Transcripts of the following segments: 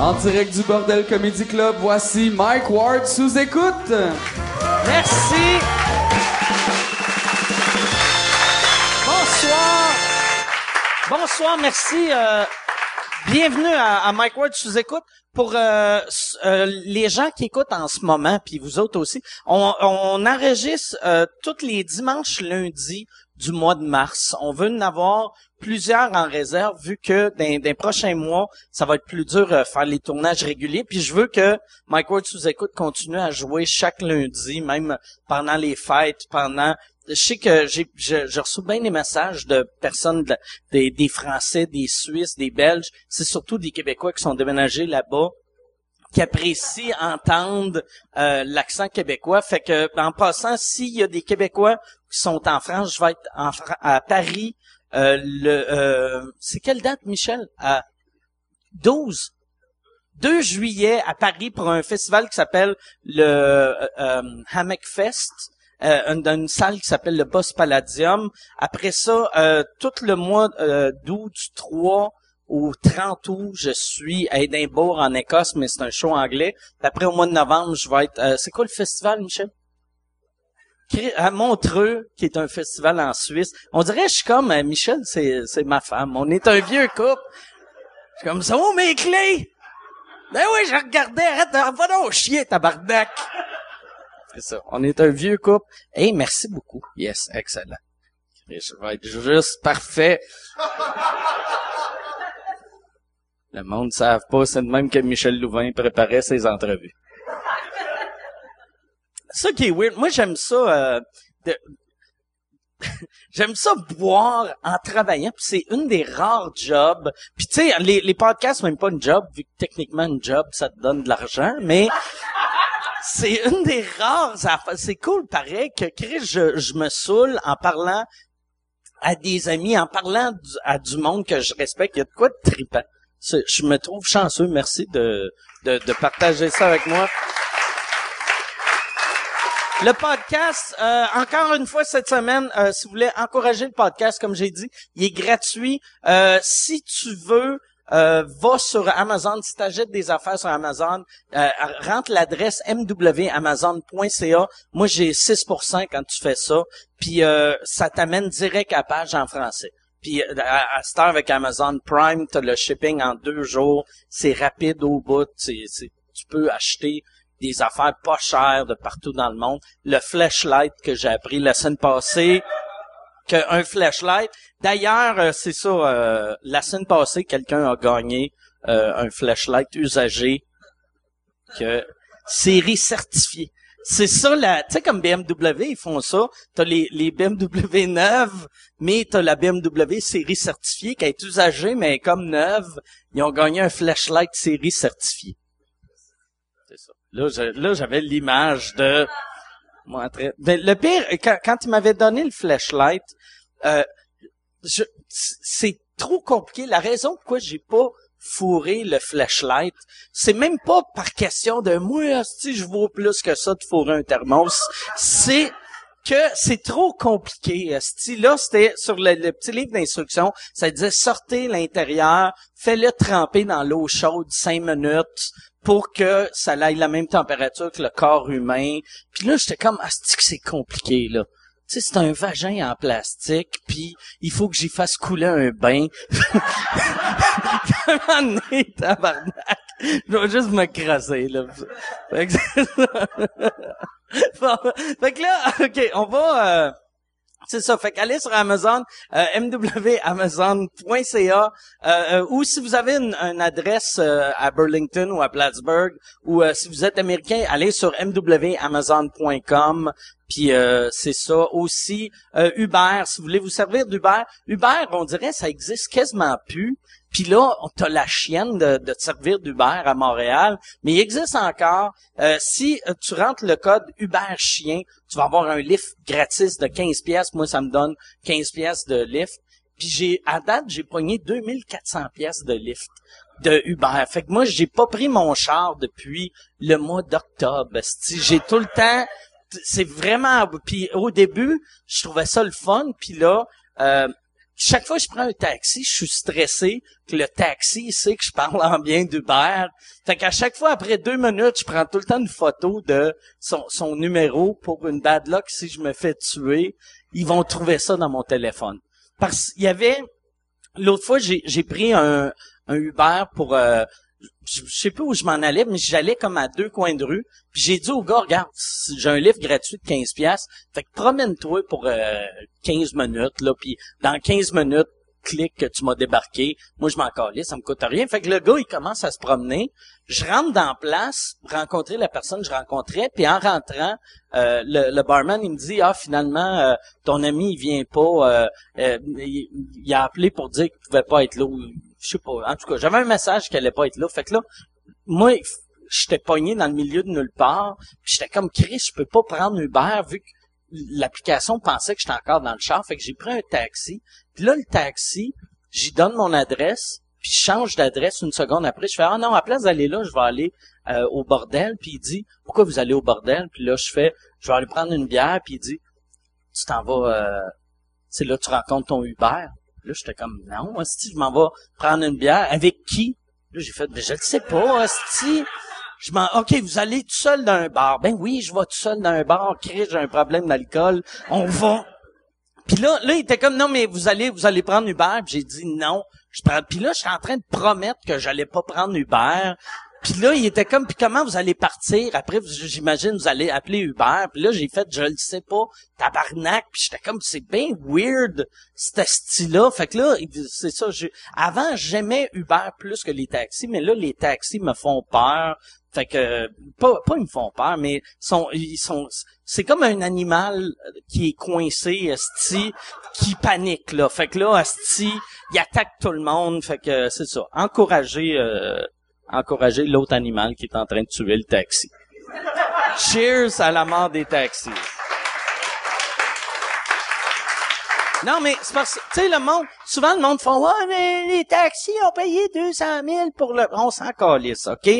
En direct du Bordel Comedy Club, voici Mike Ward sous écoute. Merci. Bonsoir. Bonsoir, merci. euh, bienvenue à, Mike Ward sous écoute. Pour euh, euh, les gens qui écoutent en ce moment, puis vous autres aussi, on, on enregistre tous les dimanches, lundis du mois de mars. On veut en avoir plusieurs en réserve, vu que dans, les prochains mois, ça va être plus dur euh, faire les tournages réguliers. Puis je veux que Mike Ward sous écoute continue à jouer chaque lundi, même pendant les fêtes, pendant je sais que j'ai je, je reçois bien des messages de personnes de- des, des Français, des Suisses, des Belges, c'est surtout des Québécois qui sont déménagés là-bas qui apprécient entendre euh, l'accent québécois. Fait que en passant, s'il y a des Québécois qui sont en France, je vais être à Paris euh, le euh, c'est quelle date, Michel? À 12. 2 juillet à Paris pour un festival qui s'appelle le Hammock Fest. Euh, dans une salle qui s'appelle le Boss Palladium. Après ça, tout le mois euh, d'août du 3 au 30 août, je suis à Édimbourg en Écosse, mais c'est un show anglais. Après, au mois de novembre, je vais être... euh, c'est quoi le festival, Michel? À Montreux, qui est un festival en Suisse. On dirait que je suis comme... euh, Michel, c'est, c'est ma femme. On est un vieux couple. Je suis comme ça, oh mes clés! Ben oui, je regardais, arrête, de- va donc chier, tabarnak! C'est ça. On est un vieux couple. Hey, merci beaucoup. Yes, excellent. Je vais être juste parfait. Le monde ne savent pas, c'est de même que Michel Louvain préparait ses entrevues. Ça qui est weird. Moi, j'aime ça. euh, de- j'aime ça boire en travaillant. Puis c'est une des rares jobs. Puis tu sais, les, les podcasts, même pas une job, vu que techniquement une job, ça te donne de l'argent, mais c'est une des rares affaires. C'est cool, pareil, que Chris, je, me saoule en parlant à des amis, en parlant à du monde que je respecte. Il y a de quoi de trippant. Je me trouve chanceux. Merci de, de, de partager ça avec moi. Le podcast, euh, encore une fois cette semaine, euh, si vous voulez encourager le podcast, comme j'ai dit, il est gratuit. Euh, si tu veux, euh, va sur Amazon. Si tu achètes des affaires sur Amazon, euh, rentre l'adresse mwamazon.ca. Moi, j'ai 6% quand tu fais ça. Puis euh, ça t'amène direct à la page en français. Puis euh, à, à cette heure avec Amazon Prime, tu as le shipping en deux jours. C'est rapide au bout. Tu peux acheter des affaires pas chères de partout dans le monde. Le flashlight que j'ai appris la semaine passée, qu'un flashlight. D'ailleurs, euh, c'est ça, euh, la semaine passée, quelqu'un a gagné euh, un flashlight usagé que série certifiée. C'est ça, la, tu sais, comme BMW, ils font ça. T'as les, les BMW neuves, mais t'as la BMW série certifiée qui est usagée, mais comme neuve. Ils ont gagné un flashlight série certifiée. C'est ça. Là, je- là, j'avais l'image de... Moi, Ben, le pire, quand, quand il m'avait donné le flashlight, euh, c'est trop compliqué. La raison pourquoi j'ai pas fourré le flashlight, c'est même pas par question de moi, si je vaux plus que ça de fourrer un thermos. C'est que c'est trop compliqué. esti. Là, c'était sur le, le petit livre d'instruction, ça disait sortez l'intérieur, fais-le tremper dans l'eau chaude cinq minutes pour que ça aille la même température que le corps humain. Puis là, j'étais comme, asti que c'est compliqué, là. Tu sais, c'est un vagin en plastique, puis il faut que j'y fasse couler un bain. Je vais juste me crasser, là. Fait que, là, OK, on va... euh, c'est ça. Fait qu'allez sur Amazon, euh, mwamazon.ca, euh, euh, ou si vous avez une, une adresse euh, à Burlington ou à Plattsburgh, ou euh, si vous êtes américain, allez sur mwamazon.com. Puis c'est ça aussi. Uber, si vous voulez vous servir d'Uber, Uber, on dirait ça existe quasiment plus. Puis là, on t'a la chienne de, de te servir d'Uber à Montréal, mais il existe encore. Euh, si euh, tu rentres le code Uber chien, tu vas avoir un lift gratis de 15 pièces. Moi, ça me donne 15 pièces de lift. Puis j'ai à date, j'ai pogné 2400 pièces de lift de Uber. Fait que moi, j'ai pas pris mon char depuis le mois d'octobre. J'ai tout le temps c'est vraiment puis au début, je trouvais ça le fun, puis là euh, chaque fois que je prends un taxi, je suis stressé que le taxi sait que je parle en bien d'Uber. Fait qu'à chaque fois, après deux minutes, je prends tout le temps une photo de son, son numéro pour une bad luck. Si je me fais tuer, ils vont trouver ça dans mon téléphone. Parce qu'il y avait... L'autre fois, j'ai, pris un, un Uber pour... euh, je, sais pas où je m'en allais, mais j'allais comme à deux coins de rue. Puis j'ai dit au gars, regarde, j'ai un livre gratuit de 15 pièces. Fait que promène-toi pour euh, 15 minutes, là. Puis dans 15 minutes, clique que tu m'as débarqué. Moi, je m'en calais, ça me coûte rien. Fait que le gars, il commence à se promener. Je rentre dans la place, rencontrer la personne que je rencontrais. Puis en rentrant, euh, le, le barman, il me dit, ah, finalement, euh, ton ami, il vient pas. euh, euh, il, il a appelé pour dire qu'il pouvait pas être là. Je sais pas. En tout cas, j'avais un message qu'il allait pas être là. Fait que là, moi, j'étais pogné dans le milieu de nulle part. Puis j'étais comme Chris, je peux pas prendre Uber vu que l'application pensait que j'étais encore dans le char. Fait que j'ai pris un taxi. Puis là, le taxi, j'y donne mon adresse. Puis je change d'adresse une seconde après. Je fais Ah non, à place d'aller là, je vais aller euh, au bordel. Puis il dit Pourquoi vous allez au bordel? Puis là, je fais Je vais aller prendre une bière. Puis il dit Tu t'en vas euh, c'est là tu rencontres ton Uber. Là, j'étais comme Non, si je m'en vais prendre une bière. Avec qui? Là, j'ai fait, ben, je le sais pas, hostie. Je m'en, OK, vous allez tout seul dans un bar. Ben oui, je vais tout seul dans un bar. Chris, j'ai un problème d'alcool. On va. Puis là, là, il était comme, non, mais vous allez, vous allez prendre Uber. Puis j'ai dit non. Je prends, puis là, je suis en train de promettre que j'allais pas prendre Uber. Puis là, il était comme, puis comment vous allez partir? Après, j'imagine, vous allez appeler Uber. Puis là, j'ai fait, je le sais pas, tabarnak. Puis j'étais comme, c'est bien weird, ce style-là. Fait que là, c'est ça. j'ai- Avant, j'aimais Uber plus que les taxis, mais là, les taxis me font peur. Fait que, pas, pas ils me font peur, mais sont, ils sont, c'est comme un animal qui est coincé, esti, qui panique, là. Fait que là, esti, il attaque tout le monde. Fait que, c'est ça. Encourager, euh, encourager l'autre animal qui est en train de tuer le taxi. Cheers à la mort des taxis. Non, mais c'est parce que, tu sais, le monde, souvent le monde font, ouais, mais les taxis ont payé 200 000 pour le, on s'en calisse, OK?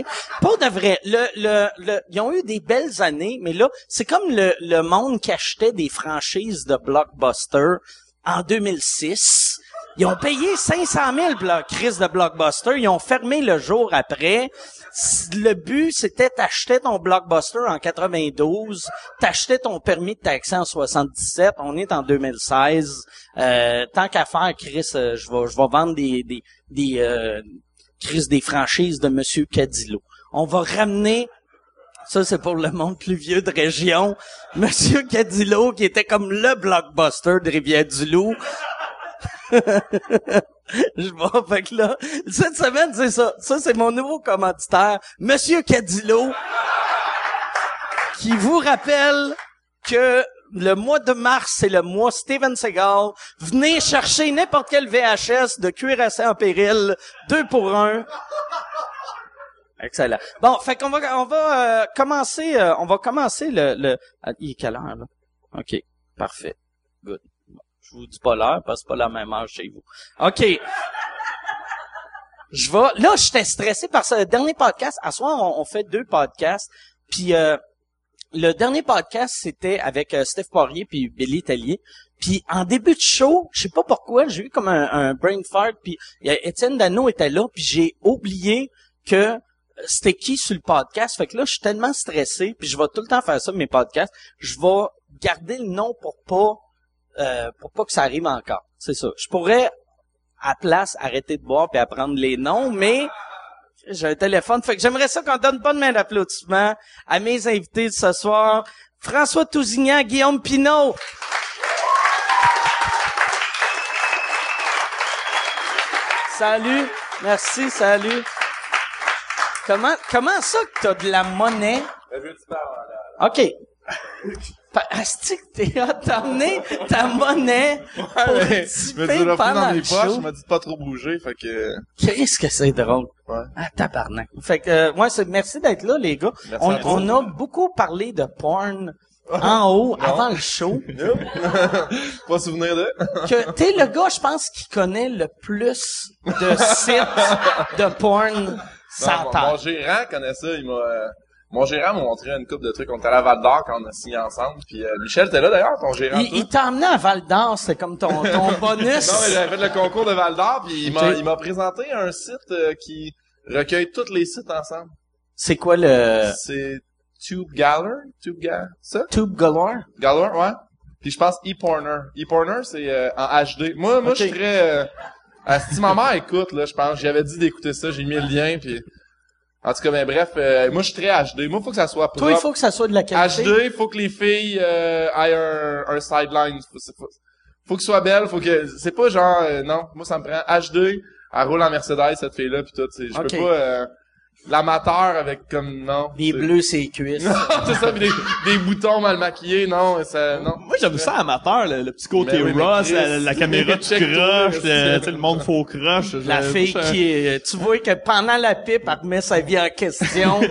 Pas de vrai. Le, le, le, ils ont eu des belles années, mais là, c'est comme le, le monde qui achetait des franchises de Blockbuster en 2006. Ils ont payé 500 000 pour leur crise de Blockbuster. Ils ont fermé le jour après. Le but, c'était t'acheter ton Blockbuster en 92, t'achetais ton permis de taxi en 77. On est en 2016. Euh, tant qu'à faire, Chris, euh, je vais, je vais vendre des, des, des euh, Chris, des franchises de Monsieur Cadillo. On va ramener ça, c'est pour le monde plus vieux de région. Monsieur Cadillo, qui était comme le blockbuster de Rivière-du-Loup. Je vois, fait que là, cette semaine, c'est ça. Ça, c'est mon nouveau commanditaire, Monsieur Cadillo, qui vous rappelle que le mois de mars, c'est le mois Steven Seagal. Venez chercher n'importe quel VHS de cuirassé en péril, deux pour un. Excellent. Bon, fait qu'on va on va euh, commencer euh, on va commencer le le ah, il est quelle heure là? OK, parfait. Good. Je vous dis pas l'heure parce que c'est pas la même heure chez vous. OK. Je vais là j'étais stressé par ce dernier podcast. À soir on, on fait deux podcasts puis euh, le dernier podcast c'était avec euh, Steph Poirier puis Billy Tellier. Puis en début de show, je sais pas pourquoi, j'ai eu comme un, un brain fart puis Étienne Dano était là puis j'ai oublié que c'était qui sur le podcast. Fait que là, je suis tellement stressé, puis je vais tout le temps faire ça, mes podcasts. Je vais garder le nom pour pas euh, pour pas que ça arrive encore. C'est ça. Je pourrais, à place, arrêter de boire puis apprendre les noms, mais j'ai un téléphone. Fait que j'aimerais ça qu'on donne pas de main d'applaudissement à mes invités de ce soir. François Tousignan, Guillaume Pinault. Salut. Merci, salut. Comment, comment ça que t'as de la monnaie? OK. Asti t'es hot, t'as amené ta monnaie pour Ouais, je là, pendant dans mes poches, il m'a dit de pas trop bouger, fait que, Qu'est-ce que c'est drôle. ouais. Ah, tabarnak. Fait que, euh, ouais, c'est, merci d'être là, les gars. Merci On, à toi. on a beaucoup parlé de porn en haut, avant le show. pas souvenir de? Que, t'es le gars, je pense, qui connaît le plus de sites de porn Non, mon, mon gérant connaît ça, il m'a, euh, mon gérant m'a montré une coupe de trucs. On était à Val d'Or quand on a signé ensemble. Puis euh, Michel, t'es là d'ailleurs, ton gérant. Il, il t'a amené à Val d'Or, c'est comme ton, ton bonus. Non, mais j'avais fait le concours de Val d'Or, puis il m'a Ok. il m'a présenté un site euh, qui recueille tous les sites ensemble. C'est quoi le C'est Tube Galler, Tube Galler, ça? Tube Galore? Galler, ouais. Puis je pense ePorner. ePorner, c'est euh, en HD. Moi, moi, je très... Euh, si ma mère écoute, là, je pense, j'avais dit d'écouter ça, j'ai mis le lien, puis... En tout cas, ben bref, euh, moi, je suis très HD. Moi, faut que ça soit propre. Toi, il faut que ça soit de la qualité. HD, faut que les filles euh, aient un, un sideline. Faut, faut, faut que ce soit belle, faut que... C'est pas genre... euh, non, moi, ça me prend HD, elle roule en Mercedes, cette fille-là, puis tout. Je Ok. peux pas... Euh, L'amateur avec comme... Non. Des c'est- bleus, ses cuisses. Non, c'est ça, pis des, des boutons mal maquillés, non, ça... Non. Moi, j'aime ça amateur, le, le petit côté Mais oui, la, la caméra check-toi, croche, le, tu sais, le monde faux croche. La fille je- qui est, tu vois que pendant la pipe, elle remet sa vie en question.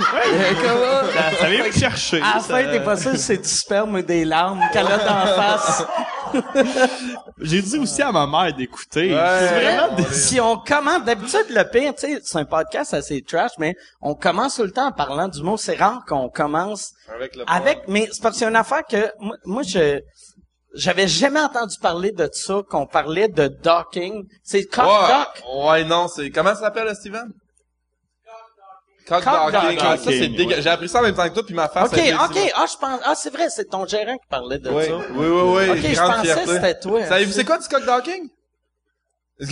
Euh, comment? Ça, ça vient me chercher. À la fin, t'es pas sûr si c'est du sperme ou des larmes qu'elle a d'en face. J'ai dit aussi à ma mère d'écouter. Ouais. C'est vraiment des- Si on commence, d'habitude, le pire, tu sais, c'est un podcast assez trash, mais on commence tout le temps en parlant du mot. C'est rare qu'on commence Avec le avec, mais c'est parce qu'il y a une affaire que, moi, moi, je, j'avais jamais entendu parler de ça, qu'on parlait de docking. C'est cock dock. Ouais, ouais, non, c'est... Comment ça s'appelle, Steven? Cock docking, Ah, ça, c'est ouais. dégueu. J'ai appris ça en même temps que toi, puis ma face... Ok, ok, ah, je pense, ah, c'est vrai, c'est ton gérant qui parlait de Oui, ça. oui, oui, oui. Ok, je pensais que c'était toi. Savez-vous c'est quoi du cock docking?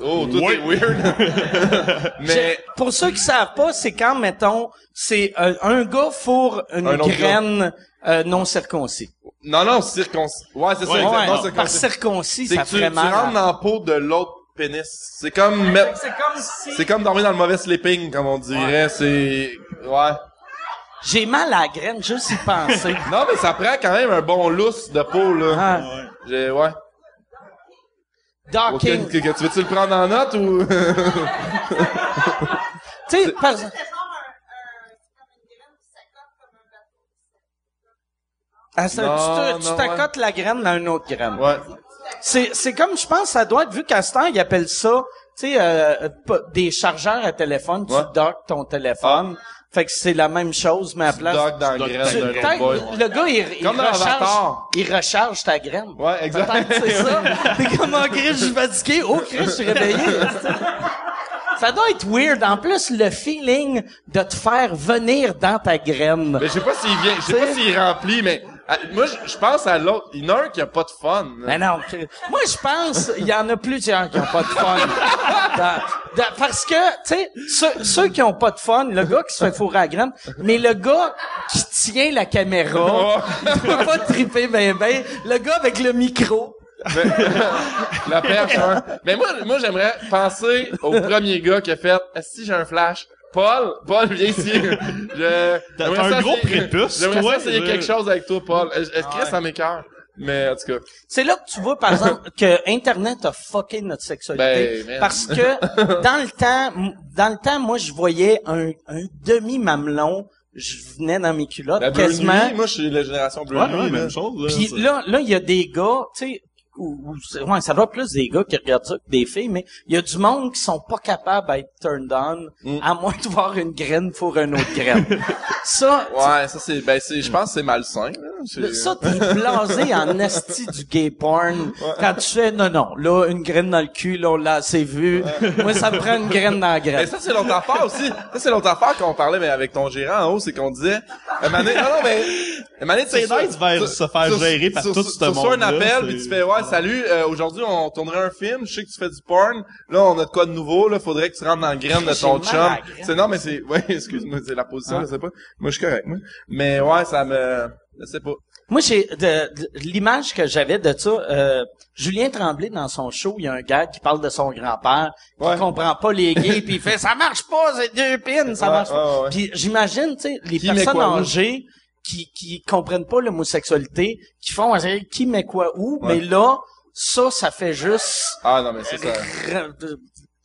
Oh, tout Oui. est weird. Mais, J'ai- Pour ceux qui savent pas, c'est quand, mettons, c'est euh, un gars fourre une Un graine euh, non circoncis. non, non, circoncis. Ouais, c'est ça, Ouais, exactement, Ouais, circoncis. par circoncis, C'est ça que tu, ferait tu mal. rentres dans la peau de l'autre pénis. C'est comme mettre, C'est comme si... c'est comme dormir dans le mauvais sleeping, comme on dirait. C'est, ouais. J'ai mal à la graine, juste y penser. Non, mais ça prend quand même un bon lousse de peau, là. Ah, J'ai, ouais. Que- que- tu veux-tu le prendre en note ou? Tu sais, par exemple... C'est genre un, un, c'est comme une graine qui s'accote comme un bateau. Ah, ça, Non, tu te- tu non, t'accotes la graine dans une autre graine. ouais. C'est, c'est comme, je pense, ça doit être, vu qu'à ce temps, ils appellent ça, tu sais, euh, des chargeurs à téléphone, tu Ouais. docks ton téléphone. Fait que c'est la même chose, mais à place... Doc dans la graine Tu- d'un peut-être autre boy. le gars, il, il Comme dans recharge, Avatar. il recharge ta graine. Ouais, exact. Peut-être c'est ça. T'es comme, oh, Chris, je suis fatigué. Oh, Chris, je suis réveillé. ça doit être weird. En plus, le feeling de te faire venir dans ta graine. Mais je sais pas s'il vient, je sais pas s'il remplit, mais ah, moi je pense à l'autre. Il y en a un qui a pas de fun. Mais non, moi je pense il y en a plusieurs qui ont pas de fun. Dans- dans- parce que, tu sais, ceux, ceux qui ont pas de fun, le gars qui se fait fourrer à la graine, mais le gars qui tient la caméra, il peut pas triper ben ben. Le gars avec le micro, La perche, hein. Mais moi, moi j'aimerais penser au premier gars qui a fait si j'ai un flash. Paul, Paul, viens ici. Je, T'as- un ça gros essayer- prépuce, J'aimerais toi, ça essayer je- quelque chose avec toi, Paul. Est-ce que ça m'écœure? Mais, en tout cas. C'est là que tu vois, par exemple, que Internet a fucké notre sexualité. Ben, parce que, dans le temps, dans le temps, moi, je voyais un, un demi-mamelon, je venais dans mes culottes, La bleu quasiment. nuit, moi, je suis la génération bleu Ouais, nuit, ouais, même chose, là. Puis là, là, il y a des gars, tu sais, ou, ou c'est- ouais, ça doit être plus des gars qui regardent ça que des filles, mais il y a du monde qui sont pas capables d'être turned on, Mm. à moins de voir une graine pour une autre graine. ça, Ouais, ça c'est, ben c'est, je pense que c'est malsain, là. C'est- tu- ça, t'es blasé en esti du gay porn. Quand tu fais, non, non, là, une graine dans le cul, là, on l'a assez vu. Moi, ça me prend une graine dans la Mais graine. ça, c'est l'autre affaire aussi. Ça, c'est l'autre affaire qu'on parlait mais avec ton gérant en haut, c'est qu'on disait, donné- non, non, mais, tu C'est nice vers se faire gérer par tout ce sur- sur un appel, c'est- puis tu fais, ouais, salut, euh, aujourd'hui, on tournerait un film, je sais que tu fais du porn, là, on a de quoi de nouveau, là, faudrait que tu rentres dans la graine de ton chum. C'est, non, mais c'est, ouais, excuse-moi, c'est la position, je sais pas. Moi, je suis correct, moi. Mais ouais, ça me, je sais pas. Moi, j'ai de, de- l'image que j'avais de ça. euh, Julien Tremblay dans son show, il y a un gars qui parle de son grand-père, qui Ouais. comprend pas les gays, puis il fait ça marche pas, c'est deux pins, ça Ouais, marche pas. ouais. Puis j'imagine, tu sais, les Qui personnes âgées qui qui comprennent pas l'homosexualité, qui font qui met quoi où, Ouais. mais là, ça, ça fait juste. Ah, non, mais c'est ça.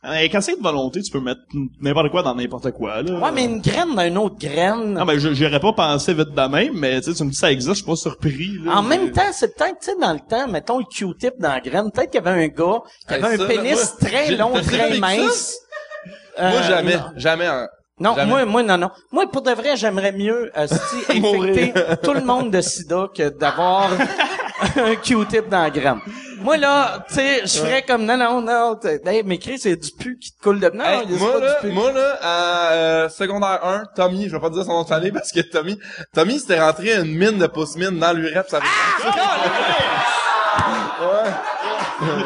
Avec assez de volonté, tu peux mettre n'importe quoi dans n'importe quoi, là. Ouais, mais une graine dans une autre graine. Non, mais je- j'aurais pas pensé vite de même, mais tu sais, tu me dis ça existe, je suis pas surpris, là. En même temps, c'est peut-être, tu sais, dans le temps, mettons le Q-tip dans la graine, peut-être qu'il y avait un gars qui Hey, avait ça, un pénis moi, très long, très mince. Moi, Euh, jamais, non. jamais, hein. Non, Jamais. moi, moi, non, non. Moi, pour de vrai, j'aimerais mieux, euh, si, infecter tout le monde de sida que d'avoir un Q-tip dans la graine. Moi, là, tu sais, je ferais comme, non, non, non, t'es- hey, mais Chris, c'est du pu qui te coule de... Non, Hey, il y a moi, pas là, du pu. moi, là, à euh, secondaire 1, Tommy, je vais pas dire son nom de famille parce que Tommy, Tommy s'était rentré une mine de pouce mine dans l'urep, ça avait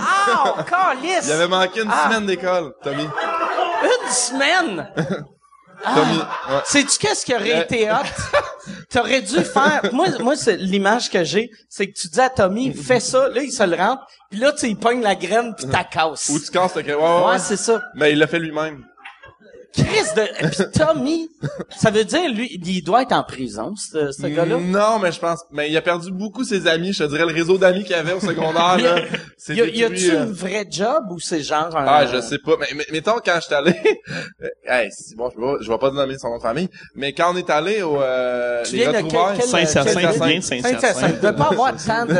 Ah, calice! Il avait manqué une Ah. semaine d'école, Tommy. Une semaine! Ah. ouais. Sais-tu qu'est-ce qui aurait Euh. été hot? T'aurais dû faire... Moi, moi c'est l'image que j'ai, c'est que tu dis à Tommy, fais ça, là, il se le rentre, puis là, tu il pogne la graine, puis t'as casse. Ou tu casses Ouais, ouais, Ouais, ouais. c'est ça. Mais il l'a fait lui-même. Chris de... Puis Tommy, ça veut dire, lui, il doit être en prison, ce, ce gars-là? Non, mais je pense, mais il a perdu beaucoup ses amis, je te dirais, le réseau d'amis qu'il avait au secondaire, là. c'est Y, a, y a-tu euh. une vraie job ou c'est genre un... Ah, je sais pas. Mais, mais mettons, quand je suis allé... euh, hey, c'est bon, je vais, pas- je vais pas nommer son nom de famille, mais quand on est allé au... Euh, Tu les viens de quel- retrouvailles... Saint-Hyacinthe, quel- il vient de Saint-Hyacinthe. Dois pas avoir tant de...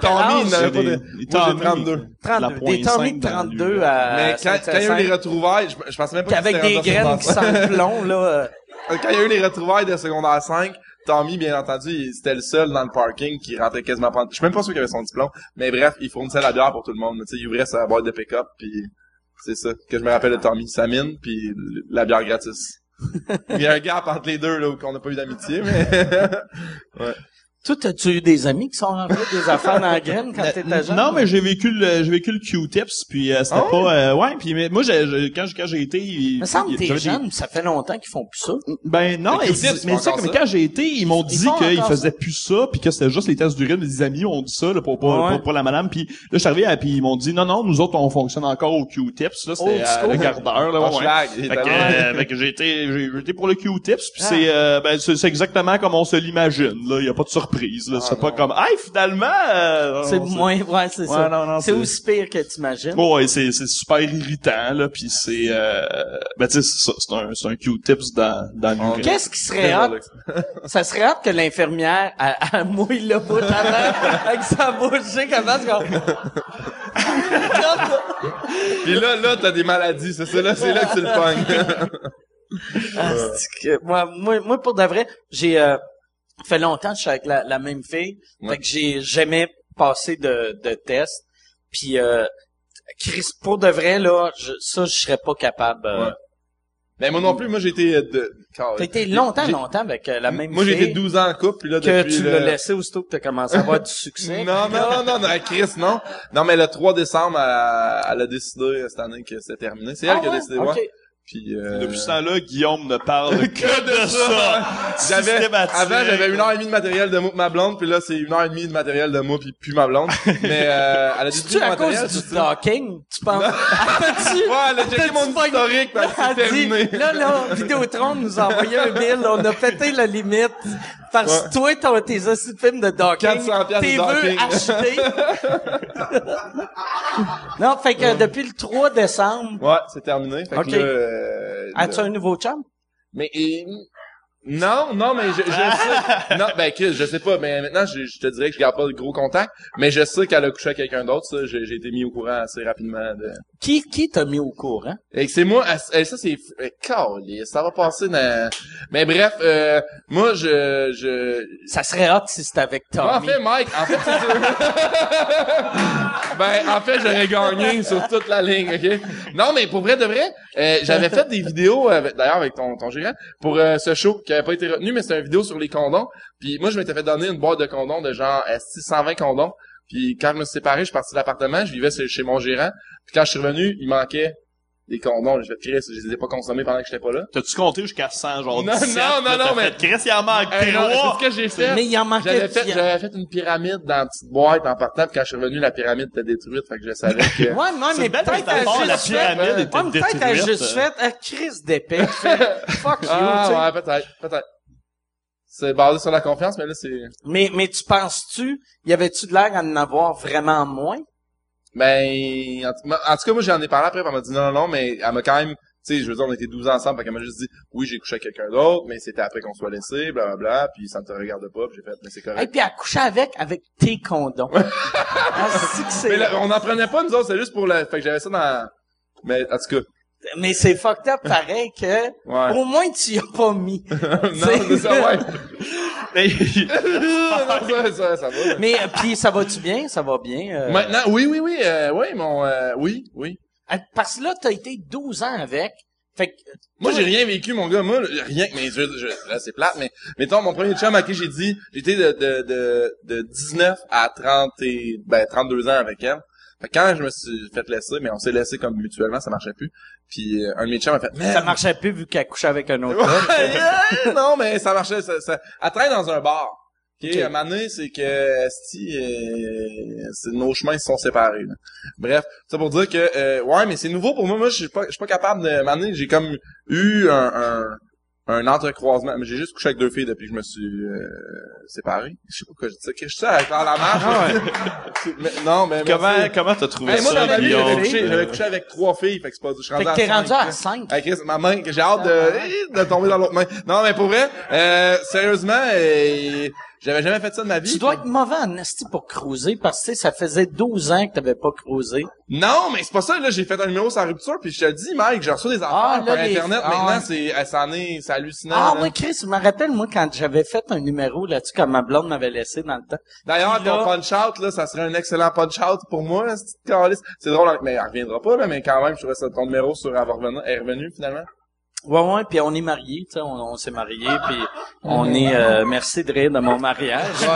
Tommy, il n'avait pas de... Moi, j'ai 32. 32. Des Tommy de 32 à Mais quand, quand il y a eu les retrouvailles, je, pensais même pas que avec c'était qui sentent le plomb, là... euh, cinq. Quand il y a eu les retrouvailles de secondaire 5, Tommy, bien entendu, c'était le seul dans le parking qui rentrait quasiment pas... Je suis même pas sûr qu'il avait son diplôme, mais bref, il fournissait la bière pour tout le monde. Tu sais, il ouvrait sa boîte de pick-up, puis c'est ça que je me rappelle de Tommy. Sa mine, puis la bière gratis. Il y a un gap entre les deux, là, où qu'on n'a pas eu d'amitié, mais... Toi, as-tu eu des amis qui sont rentrés des affaires dans la graine quand t'étais jeune? Non, mais j'ai vécu le, j'ai vécu le Q-tips, puis euh, c'était Ah ouais? pas, euh, ouais, puis mais moi, j'ai, j'ai- quand, quand j'ai été, il, me semble que t'es j'avais des- jeune, ça fait longtemps qu'ils font plus ça. Ben non, mais, Q-tips, mais ça. quand j'ai été, ils m'ont dit qu'ils faisaient plus ça, puis que c'était juste les tests d'urine. Des amis ont dit ça là, pour, pour, Ouais. pour, pour la madame. Puis là, je suis arrivé, à- puis ils m'ont dit non, non, nous autres, on fonctionne encore au Q-tips. Là, c'était school. le gardeur. Là, En ouais, Fait que, euh, fait que j'ai été, j'ai été pour le Q-tips, puis Ah. c'est, euh, ben, c'est c'est exactement comme on se l'imagine. Là, y a pas de surprise. Là, Ah, c'est pas comme, hey, finalement. euh, C'est moins, ouais, c'est Ouais, ça. non, non, c'est c'est- aussi pire que t'imagines. Oh, ouais, c'est c'est super irritant là, puis c'est euh, ben tu sais c'est ça, c'est un c'est un Q-tips dans dans l'urine. Qu'est-ce qui serait hot? Ça serait hot que l'infirmière, elle, elle mouille le bout avant, avec sa bouche, comme... Puis là, là, t'as des maladies, c'est ça, là, c'est là que tu le pognes. Ah, que- moi, moi, moi, pour de vrai, j'ai euh, fait longtemps que je suis avec la, la même fille. Ouais. Fait que j'ai jamais passé de, de test. Puis euh, Chris, pour de vrai, là, je, ça, je serais pas capable. euh. Ouais. Mais moi non plus, moi j'ai été euh, de... T'as été longtemps, longtemps avec euh, la même Moi été 12 ans en couple, puis là que depuis tu le- l'as laissé aussitôt que t'as commencé à avoir du succès. Non, non, non, non, non, Chris, non. Non, mais le 3 décembre, elle, elle a décidé euh, cette année que c'était terminé. C'est elle Ah qui a décidé, Ok. ouais. Puis, euh... Depuis ce temps-là, Guillaume ne parle que de ça. J'avais, avant, j'avais une heure et demie de matériel de ma blonde, puis là, c'est une heure et demie de matériel de moi puis puis ma blonde. Mais, euh, elle a C'est-tu le à cause matériel, du c'est ça? talking, tu penses? Attends-tu? Ouais, elle a checké mon historique, puis s'est dit, terminée. là, là, Vidéotron nous a envoyé un bill, on a pété la limite. Parce que toi, t'as tes aussi de films de docking. 400 piastres de T'es veux docking. acheter. non, fait que depuis le 3 décembre, Ouais, c'est terminé. Fait que là, euh, as-tu un nouveau chum? Mais et- non, non, mais je, je sais. Non, ben que je sais pas. Mais maintenant, je, je te dirais que je garde pas de gros contact. Mais je sais qu'elle a couché avec quelqu'un d'autre. Ça, j'ai j'ai été mis au courant assez rapidement. De... Qui, qui t'a mis au courant? Et que c'est moi. elle- ça c'est. euh, câlisse, Ça va passer dans. Mais bref, euh, moi je je. Ça serait hot si c'était avec Moi, en Tommy. fait, Mike, en fait, c'est ben, en fait, j'aurais gagné sur toute la ligne, ok? Non, mais pour vrai de vrai, euh, j'avais fait des vidéos, d'ailleurs, avec ton, ton gérant, pour euh, ce show qui avait pas été retenu, mais c'était une vidéo sur les condoms. Puis moi, je m'étais fait donner une boîte de condoms de genre esti, 120 condoms. Puis quand je me suis séparé, je suis parti de l'appartement, je vivais chez mon gérant. Puis quand je suis revenu, il manquait des condoms. J'ai fait Chris, je les ai pas consommés pendant que j'étais pas là. T'as-tu compté jusqu'à 100, genre Non, 17, non, non, non, t'as mais- Chris, il en manque Hey, c'est ce que j'ai fait. Mais il en manquait J'avais fait, j'avais fait une pyramide dans une petite boîte en partant, puis quand je suis revenu, la pyramide était détruite, fait que je savais que... Ouais, non, mais peut-être la juste fait... pyramide fait- était Ouais, mais peut-être détruite. juste fait un crise d'épée. Fuck you, ah, ouais, peut-être, peut-être. C'est basé sur la confiance, mais là, c'est... Mais, mais tu penses-tu, y avait-tu de l'air à en avoir vraiment moins? Ben, en, tout- en tout cas, moi, j'en ai parlé après, puis elle m'a dit non, non, non, mais elle m'a quand même... Tu sais, je veux dire, on était 12 ans ensemble, fait qu'elle m'a juste dit, oui, j'ai couché avec quelqu'un d'autre, mais c'était après qu'on soit laissé, blablabla, puis ça ne te regarde pas, puis j'ai fait, mais c'est Et correct. puis elle couchait avec, avec tes condoms. ah, que. Mais là, on n'en prenait pas, nous autres, c'est juste pour le... Fait que j'avais ça dans... Mais, en tout cas, Mais c'est fucked up pareil que Ouais. au moins tu y as pas mis. non, c'est ça, ouais. Mais- ça, ça, ça va. Mais euh, puis ça va-tu bien? Ça va bien? euh? Maintenant, oui, oui, oui, euh, oui, mon, euh, oui, oui. Ah, Parce que là, t'as été 12 ans avec. Fait que, Moi, j'ai rien vécu, mon gars. Moi, rien que mes yeux, je- là, c'est plate, mais, mettons, mon premier chum à qui j'ai dit, j'étais de, de, de, de 19 à 30 et, ben, 32 ans avec elle. Fait que quand je me suis fait laisser, mais on s'est laissé comme mutuellement, ça marchait plus. Puis, euh, un de mes chums a fait, ça marchait plus vu qu'elle couchait avec un autre. Ouais, yeah, non, mais ça marchait, ça, ça, elle travaille dans un bar. OK, Ok. à un moment donné, c'est que, esti, euh, nos chemins se sont séparés, là. Bref, ça pour dire que, euh, ouais, mais c'est nouveau pour moi. Moi, je suis pas, je suis pas capable de, à un moment donné, j'ai comme eu un, un, un entrecroisement. Mais j'ai juste couché avec deux filles depuis que je me suis, euh, séparé. Je sais pas pourquoi je dis ça. Qu'est-ce que je avec dans la marche? Mais- non, mais, comment, merci. comment t'as trouvé Hey, moi, ça, dans j'avais couché, j'avais couché avec trois filles, fait que c'est pas, je suis Fait que t'es à rendu cinq. à 5. Hey Chris, ma main, que j'ai hâte de, de tomber dans l'autre main. Non, mais pour vrai, euh, sérieusement, euh, j'avais jamais fait ça de ma vie. Tu dois être mauvais en esti pour cruiser parce que tu sais, ça faisait 12 ans que t'avais pas cruisé. Non, mais c'est pas ça, là, j'ai fait un numéro sans rupture, puis je te le dis, Mike, j'ai reçu des affaires Ah, là, par les- Internet, ah, maintenant, ouais. c'est, euh, ça en est, c'est hallucinant. Ah là. oui, Chris, je me rappelle, moi, quand j'avais fait un numéro là-dessus, quand ma blonde m'avait laissé dans le temps. D'ailleurs, ton punch-out, là, ça serait un excellent punch-out pour moi. C'est drôle, hein, mais elle reviendra pas, là, mais quand même, je trouvais ça, ton numéro sur avoir revenu, est revenu, finalement. Ouais, ouais, puis on est mariés, tu sais, on, on s'est mariés, puis on est, euh, merci de rire de mon mariage. Ouais,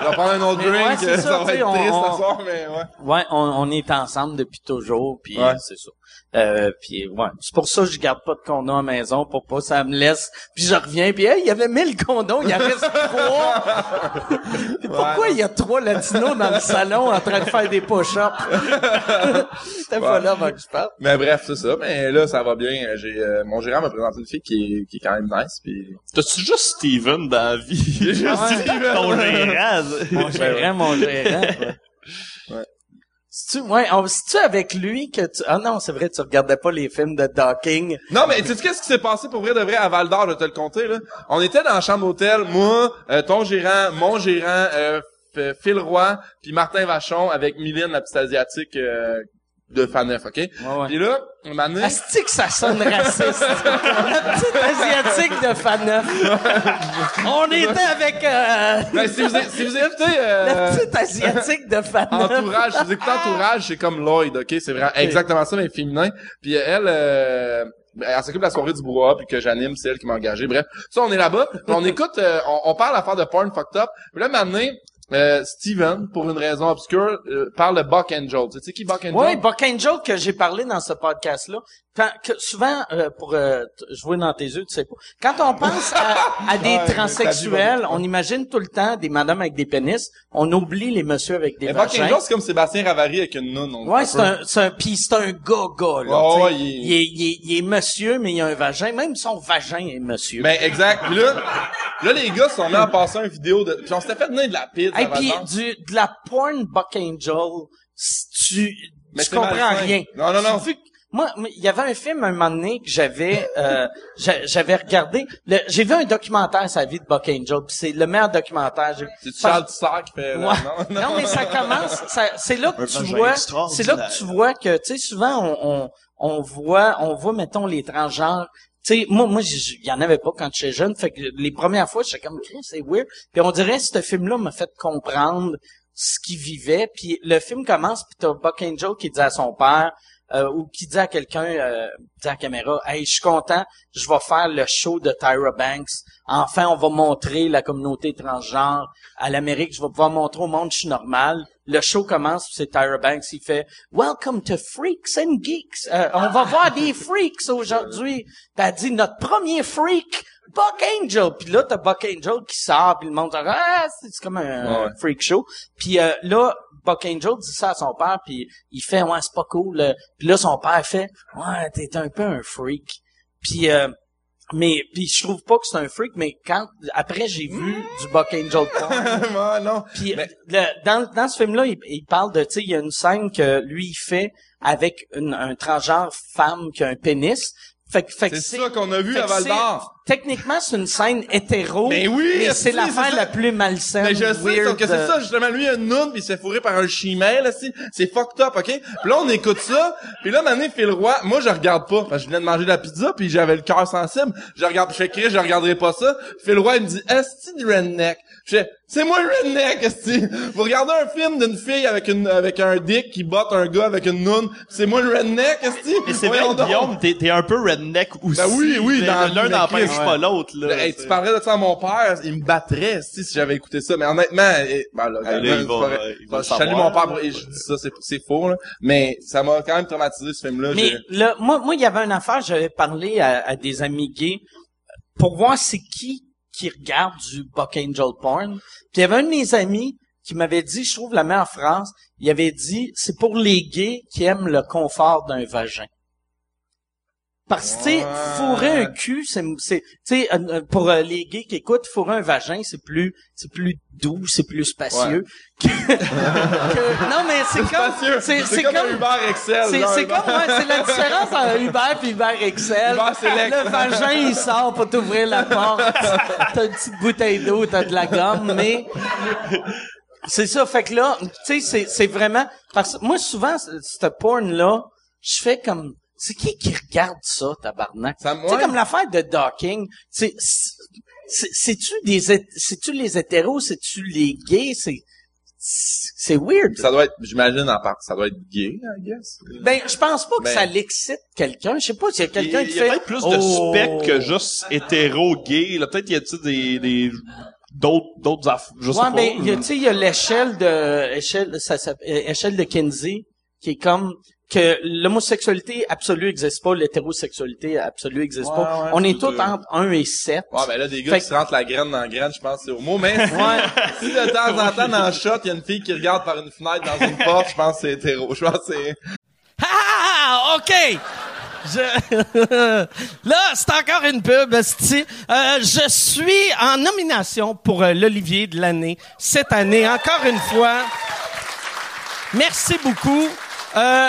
on va prendre un autre Mais drink, c'est ça, ça, va tu sais, être on- triste on- ce soir, mais ouais. Ouais, on, on est ensemble depuis toujours, puis Ouais. c'est ça. Euh, puis ouais, c'est pour ça que je garde pas de condom à la maison pour pas ça me laisse. Puis je reviens, puis hey, il y avait 1000 condoms, il en reste trois. Puis pourquoi il y a trois latinos dans le salon en train de faire des push-ups? T'es pas là avant que je parle. Mais bref, c'est ça. Mais là, ça va bien. J'ai euh, mon gérant m'a présenté une fille qui est, qui est quand même nice. Puis T'as-tu juste Steven dans la vie? juste Ouais. Ton gérant. Mon gérant, mon gérant. Ouais. C'est-tu, ouais, c'est-tu avec lui que tu, ah non, c'est vrai, tu regardais pas les films de docking. non, mais tu sais qu'est-ce qui s'est passé pour vrai de vrai à Val d'Or, je vais te le compter là? On était dans la chambre d'hôtel, moi, euh, ton gérant, mon gérant, euh, Phil Roy, puis Martin Vachon avec Mylène, la petite asiatique euh, de Faneuf, ok? Ouais, ouais. Puis là, on m'a amené. Asti que ça sonne raciste. La petite asiatique de Faneuf. On était avec euh, Ben, si vous, si vous écoutez la euh, petite asiatique de Faneuf. entourage, si vous écoutez entourage, c'est comme Lloyd, ok, c'est vraiment exactement ça, mais féminin. Puis elle, euh, ben, elle s'occupe de la soirée du brouhaha, puis que j'anime, c'est elle qui m'a engagé. Bref, ça, on est là-bas, on écoute, euh, on, on parle d'affaires de porn fucked up. Puis là, maintenant, euh, Steven, pour une raison obscure, euh, parle de Buck Angel. Tu sais qui Buck Angel? Oui, Buck Angel que j'ai parlé dans ce podcast-là. Quand, que souvent, euh, pour euh, jouer dans tes yeux, tu sais pas. Quand on pense à, à des transsexuels, on imagine tout le temps des madames avec des pénis. On oublie les messieurs avec des vagins. Angel, c'est comme Sébastien Ravary avec une noune. on- Ouais, c'est un, c'est un, pis c'est un gars-gars, là. Ouais, il est- il, est, il, est, il est monsieur, mais il a un vagin. Même son vagin est monsieur. Ben, exact. Puis là, là, les gars sont mis à passer une vidéo de, puis on s'était fait donner de la pizza. Et avant puis du de la porn Buck Angel, si tu Mais tu comprends malsain. rien. Non, non, non. Moi, il y avait un film un moment donné que j'avais euh, j'a- j'avais regardé. J'ai vu un documentaire sur la vie de Buck Angel, puis c'est le meilleur documentaire. C'est Charles Tissard qui fait, Ouais. non, Non, mais ça commence. ça- C'est là que tu vois. C'est là que tu vois que, tu sais, souvent on, on on voit, on voit, mettons les transgenres. Tu sais, moi, moi, il y en avait pas quand j'étais jeune. Fait que les premières fois, j'étais comme, Chris, c'est weird. Puis on dirait, ce film-là m'a fait comprendre ce qu'il vivait. Puis le film commence, puis t'as Buck Angel qui dit à son père, euh, ou qui dit à quelqu'un, euh, dit à la caméra, hey, je suis content, je vais faire le show de Tyra Banks. Enfin, on va montrer la communauté transgenre à l'Amérique. Je vais pouvoir montrer au monde que je suis normal. Le show commence, c'est Tyra Banks. Il fait Welcome to Freaks and Geeks. Euh, on va voir des freaks aujourd'hui. Elle dit notre premier freak, Buck Angel. Puis là, t'as Buck Angel qui sort, puis le monde dit ah, c'est c'est comme un Ouais. freak show. Puis euh, là, Buck Angel dit ça à son père, puis il fait ouais c'est pas cool. euh. Puis là son père fait ouais t'es un peu un freak. Puis euh, mais puis je trouve pas que c'est un freak, mais quand après j'ai vu du Buck Angel Ouais, non. puis Mais- le- dans, dans ce film-là, il, il parle de, tu sais, il y a une scène que lui il fait avec une, un transgenre femme qui a un pénis. Fait, fait C'est ça qu'on a vu fait à Val d'Or. Techniquement, c'est une scène hétéro. Mais oui, mais esti, c'est l'affaire la plus malsaine. Mais je sais, weird sauf que c'est de- ça, justement, lui, une noune, puis il s'est fourré par un si. C'est fucked up, OK? Puis là, on écoute ça, puis là, Mané Phil Roy, moi, je regarde pas, parce que je venais de manger de la pizza, puis j'avais le cœur sensible. Je regarde, je fais je regarderai pas ça. Phil Roy, il me dit, est-ce du redneck? Je fais, c'est moi le redneck, est Vous regardez un film d'une fille avec une, avec un dick qui botte un gars avec une noune, c'est moi le redneck, est Mais c'est vrai. Guillaume, t'es, t'es un peu redneck aussi. Ben oui, oui, Mais dans- l'un mais n'empêche Chris, pas ouais. l'autre, là. Hey, tu parlerais de ça à mon père, il me battrait si, si j'avais écouté ça. Mais honnêtement, eh, ben là, là, il c'est va- pas vrai. il va le je salue mon père pour- et je dis ça, c'est, c'est faux, là. Mais ça m'a quand même traumatisé, ce film-là. Mais J'ai- là, moi, moi, il y avait une affaire, j'avais parlé à, à des amis gays pour voir c'est qui qui regarde du Buck Angel porn. Puis il y avait un de mes amis qui m'avait dit, je trouve la meilleure phrase, il avait dit, c'est pour les gays qui aiment le confort d'un vagin. Parce que, tu sais, fourrer un cul, c'est, c'est, tu sais, pour euh, les gays qui écoutent, fourrer un vagin, c'est plus, c'est plus doux, c'est plus spacieux. que- que- non, mais c'est comme, c'est, C'est comme Uber Excel. c'est, comme, ouais, c'est la différence entre Uber et Uber Excel. Uber. Le vagin, il sort pour t'ouvrir la porte. T'as une petite bouteille d'eau, t'as de la gomme, mais c'est ça. Fait que là, tu sais, c'est, c'est vraiment, parce que moi, souvent, cette porn-là, je fais comme, c'est qui qui regarde ça, tabarnak? Ça, Tu sais, ouais. comme l'affaire de docking, c'est, c'est, c'est-tu des, c'est-tu les hétéros, c'est-tu les gays, c'est, c'est weird. Ça doit être, j'imagine, en part, ça doit être gay, I guess. Ben, je pense pas que Ben- ça l'excite quelqu'un. Je sais pas s'il y a Il quelqu'un y qui a fait... peut-être plus de Oh. specs que juste hétéro-gay. Là, peut-être y a-t-il des, des, d'autres, d'autres aff... je sais Ouais, pas. ben, il y a, tu sais, il y a l'échelle de, échelle, ça échelle de Kinsey, qui est comme, que l'homosexualité absolue existe pas, l'hétérosexualité absolue existe Ouais, pas. ouais, On est tous deux. entre 1 et 7. Ouais, ben là, des gars Fait qui se rentrent la graine dans la graine, je pense que c'est au mot. Mais si, si de temps en temps, dans le shot, il y a une fille qui regarde par une fenêtre dans une porte, je pense que c'est hétéro. Je pense que c'est... Ah, OK! Je... Là, c'est encore une pub, esti. Euh, je suis en nomination pour euh, l'Olivier de l'année cette année. Encore une fois, merci beaucoup. Euh,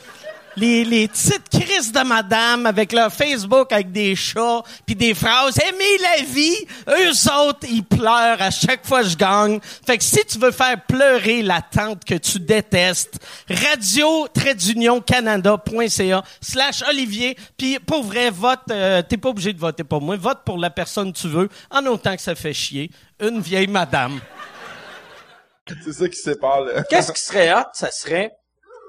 les, les petites crises de madame avec leur Facebook avec des chats puis des phrases. Aimer la vie. Eux autres ils pleurent à chaque fois que je gagne. Fait que si tu veux faire pleurer la tante que tu détestes radio canada.ca slash olivier. Puis pour vrai vote euh, t'es pas obligé de voter pour moi. Vote pour la personne que tu veux en autant que ça fait chier. Une vieille madame. C'est ça qui sépare. Qu'est-ce qui serait hot, ça serait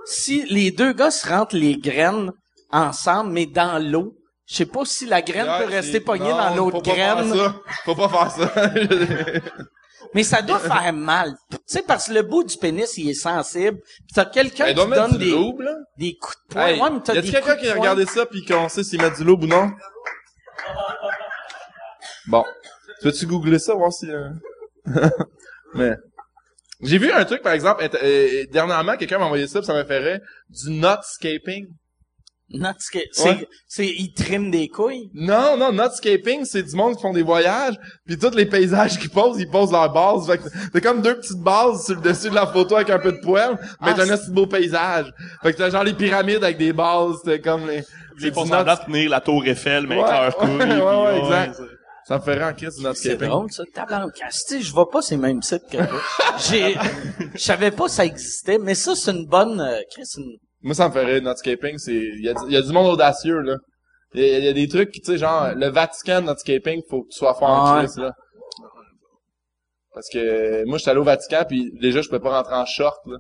si les deux gars se rentrent les graines ensemble, mais dans l'eau. Je sais pas si la graine peut rester pognée non, dans l'autre faut pas graine, faire ça. Faut pas faire ça. mais ça doit faire mal. Tu sais, parce que le bout du pénis, il est sensible. Puis t'as quelqu'un qui donne des, loup, des coups de poing. Hey, ouais, mais t'as y des quelqu'un qui a regardé ça puis qu'on sait s'il met du loup ou non? Bon. Tu veux-tu googler ça, voir si... euh, Mais... J'ai vu un truc, par exemple, int- euh, dernièrement, quelqu'un m'a envoyé ça, puis ça m'a fait rire, du nutscaping. Non, c'est, Ouais. ils triment des couilles? Non, non, nutscaping, c'est du monde qui font des voyages, puis tous les paysages qu'ils posent, ils posent leur base. Fait que t'as comme deux petites bases sur le dessus de la photo avec un peu de poêle, mais Ah, t'as un assez beau paysage. Fait que t'as genre les pyramides avec des bases, c'était comme les... Ils c'est font semblant de tenir la tour Eiffel, mais Ouais, avec leurs ouais, couilles. ouais, ouais, exact. Ça me rire en crise du C'est drôle, ça. Tabarnak. Si, je vois pas ces mêmes sites que toi. J'ai, je savais pas que ça existait, mais ça, c'est une bonne, euh, Chris, une- Moi, ça me rire, nutscaping, c'est... Il y a, y a du monde audacieux, là. Il y a, il y a des trucs, tu sais, genre, le Vatican, nutscaping, faut que tu sois fort en crise, là. Parce que moi, j'étais allé au Vatican, puis déjà, je peux pas rentrer en short, là.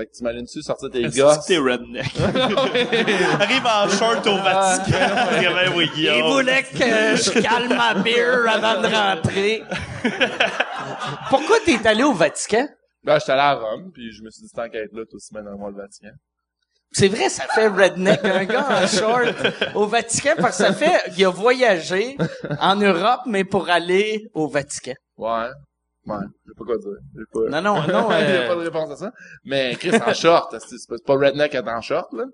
Fait que t'imagines-tu sortir tes que t'es redneck? Arrive en short au Vatican. Oui, Il voulait que je calme ma bière avant de rentrer. Pourquoi t'es allé au Vatican? Ben, j'étais allé à Rome, puis je me suis dit, tant qu'à être là, tout aussi bien dans le Vatican. C'est vrai, ça fait redneck, un gars en short au Vatican, parce que ça fait, il a voyagé en Europe, mais pour aller au Vatican. Ouais. Ouais. Je sais pas quoi dire. J'ai pas... Non, non, non, Il y a euh, pas de réponse à ça. Mais Chris, en short, c'est pas, c'est pas redneck être en short, là?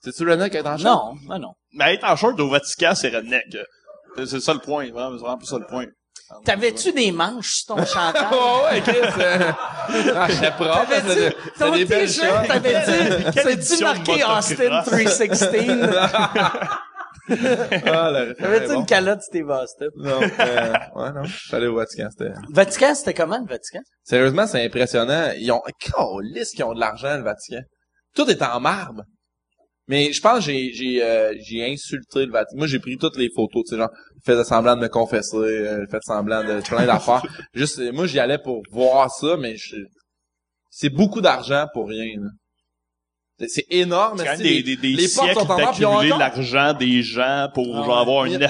C'est-tu redneck être en short? non, non, non. Mais être en short au Vatican, c'est redneck. C'est ça le point, vraiment, c'est vraiment plus ça le point. T'avais-tu des manches sur ton chandail? Oh ouais, Chris. euh, Ah, j'étais propre. T'avais-tu, des belles t-shirt, t'avais-tu, de marqué Austin motocross? 316? Ah, T'avais-tu bon. une calotte Steve Austin? Non, euh, ouais, non. Allé au Vatican, c'était... Vatican, c'était comment le Vatican? Sérieusement, c'est impressionnant. Ils ont, calisse qu'ils ont de l'argent, le Vatican. Tout est en marbre. Mais je pense que j'ai, j'ai, euh, j'ai insulté le Vatican. Moi, j'ai pris toutes les photos, tu sais, genre, fait semblant de me confesser, euh, fait semblant de plein d'affaires. Juste, moi, j'y allais pour voir ça, mais je, c'est beaucoup d'argent pour rien, là. C'est- énorme, C'est quand même c'est des, les- des, des les portes siècles ils d'accumuler encore- l'argent des gens pour Ah genre avoir un de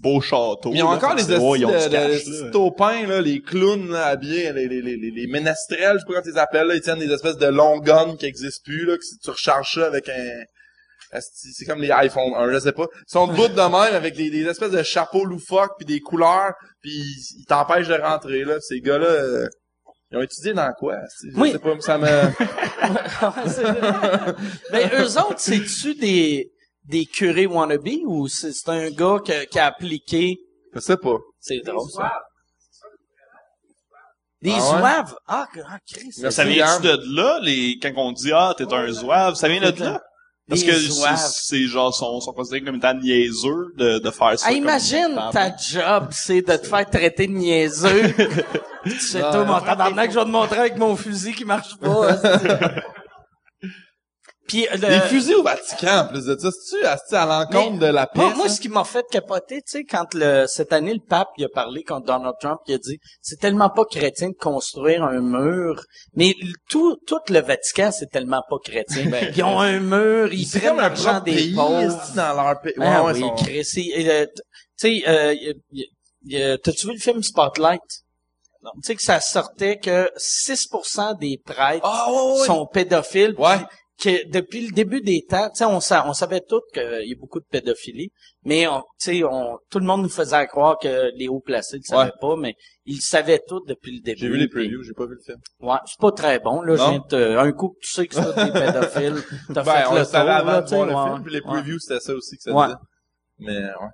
beau château. Mais ils ont encore les ils là. taupins, là, les clowns là, habillés, les, les, les, les, les ménestrels, je sais pas comment tu les appelles, là, ils tiennent des espèces de longs guns qui existent plus, là, que si tu recharges ça avec un... C'est comme les iPhone 1, je sais pas. Ils sont debout de même avec des, des espèces de chapeaux loufoques puis des couleurs, puis ils ils t'empêchent de rentrer, là. Ces gars-là, euh, ils ont étudié dans quoi? Je Oui. sais pas, ça me... Mais eux autres, c'est-tu des, des curés wannabe ou c'est, un gars que- qui a appliqué? Je sais pas. C'est drôle, ça. Des Ah ouais? zouaves? Ah, ah, Christ. Ça vient-tu de là, les, quand on dit, ah, t'es un zouave, ça vient de là? Parce que c'est c'est genre, sont, sont considérés comme étant niaiseux de, de faire ça. Ah, imagine, ta job, c'est de te faire traiter de niaiseux. tu sais, toi, mon tabarnak, je vais te montrer avec mon fusil qui marche pas. Puis, le... Des fusils au Vatican, en plus de ça. C'est-tu à l'encontre de la paix? Moi, moi, ce qui m'a fait capoter, tu sais, quand le, cette année, le pape, il a parlé contre Donald Trump, il a dit, c'est tellement pas chrétien de construire un mur. Mais tout, tout le Vatican, c'est tellement pas chrétien. ils ont un mur, ils prennent l'argent des pays, pauvres. dans leur pays. Ah Ouais, oui, ils sont- euh, tu sais, euh, y- t'as-tu vu le film Spotlight? Tu sais que ça sortait que 6% des prêtres Ah, sont pédophiles. Ouais. Que depuis le début des temps, tu sais, on, sa- on savait tous qu'il y a beaucoup de pédophilie, mais on, tu sais, on, tout le monde nous faisait croire que les hauts placés ne savaient pas, mais ils le savaient tous depuis le début. J'ai vu les previews, j'ai pas vu le film. Ouais, c'est pas très bon, là. de te- un coup que tu sais que c'est des pédophiles, t'as Ben, fait on le tour, avant là, de tu sais, voir le ouais, film, puis les ouais. previews, c'était ça aussi que ça Ouais. disait. Mais, ouais.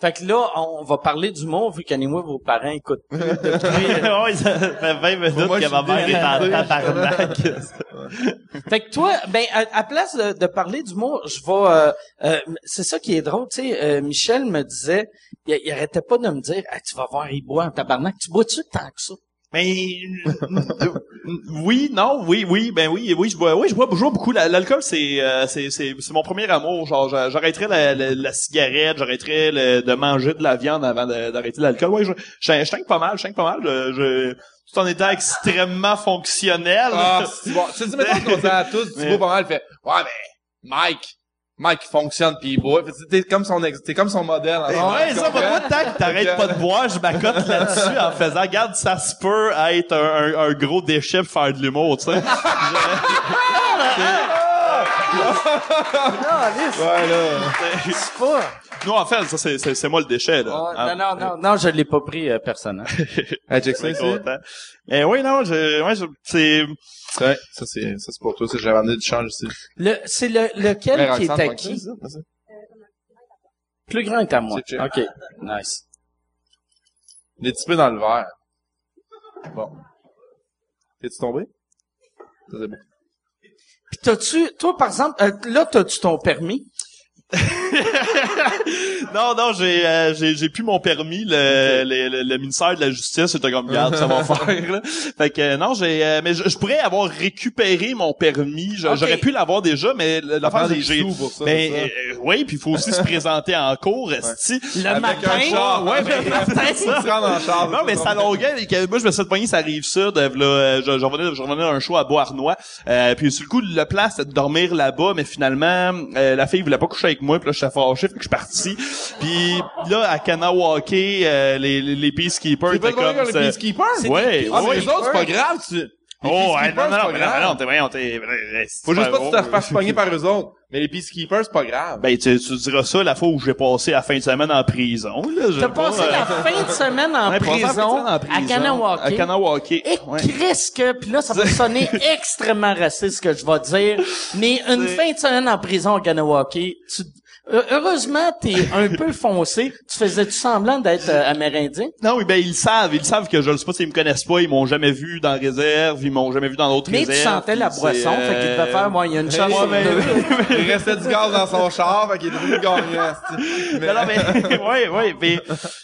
Fait que là, on va parler d'humour, vu qu'animez vos parents écoutent plus depuis... ouais, ça fait 20 minutes Moi, que je ma suis mère est en dégoûté. tabarnak. fait que toi, ben, à, à place de, de parler d'humour, je vais... euh, euh, c'est ça qui est drôle, tu sais, euh, Michel me disait, il, il arrêtait pas de me dire, ah, tu vas voir, il boit en tabarnak. Tu bois-tu tant que ça? Mais oui, non, oui, oui, ben oui, oui, je bois, oui, je bois, je bois beaucoup. La- L'alcool, c'est, euh, c'est, c'est, c'est mon premier amour. Genre, j'a- j'arrêterais la, la, la cigarette, j'arrêterais le- de manger de la viande avant d'arrêter l'alcool. Ouais, je, je, je pas mal, je pas mal. Je, je, tout en étant extrêmement fonctionnel. Ah, c'est bon. Tu dis, mettons qu'on dit à tous, tu bois pas mal, fait, ouais, mais, Mike, Mike, il fonctionne pis il boit. T'es comme son ex, t'es comme son modèle. ce moment, Ouais, ça, comprends? moi, tant que t'arrêtes pas de boire, je m'accote là-dessus en faisant, regarde, ça se peut être un, un, un gros déchet pour faire de l'humour, tu sais. Ouais, là. C'est pas... non, en fait, ça, c'est, c'est, c'est moi le déchet, là. Ouais, Ah, non, non, non, non, je l'ai pas pris euh, personnel. Hey, check je ça? suis ici. content. Mais oui, non, je, ouais, je, c'est, Ouais, ça c'est, ça c'est pour toi, ça j'avais amené du change ici. Le, c'est le, lequel qui est vas-y. Plus grand est à moi. C'est. OK. Nice. Il est typé dans le verre. Bon. T'es-tu tombé? Ça c'est bon. T'as-tu, toi, par exemple, euh, là, t'as-tu ton permis? non, non, j'ai, euh, j'ai, j'ai plus mon permis. Le, le, le, le ministère de la Justice c'était comme garde, ça va faire. Là. Fait que euh, non, j'ai, euh, mais je, je pourrais avoir récupéré mon permis. Je-. J'aurais pu l'avoir déjà, mais l'affaire c'est j'ai. pour ça, Mais ça. euh, oui, puis il faut aussi se présenter en cours, esti. Le Avec matin? un char. Ouais, mais en char. Non, mais ça que moi, je me suis pogner, ça rive sud, euh, là, euh, je, je revenais, je revenais d'un show à Beauharnois, euh, puis sur le coup, le plan, c'était de dormir là-bas, mais finalement, euh, la fille voulait pas coucher avec moi, puis là, j'étais fâché, fait que je suis parti. Puis là, à Kanawake, euh, les, les, les peacekeepers T'es pas étaient comme... les peacekeepers? C'est Ouais, des Ah, mais ouais. les autres, c'est pas grave, tu... Oh, ouais, non, non, non, mais non, non, t'es, voyons, t'es, Faut juste pas que tu te refasses pogner par eux autres. Mais les peacekeepers, c'est pas grave. Ben, tu, tu diras ça la fois où j'ai passé la fin de semaine en prison, là. j'ai T'as pas, passé euh, la fin de semaine en ouais, passé la fin de prison, semaine en à prison, Kanawake. À Kanawake. Et ouais. Que, puis là, ça va sonner extrêmement raciste ce que je vais dire, mais une fin de semaine en prison à Kanawake, tu, Heureusement, t'es un peu foncé. Tu faisais-tu semblant d'être euh, amérindien? Non, oui, ben ils le savent, ils le savent que je le sais pas, s'ils me connaissent pas, ils m'ont jamais vu dans la réserve, ils m'ont jamais vu dans d'autres Mais tu sentais la boisson, c'est, fait qu'il devait euh, faire, moi, il y a une chance sur deux. Il restait du gaz dans son char, fait qu'il est devenu gagnant. Mais- Non, non, mais, ouais, ouais, mais,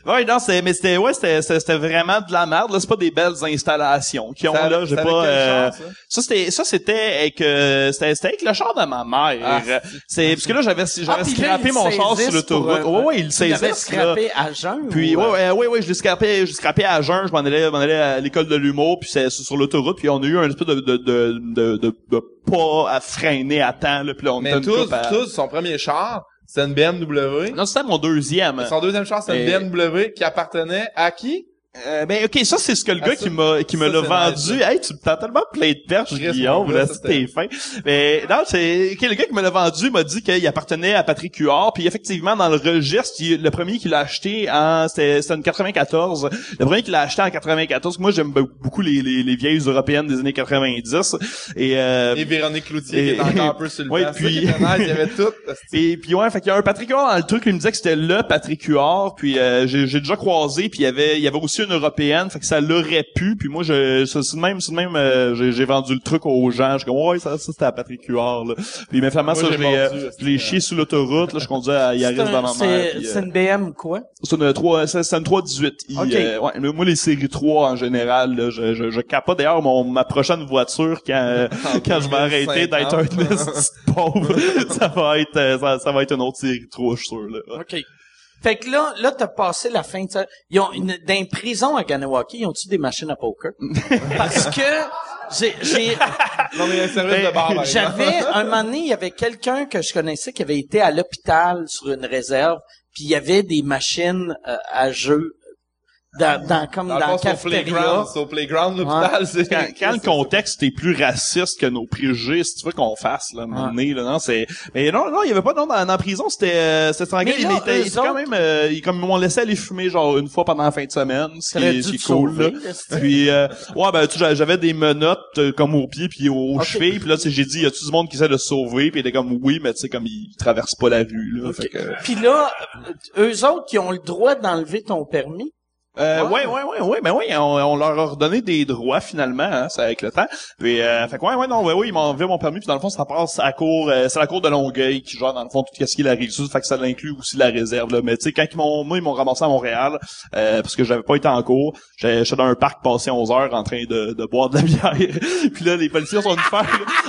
ouais, non, c'est, mais c'était, ouais, c'était, c'était c'était vraiment de la merde, là, c'est pas des belles installations qu'ils ont, Ça- là, j'ai ça pas, quel euh, char, ça? ça, c'était, ça, c'était avec, euh, c'était, c'était avec le char de ma mère. Ah, c'est, parce que là, j'avais, j'avais Ah, puis là, scrappé mon char sur l'autoroute. Ouais, ouais, il saisissent, scrappé à jeun? Puis ou, ouais, euh, ouais, ouais, ouais, je l'ai scrappé, je l'ai scrappé à jeun, je m'en allais, je m'en allais à l'école de l'humour, puis c'est sur l'autoroute, puis on a eu un espèce de de de de, de, de pas à freiner à temps, là, puis on Mais tous, tous, son premier char, c'était une BMW. Non, c'était mon deuxième. Son deuxième char, c'est une Et- BMW qui appartenait à qui? Euh, ben ok, ça c'est ce que le Ah, gars ça- qui m'a qui me l'a vendu. nice, hey, tu me tends tellement plein de perches, Guillaume, là, ça, c'était fin. Mais non, c'est ok, le gars qui me l'a vendu m'a dit qu'il appartenait à Patrick Huard, puis effectivement dans le registre, il- le premier qui l'a acheté en c'était c'était une 94. Le premier qui l'a acheté en 94. Moi j'aime beaucoup les, les les vieilles européennes des années 90 et euh, Et Véronique Cloutier, et- qui est encore un peu sur le Ouais, puis- nice, il y avait tout. Et puis ouais, fait qu'il y a un Patrick Huard dans le truc, il me disait que c'était le Patrick Huard, puis euh, j'ai j'ai déjà croisé, puis il y avait il y avait aussi une européenne, fait que ça l'aurait pu, puis moi je c'est même c'est même euh, j'ai j'ai vendu le truc aux gens, je suis comme ouais ça, ça c'était à Patrick Huard là. Puis mais finalement Moi, ça j'ai je l'ai euh, je l'ai chié sur l'autoroute, là je conduisais à Yaris dans ma mère. c'est euh, une BM quoi? c'est une 3 c'est c'est une 318. I, Ok. euh, ouais, mais moi les séries 3 en général là, je je, je capote d'ailleurs mon ma prochaine voiture quand euh, quand je vais arrêter d'être un 2050. esti de pauvre, ça va être ça, ça va être une autre série 3 je suis sûr là. OK. Fait que là, là, t'as passé la fin de ça. Ils ont une, dans les prisons à Ganawaki, ils ont-tu des machines à poker? Parce que, j'ai, j'ai, j'avais, un moment donné, il y avait quelqu'un que je connaissais qui avait été à l'hôpital sur une réserve, puis il y avait des machines euh, à jeu dans, dans comme Dans dans, le au cafétéria. playground, c'est au playground, l'hôpital, c'est... quand, quand le contexte est plus raciste que nos préjugés, si tu veux qu'on fasse, là, moment donné, là, non, c'est, mais non, non, il y avait pas, non, dans, dans la prison, c'était, euh, c'était tranquille, Mais là, mais il était- quand autres- même, euh, ils, comme, ils m'ont laissé aller fumer, genre, une fois pendant la fin de semaine, ce qui est, dû ce qui est te cool, là. sauver. Puis, euh, ouais, ben, tu sais, j'avais des menottes, euh, comme aux pieds puis aux Ok. chevilles, puis là, tu sais, j'ai dit, y a-tu du monde qui essaie de se sauver, puis il était comme, oui, mais tu sais, comme, ils traversent pas la rue, là, fait que, Puis là, euh, eux autres qui ont le droit d'enlever ton permis, Euh, Ouais. ouais, ouais, ouais, ouais, ben oui, on, on leur a redonné des droits finalement, hein, c'est avec le temps. Puis, euh, fait que ouais, ouais, non, ouais, oui, ils m'ont enlevé mon permis. Puis dans le fond, ça passe à la cour, euh, c'est la cour de Longueuil qui gère dans le fond tout ce qui est la rive sud. Fait que ça inclut aussi la réserve. Là. Mais tu sais, quand ils m'ont, moi, ils m'ont ramassé à Montréal euh, parce que j'avais pas été en cours. J'étais dans un parc passé 11 heures en train de, de boire de la bière. puis là, les policiers sont venus faire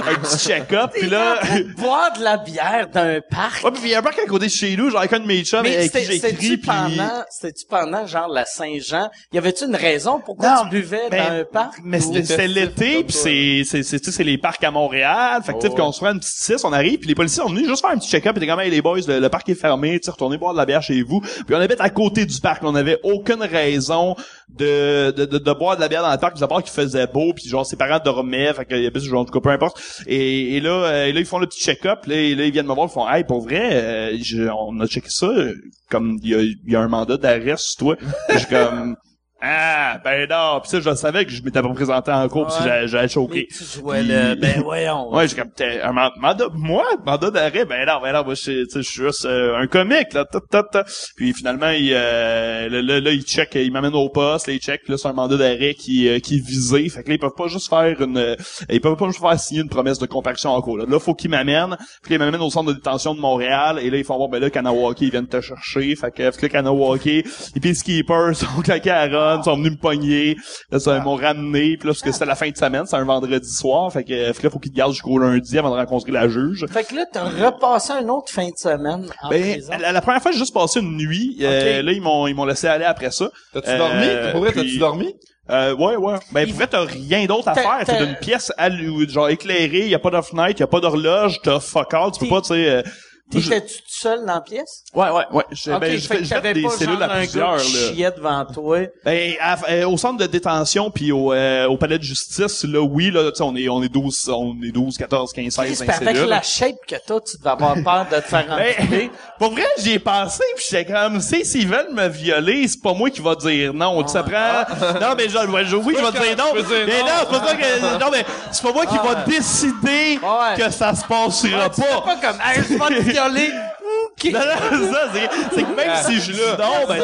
un petit check-up. Puis là, boire de la bière dans un parc? ouais, puis il y a un parc à côté de chez nous, genre avec un de mes chums Mais avec qui c'était- j'ai écrit. c'était-tu Puis pendant, c'était-tu pendant, genre, la Saint-Jean? Y avait-tu une raison pourquoi Non, tu buvais mais- dans un parc? Mais c'était c'était l'été, puis ça. c'est c'est c'est tu sais, c'est les parcs à Montréal, fait que tu sais Oh, qu'on se prend une petite six, on arrive, puis les policiers sont venus juste faire un petit check-up, et t'es comme hey, les boys, le, le parc est fermé, tu sais, retournez boire de la bière chez vous. Puis on habite à côté du parc, on avait aucune raison de de, de de boire de la bière dans le parc, à part qu'il faisait beau, puis genre ses parents dormaient, fait que y avait genre en tout cas peu importe. Et, et là euh, et là ils font le petit check-up, là, et là ils viennent me voir, ils font hey pour vrai, euh, je- on a checké ça, euh, comme il y a, il y a un mandat d'arrêt sur toi. Je suis comme ah, ben non. Puis ça, je savais que je m'étais pas présenté en cours, Ouais. j'allais j'allais Mais choquer. tu jouais le, ben voyons. Ouais, j'ai comme, un man- mandat, moi, mandat d'arrêt, ben non, ben non, moi, je suis juste euh, un comique, là, ta, ta, ta. Puis finalement, il, euh, là, là, là, il check, il m'amène au poste, là, il check, puis là, c'est un mandat d'arrêt qui, euh, qui est visé. Fait que là, ils peuvent pas juste faire une, euh, ils peuvent pas juste faire signer une promesse de compaction en cours, là. Là, faut qu'ils m'amènent, puis là, ils m'amènent au centre de détention de Montréal, et là, ils font voir, ben là, Kanawaki, ils viennent te chercher. Fait que, fait que là, Kanawaki, sont claqués à run, sont venus me pogner. Là, ça, ils m'ont ramené, puis là, parce que c'était la fin de semaine, c'est un vendredi soir, fait que, fait que là, faut qu'ils te gardent jusqu'au lundi avant de rencontrer la juge. Fait que là, t'as repassé une autre fin de semaine en Ben, prison. la, la première fois, j'ai juste passé une nuit. Euh, là, ils m'ont, ils m'ont laissé aller après ça. T'as-tu Euh, dormi? Pour vrai, puis- t'as-tu dormi? Euh, ouais, ouais. Ben, Il- pour vrai, t'as rien d'autre à faire. T'es t'as- d'une pièce allu- genre éclairée, y a pas de fenêtre, y a pas d'horloge, t'as fuck all, tu peux pas, tu sais... je- T'étais-tu tout seul dans la pièce? Ouais, ouais, ouais. J'ai Ok, ben, j'ai fait j'ai fait des pas cellules genre à un plusieurs, gars qui là. devant toi. Ben, à- euh, au centre de détention puis au, euh, au palais de justice, là, oui, là, tu sais, on est, on est 12, on est 12, 14, 15, 16 Chris, dans pis les avec cellules. la shape que t'as, tu devais avoir peur de te faire Ben, pour vrai, j'y ai pensé pis j'étais comme, tu sais, s'ils veulent me violer, c'est pas moi qui va dire non. Tu sais, prend... Non, mais je, ouais, je- oui, je vais dire non. Je mais non. non, c'est pas ça que, non, mais c'est pas moi qui va décider Ouais. que ça se passera pas. comme. Non, non, ça, c'est, c'est que même si je dis non, ben,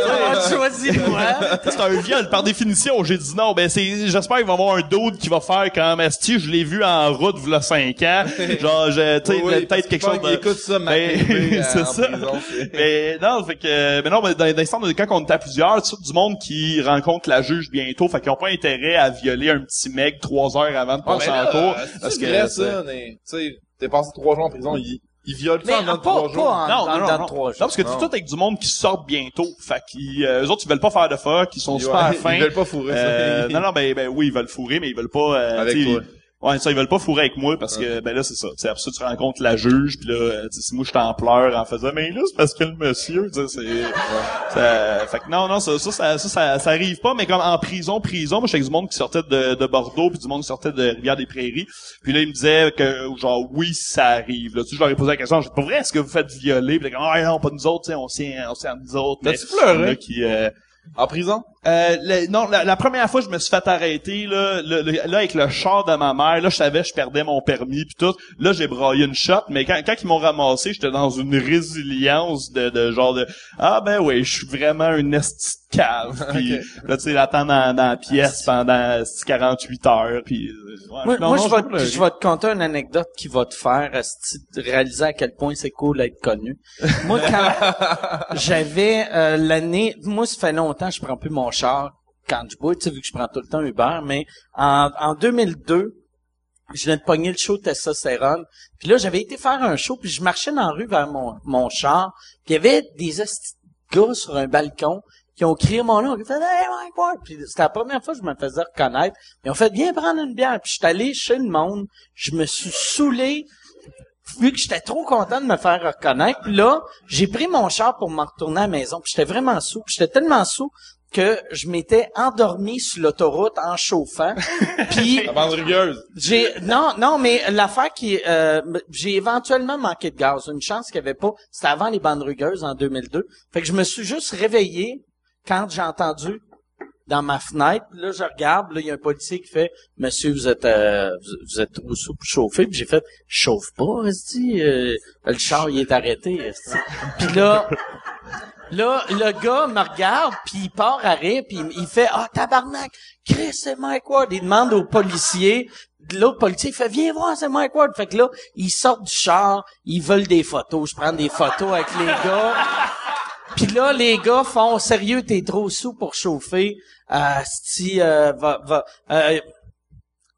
c'est un viol par définition. J'ai dit non, ben c'est, j'espère qu'il va y avoir un dude qui va faire quand esti, je l'ai vu en route v'là 5 ans? Genre, je, tu sais, Oui, peut-être quelque chose de... écoute ça, Ben, c'est ça. prison, c'est- Mais non, fait que mais non, mais dans l'instant de quand on était à plusieurs, tu sais, du monde qui rencontre la juge bientôt, fait qu'ils ont pas intérêt à violer un petit mec trois heures avant de Ah, passer mais en là, cours. parce c'est que c'est- tu sais, t'es passé trois jours en prison, il, il viole Mais ça en dedans pas, de trois pas jours. en non, dans, non, dans non, trois Non, jours. parce que tu Non. tout avec du monde qui sortent bientôt. Fait qu'ils, euh, eux autres, ils veulent pas faire de fuck, ils sont Ils- super ouais, fins. Ils veulent pas fourrer ça. Euh, non, non, ben, ben oui, ils veulent fourrer, mais ils veulent pas... Euh, Avec toi. Ouais, ça, ils veulent pas fourrer avec moi parce que, ben là, c'est ça. C'est après ça, tu rencontres la juge, puis là, euh, si moi, je t'en pleure en faisant, mais là, c'est parce que le monsieur, tu sais, c'est... ça- fait que non, non, ça, ça, ça, ça, ça, ça arrive pas, mais comme en prison, prison, moi, j'étais du monde qui sortait de, de Bordeaux, puis du monde qui sortait de Rivière-des-Prairies, puis là, ils me disaient que, genre, oui, ça arrive, là. Tu sais, je leur ai posé la question, j'ai pour vrai, est-ce que vous faites violer? Puis là, comme, ah, non, pas nous autres, tu sais, on sait, on sait nous autres. T'as-tu pleuré? qui, euh, En prison? Euh, non, la, la première fois je me suis fait arrêter là, le- le- là avec le char de ma mère, là je savais je perdais mon permis puis tout. Là j'ai braillé une shot, mais quand, quand ils m'ont ramassé, j'étais dans une résilience de, de genre de ah ben oui, je suis vraiment une esti cave. Puis là tu sais l'attendre dans, dans la pièce pendant esti, 48 heures puis euh, ouais, Moi, non, moi, non, je, vais, je vais te conter une anecdote qui va te faire réaliser à quel point c'est cool d'être connu. Moi, quand j'avais euh, l'année... Moi, ça fait longtemps que je prends plus mon char quand je bois, tu sais, vu que je prends tout le temps Uber, mais en, en 2002, je venais de pogner le show Testostérone. Puis là, j'avais été faire un show, puis je marchais dans la rue vers mon, mon char, puis il y avait des gars sur un balcon qui ont crié mon nom, qui ont fait Hey Mike Ward! Puis c'était la première fois que je me faisais reconnaître. Ils ont fait Viens prendre une bière. Puis je suis allé chez le monde, je me suis saoulé, vu que j'étais trop content de me faire reconnaître. Puis là, j'ai pris mon char pour me retourner à la maison. Puis j'étais vraiment sous. Puis j'étais tellement sous que je m'étais endormi sur l'autoroute en chauffant. Puis La bande rugueuse. j'ai non non mais l'affaire qui euh, j'ai éventuellement manqué de gaz une chance qu'il y avait pas c'était avant les bandes rugueuses en 2002 fait que je me suis juste réveillé quand j'ai entendu dans ma fenêtre là je regarde là il y a un policier qui fait monsieur vous êtes euh, vous, êtes trop sous pour puis j'ai fait je chauffe pas esti, euh, le char il est arrêté esti. puis là Là, le gars me regarde, puis il part à rire, puis il- il fait « Ah, tabarnak, Chris, c'est Mike Ward. » Il demande au policier, l'autre policier, il fait « Viens voir, c'est Mike Ward. » Fait que là, ils sortent du char, ils veulent des photos. Je prends des photos avec les gars. Puis là, les gars font « Sérieux, t'es trop sous pour chauffer. Euh, si, euh, va, va, euh,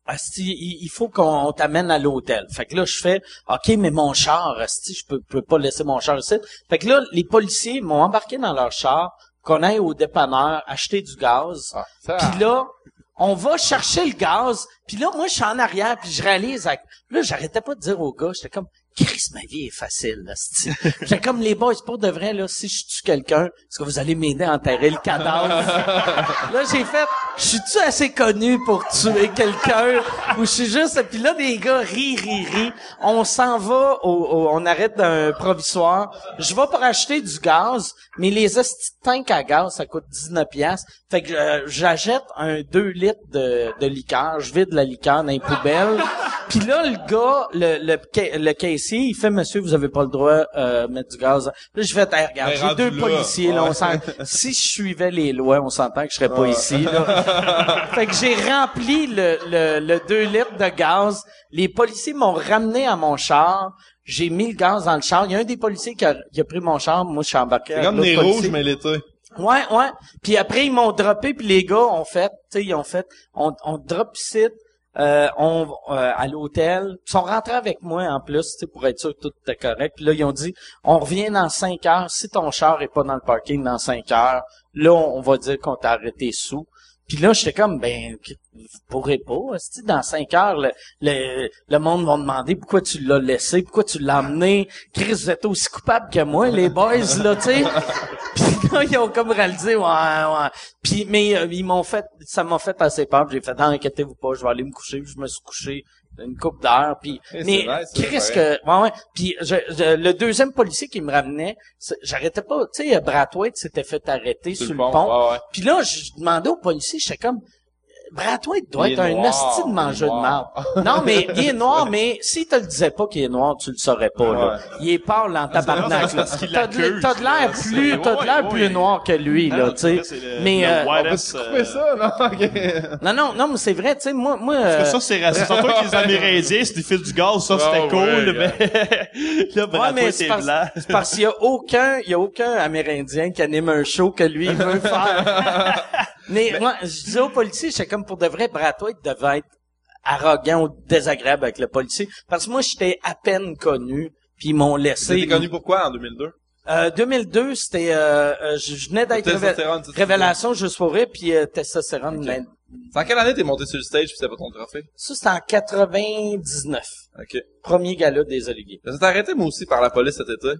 Asti, il, faut qu'on t'amène à l'hôtel. Fait que là, je fais, OK, mais mon char, Asti, je peux, peux pas laisser mon char ici. Fait que là, les policiers m'ont embarqué dans leur char, qu'on aille au dépanneur, acheter du gaz. Ah. Puis là, on va chercher le gaz. Puis là, moi, je suis en arrière, puis je réalise... Là, j'arrêtais pas de dire au gars, j'étais comme... Chris, ma vie est facile, là. J'étais comme les boys, pour de vrai, là, si je tue quelqu'un, est-ce que vous allez m'aider à enterrer le cadavre? là, j'ai fait, je suis-tu assez connu pour tuer quelqu'un? Ou je suis juste, puis là, des gars rient, rient, rient. On s'en va au, au- on arrête d'un provisoire. Je vais pour acheter du gaz, mais les tanks à gaz, ça coûte 19 piastres. Fait que euh, j'achète un 2 litres de, de liqueur, je vide la liqueur dans les poubelles. Puis là, le gars, le, le, ca- le il fait, monsieur, vous avez pas le droit euh, mettre du gaz. Là, je fais, Hey, regarde, Ben, j'ai deux là, policiers, là, on s'en- si je suivais les lois, on s'entend que je serais pas ici, là. fait que j'ai rempli le, le, le 2 litres de gaz. Les policiers m'ont ramené à mon char. J'ai mis le gaz dans le char. Il y a un des policiers qui a, qui a pris mon char. Moi, je suis embarqué C'est comme des rouges, mais l'été. Ouais, ouais. Puis après, ils m'ont droppé, puis les gars ont fait, tu sais, ils ont fait, on, on drop ici, euh, on, euh, à l'hôtel. Ils sont rentrés avec moi, en plus, pour être sûr que tout était correct. Là, ils ont dit, on revient dans cinq heures. Si ton char est pas dans le parking dans cinq heures, là, on va dire qu'on t'a arrêté sous. Puis là, j'étais comme, ben, vous pourrez pas. Dans cinq heures, le, le, le monde va demander pourquoi tu l'as laissé, pourquoi tu l'as amené. Chris, vous êtes aussi coupable que moi, les boys, là, tu sais. Puis là, ils ont comme réalisé, ouais, ouais. Puis, mais euh, ils m'ont fait, ça m'a fait assez peur. J'ai fait, non, inquiétez-vous pas, je vais aller me coucher. Puis je me suis couché une coupe d'heure. Puis, mais c'est que, ouais, ouais. Puis je, je- le deuxième policier qui me ramenait, j'arrêtais pas, tu sais, Brathwaite s'était fait arrêter sur, le pont. Ouais, ouais. Puis là, je demandais au policier, j'étais comme, Brad White doit Il être un hostie de mangeur de marde. Non, mais il est noir, mais s'il te le disait pas qu'il est noir, tu le saurais pas, là. Ouais. Il est pâle en tabarnak, là. parce qu'il T'as de l'air plus, t'as de l'air plus noir que lui, là, Non, tu sais. Mais, euh, On whitest, peut euh, couper ça, non? Non, non, non, mais c'est vrai, tu sais, moi, moi, Parce que euh, ça, c'est raciste. Surtout avec les Amérindiens, c'est des fils du gaz, ça, c'était Ah cool, ouais, mais là, c'est blanc. c'est parce qu'il y a aucun, il y a aucun Amérindien qui anime un show que lui il veut faire. Mais moi, je disais aux policiers, j'étais comme pour de vrai, Brad White devait être arrogant ou désagréable avec le policier. Parce que moi, j'étais à peine connu, puis ils m'ont laissé. T'es connu pourquoi en 2002? Euh, 2002, c'était, euh, euh, je venais d'être révé- c'est révélation juste pour rire, puis euh, testostérone. ben, C'est en quelle année t'es monté sur le stage pis c'était pas ton trophée? Ça, c'était en 99. Ok. Premier gala des Oliviers. Je suis arrêté moi aussi par la police cet été,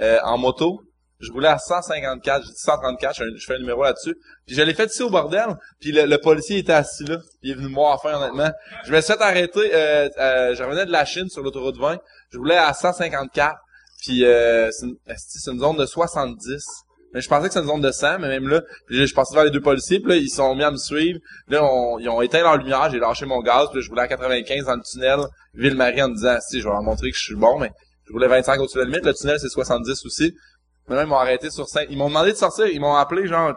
euh, en moto. Je roulais à 154, j'ai dit 134, je fais un, je numéro là-dessus. Puis je l'ai fait ici au bordel, puis le, le policier était assis là, puis il est venu me voir à honnêtement. Je me suis fait arrêter, euh, euh, je revenais de la Chine sur l'autoroute 20, je roulais à 154, puis euh, c'est une, c'est une zone de 70. Mais je pensais que c'était une zone de 100, mais même là, là, je passais vers les deux policiers, puis là, ils sont mis à me suivre. Là, on- ils ont éteint leur lumière, j'ai lâché mon gaz, puis là, je roulais à 95 dans le tunnel, Ville-Marie en me disant, si, je vais leur montrer que je suis bon, mais je roulais 25 au-dessus de la limite, le tunnel c'est 70 aussi. Maintenant, ils m'ont arrêté sur Saint... Ils m'ont demandé de sortir, ils m'ont appelé genre...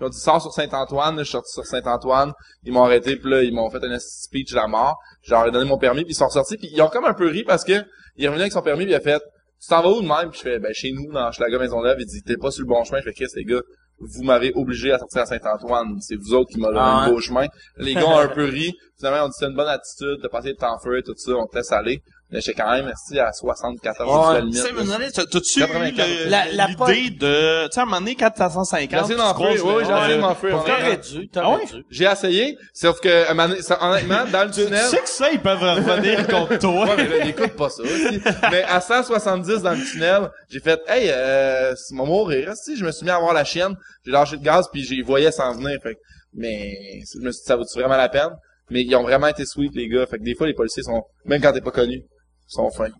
Ils ont dit sors sur Saint-Antoine, je suis sorti sur Saint-Antoine, ils m'ont arrêté, puis là, ils m'ont fait un speech de la mort. Leur ai donné mon permis, puis ils sont sortis, puis ils ont comme un peu ri parce que il est revenu avec son permis, puis il a fait Tu t'en vas où de même? Puis je fais Ben chez nous, dans Schlager Maisonneuve, il dit T'es pas sur le bon chemin, je fais Chris les gars, vous m'avez obligé à sortir à Saint-Antoine. C'est vous autres qui m'avez Ah donné le ouais. beau chemin. Les gars ont un peu ri. Finalement, on dit c'est une bonne attitude, t'as passé le temps feu, tout ça, on te laisse aller. Mais j'étais quand même esti à 74 Ouais. sur la limite. Tu là. t'as- T'as-tu eu 84. le- La- la l'idée de... Tu sais, à un moment donné, quand à 150, J'ai essayé tu d'en croises fuir, oui, le- j'ai essayé Ouais. d'en fuir. Pour honnêtement. T'aurais dû, t'aurais Ah ouais? dû. J'ai essayé, sauf que un moment donné, ça- honnêtement, dans le Tu tunnel. sais que ça, ils peuvent revenir contre toi. Ouais, mais là, il écoute pas ça aussi. Mais à 170 dans le tunnel, j'ai fait Hey, euh, c'est mon mourir. Si, je me suis mis à voir la chienne, j'ai lâché le gaz puis j'y voyais s'en venir. Fait que- mais je me suis dit, ça vaut-tu vraiment la peine? Mais ils ont vraiment été sweet, les gars. Fait que des fois, les policiers sont, même quand t'es pas connu, ils sont fins.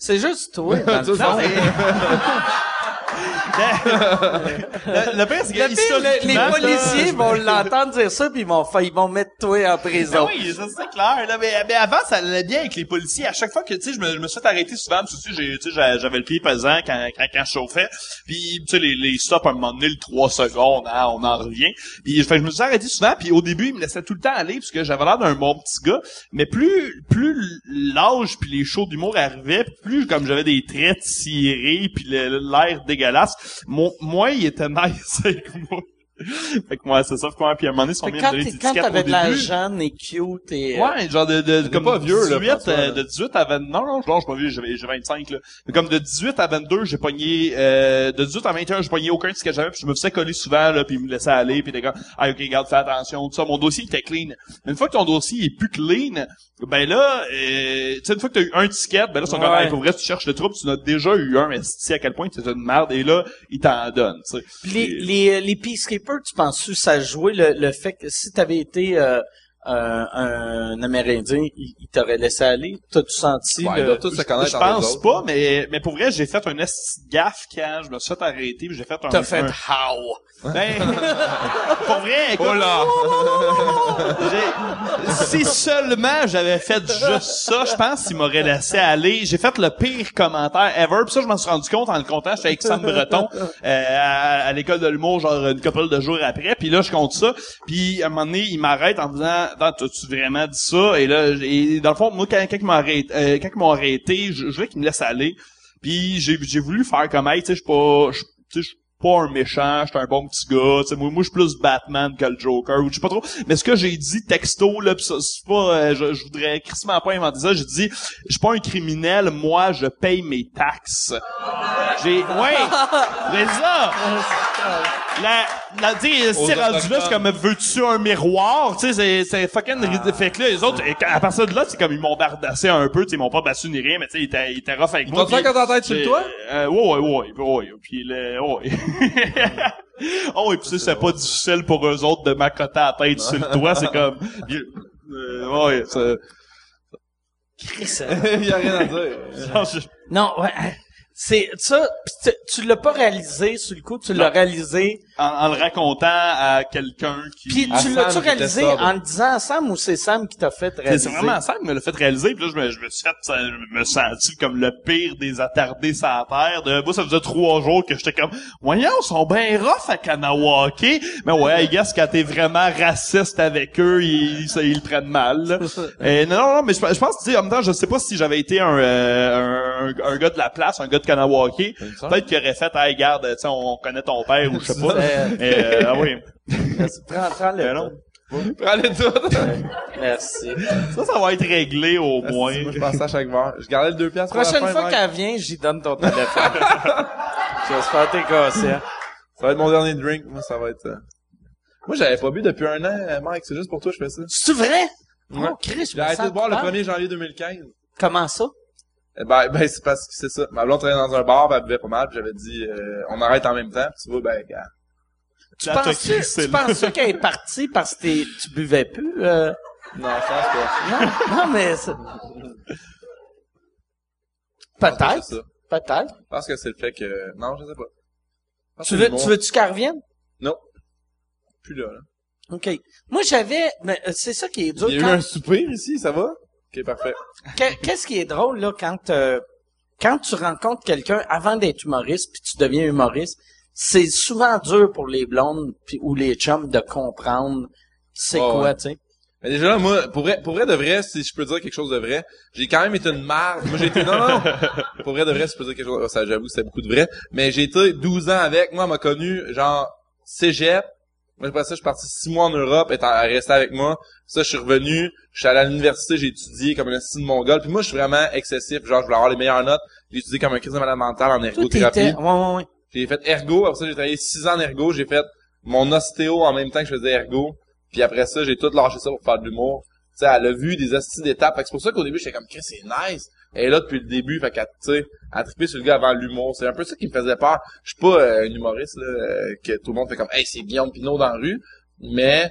C'est juste toi, dans le Le, le pire, c'est que Le pire, les policiers vont l'entendre dire ça, puis ils vont, ils vont mettre toi en Ben prison. oui, ça c'est clair. Là, mais, mais avant, ça allait bien avec les policiers. À chaque fois que, tu sais, je me, je me suis arrêter souvent, parce que, j'avais le pied pesant quand, quand, quand je chauffais. Puis, tu sais, les, les stops, à un moment donné, le 3 secondes, hein, on en revient. Puis, fait, je me suis arrêté souvent, puis au début, ils me laissaient tout le temps aller, parce que j'avais l'air d'un bon petit gars. Mais plus, plus l'âge puis les shows d'humour arrivaient, plus comme j'avais des traits tirés, puis l'air dégueulasse, mon, moi, il était nice avec moi. Fait que moi, c'est ça. Fait moi, puis à un moment donné, ils sont mis quand à me t'es- t'avais de la jeune et cute et... euh, Ouais, genre de, de, T'es comme pas vieux, là, 18, François, euh, de 18 à 20, non, non, non, je suis pas vieux, j'ai j'ai 25, là. Mais comme de 18 à 22, j'ai pogné, euh, de 18 à 21, j'ai pogné aucun ticket jamais, puis je me faisais coller souvent, là, puis ils me laissaient aller, puis des gars, ah, ok, garde, fais attention, tout ça. Mon dossier était clean. Une fois que ton dossier est plus clean, ben là, euh, tu sais, une fois que t'as eu un ticket, ben là, ils sont comme, Ouais. hey, pour vrai, tu cherches le trouble, tu en as déjà eu un, mais si à quel point tu es une merde, et là, ils t'en donnent, tu sais. Les, les, les Peacekeepers, tu penses que ça jouait le, le fait que si t'avais été euh, un, un Amérindien, il, il t'aurait laissé aller? T'as-tu senti Ouais, le... tous se connaître Je pense pas, mais, mais pour vrai, j'ai fait un gaffe quand je me suis fait arrêter, puis j'ai fait un... T'as fait un- how? Ben, pour vrai, écoute, Oh là! j'ai- si seulement j'avais fait juste ça, je pense qu'il m'aurait laissé aller. J'ai fait le pire commentaire ever, puis ça, je m'en suis rendu compte en le comptant. J'étais avec Sam Breton euh, à, à l'école de l'humour, genre une couple de jours après, puis là, je compte ça, puis à un moment donné, il m'arrête en me disant « Attends, t'as-tu vraiment dit ça? » Et là, et dans le fond, moi, quand, quand ils m'ont arrêté, euh, quand ils m'ont arrêté, je, je voulais qu'ils me laissent aller. Puis j'ai j'ai voulu faire comme hey, tu sais, je suis pas je- tu sais, je suis pas un méchant, je suis un bon petit gars, tu sais, moi, moi je suis plus Batman que le Joker ou je sais pas trop. Mais ce que j'ai dit texto là, pis ça c'est pas euh, je, je voudrais crissement pas inventer ça, j'ai dit je suis pas un criminel, moi je paye mes taxes. J'ai ouais, c'est ça. La, la, tu sais, si Aux c'est rendu là, c'est comme, veux-tu un miroir? Tu sais, c'est, c'est fucking ridicule. Fait que là, les autres, à partir de là, c'est comme, ils m'ont bardassé un peu, tu sais, ils m'ont pas battu ni rien, mais tu sais, ils étaient, ils étaient rough avec moi. T'as fait quand t'as tête sur toit? Euh, ouais, ouais, ouais, ouais, puis le, ouais. oh, et puis tu sais, c'est pas difficile pour eux autres de m'accoter à la tête sur le toit, c'est comme, euh, ouais, c'est, Chris, Il y a rien à dire. je- Non, ouais. C'est ça, pis tu, tu l'as pas réalisé sur le coup, tu l'as réalisé. En, en le racontant à quelqu'un qui... Puis tu Sam l'as-tu réalisé en le disant à Sam ou c'est Sam qui t'a fait réaliser? c'est vraiment ça qui me l'a fait réaliser. Puis là, je me, je me suis fait, ça- je me senti comme le pire des attardés sur la terre. De, moi, ça faisait trois jours que j'étais comme, voyons, ils sont bien rough à Kanawake. Mais ouais, I guess quand t'es vraiment raciste avec eux, ils, ils, ils le prennent mal. Euh, non, non, non, mais je, je pense, tu sais, en même temps, je sais pas si j'avais été un, euh, un, un gars de la place, un gars de Kanawake. Peut-être qu'il aurait fait, hey, garde, tu sais, on connaît ton père ou je sais pas. Euh, Euh, ah oui. prends, prends le Euh, tout. Merci. Ça, ça va être réglé au moins. Moi, je pensais à chaque verre. Je gardais le deux piastres pour la Prochaine fin, fois Mike. qu'elle vient, j'y donne ton téléphone. J'espère que t'es conscient. Ça va être mon dernier drink. Moi, ça va être... euh, Moi, j'avais pas bu depuis un an, euh, Mike. C'est juste pour toi que je fais ça. C'est vrai? Ouais. Oh, Chris, je J'ai me arrêté sens de boire le coupable. 1er janvier 2015. Comment ça? Eh Ben, ben c'est parce que c'est ça. Ma blonde travaillait dans un bar, elle buvait pas mal, puis j'avais dit, euh, on arrête en même temps, puis tu vois, ben, gars. Tu penses qu'elle est partie parce que tu buvais plus? euh? Non, je pense que... Non, non, mais... c'est- je pense que Peut-être, c'est ça. peut-être. Je pense que c'est le fait que... Non, je sais pas. Tu veux, tu veux-tu qu'elle revienne? Non. Plus là, là. OK. Moi, j'avais... mais, euh, C'est ça qui est dur. Il y a eu un soupir ici, ça va? Ok, parfait. Que- Qu'est-ce qui est drôle, là, quand, euh, quand tu rencontres quelqu'un avant d'être humoriste, puis tu deviens humoriste, c'est souvent dur pour les blondes puis, ou les chums de comprendre c'est quoi, ouais. tu sais. Mais déjà, là, moi, pour vrai, pour vrai de vrai, si je peux dire quelque chose de vrai, j'ai quand même été une marde. Moi, j'ai été, non, non. Pour vrai de vrai, si je peux dire quelque chose, ça, j'avoue, c'est beaucoup de vrai. Mais j'ai été 12 ans avec, moi, elle m'a connu, genre, cégep. Moi, après ça, je suis parti 6 mois en Europe, elle est restée avec moi. Ça, je suis revenu, je suis allé à l'université, j'ai étudié comme un style mongol. Puis moi, je suis vraiment excessif, genre, je voulais avoir les meilleures notes. J'ai étudié comme un crise de malade mental en ergothérapie. Ouais, ouais, ouais. J'ai fait ergo, après ça j'ai travaillé six ans en ergo, j'ai fait mon ostéo en même temps que je faisais ergo, puis après ça j'ai tout lâché ça pour faire de l'humour. Tu sais, elle a vu des hosties d'étapes, c'est pour ça qu'au début j'étais comme Chris c'est nice. Elle là depuis le début, fait qu'elle, tu sais, elle trippé sur le gars avant l'humour. C'est un peu ça qui me faisait peur. Je suis pas euh, un humoriste là, euh, que tout le monde fait comme Hey c'est Guillaume Pinot dans la rue, mais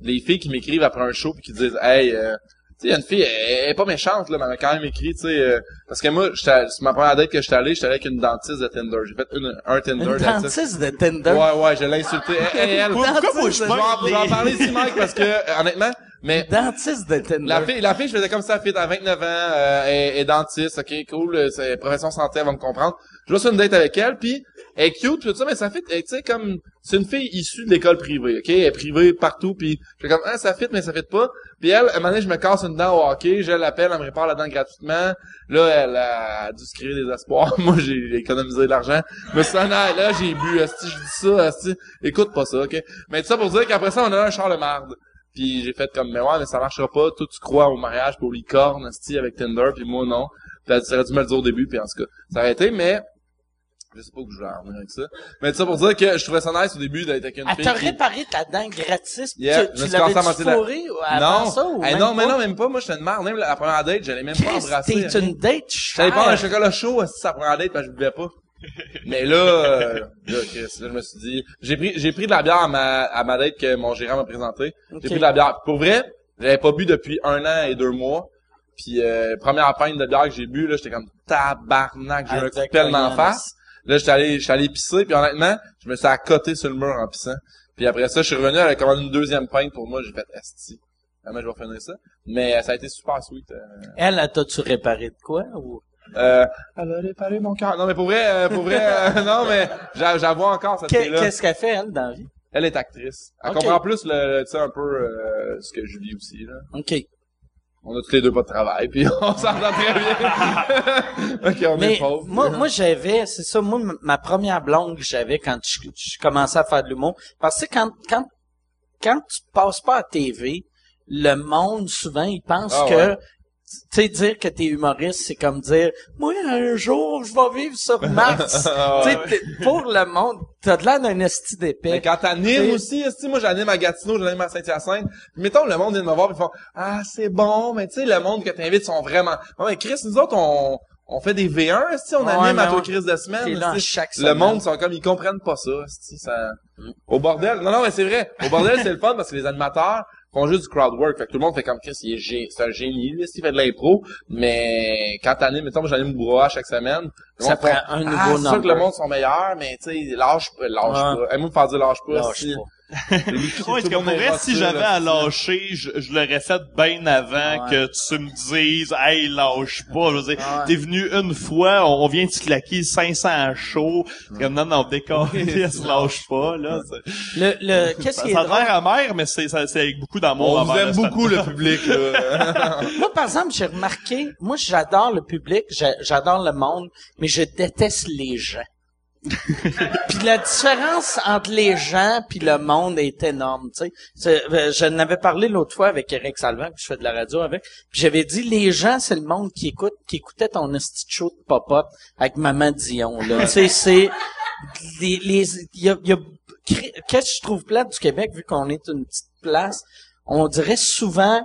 les filles qui m'écrivent après un show puis qui disent Hey euh, sais, il y a une fille, elle, elle est pas méchante, là, mais elle m'a quand même écrit, tu sais, euh, parce que moi, c'est ma première date que j'étais allé, j'étais allé avec une dentiste de Tinder. J'ai fait une, un Tinder. Une dentiste de Tinder? Ouais, ouais, je l'ai insulté. Elle, elle, elle. Pourquoi moi, je vais en, je vais en parler ici, Mike, parce que, euh, honnêtement, mais Dentiste de Tinder. la fille, la fille, je faisais comme ça, la fille à 29 ans, euh, elle, elle est dentiste, ok, cool, euh, c'est profession santé, elle va me comprendre. Je vais sur une date avec elle, puis elle est cute, tout ça, mais ça fit, tu sais, comme, c'est une fille issue de l'école privée, ok, elle est privée partout, puis je fais comme, ah, ça fit, mais ça fit pas. Puis elle, à un moment donné, je me casse une dent au hockey, je l'appelle, elle me répare la dent gratuitement. Là, elle a dû se créer des espoirs. Moi, j'ai économisé de l'argent. Suis dit, ah, là, j'ai bu, asti, je dis ça, asti. Écoute pas ça, ok. Mais tout ça pour dire qu'après ça, on a un char de marde. Puis j'ai fait comme, mais ouais, mais ça marchera pas. Toi, tu crois au mariage pour licorne, asti, avec Tinder, puis moi, non. Puis elle ça aurait dû me le dire au début, puis en tout cas, ça a été, mais je sais pas où je vais en venir avec ça. Mais tout ça pour dire que je trouvais ça nice au début d'être avec une Elle fille. t'a qui- réparé ta dent gratis. Yeah, tu tu suis cassé la la- fourré avant non, ça ou Eh même non, mais non, même pas. Moi, j'étais une marde. Même la première date, j'allais même pas embrasser. t'es une date J'allais prendre un chère. chocolat chaud, c'est sa première date, parce que je buvais pas. Mais là, euh, là, Chris, là, je me suis dit, j'ai pris, j'ai pris de la bière à ma, à ma date que mon gérant m'a présenté. Ok. J'ai pris de la bière. Pour vrai, j'avais pas bu depuis un an et deux mois. Puis, euh, première pinte de bière que j'ai bu, là, j'étais comme tabarnak, j'ai eu un coup de pelle dans la face. Là, j'étais allé, j'étais allé pisser, puis honnêtement, je me suis accoté sur le mur en pissant. Puis après ça, je suis revenu, elle a commandé une deuxième pinte pour moi, j'ai fait esti. Comment je vais finir ça? Mais euh, ça a été super sweet. euh. Elle, elle t'as-tu réparé de quoi? Ou... Euh, elle a réparé mon cœur. Non, mais pour vrai, euh, pour vrai, euh, non, mais j'a- j'avoue encore cette fille-là. Qu'est-ce qu'elle fait, elle, dans la vie? Elle est actrice. Elle comprend plus le, le- tu sais, un peu euh, ce que je vis aussi, là. OK. On a tous les deux pas de travail, puis on s'entend très bien. ok, on Mais est pauvres. moi, moi j'avais, c'est ça, moi, ma première blonde que j'avais quand je, je commençais à faire de l'humour, parce que quand, quand, quand tu passes pas à TV, le monde, souvent, il pense Ah que, ouais. Tu sais, dire que t'es humoriste, c'est comme dire, moi, un jour, je vais vivre sur Mars. Ah Tu pour le monde, t'as de l'air d'un esti d'épais. Mais quand t'animes aussi, esti, moi j'anime à Gatineau, j'anime à Saint-Hyacinthe. Mettons, le monde vient de me voir pis ils font Ah, c'est bon, mais tu sais, le monde que t'invites sont vraiment. Ouais, mais Chris, nous autres, on, on fait des V1, esti, on Ouais, anime à toi Chris de semaine. Là chaque Le semaine. monde sont comme ils comprennent pas ça, ça. Au bordel. Non, non, mais c'est vrai. Au bordel, c'est le fun parce que les animateurs font juste du crowd work. Fait que tout le monde fait comme Chris, il est gé- c'est un génie, lui, s'il fait de l'impro. Mais quand t'animes, mettons, j'anime Bourroa chaque semaine. le Ça prend fait, un ah, nouveau c'est sûr que le monde sont meilleurs, mais tu sais, lâche lâche Ouais. pas. Aime-moi me faire dire lâche pas. Lâche si- pas. Ouais, parce le que pour vrai, si j'avais à lâcher, je, je l'aurais fait bien avant Ouais. que tu me dises, hey, lâche pas. Je veux dire, Ouais. t'es venu une fois, on, vient de te claquer 500 à chaud. Comme non, non, décor, lâche pas, là. c'est- Le, le, qu'est-ce Ça, qui est ça a l'air amer, mais c'est, ça- c'est avec beaucoup d'amour. On vous aime le beaucoup, le public, là. Moi, par exemple, j'ai remarqué, moi, j'adore le public, j'a- j'adore le monde, mais je déteste les gens. puis la différence entre les gens puis le monde est énorme, tu sais. Euh, Je n'avais parlé l'autre fois avec Eric Salvant, que je fais de la radio avec, j'avais dit, les gens, c'est le monde qui écoute, qui écoutait ton esti show de pop-up avec Maman Dion, tu sais, c'est, les, les, y a, y a- qu'est-ce que je trouve plate du Québec, vu qu'on est une petite place, on dirait souvent,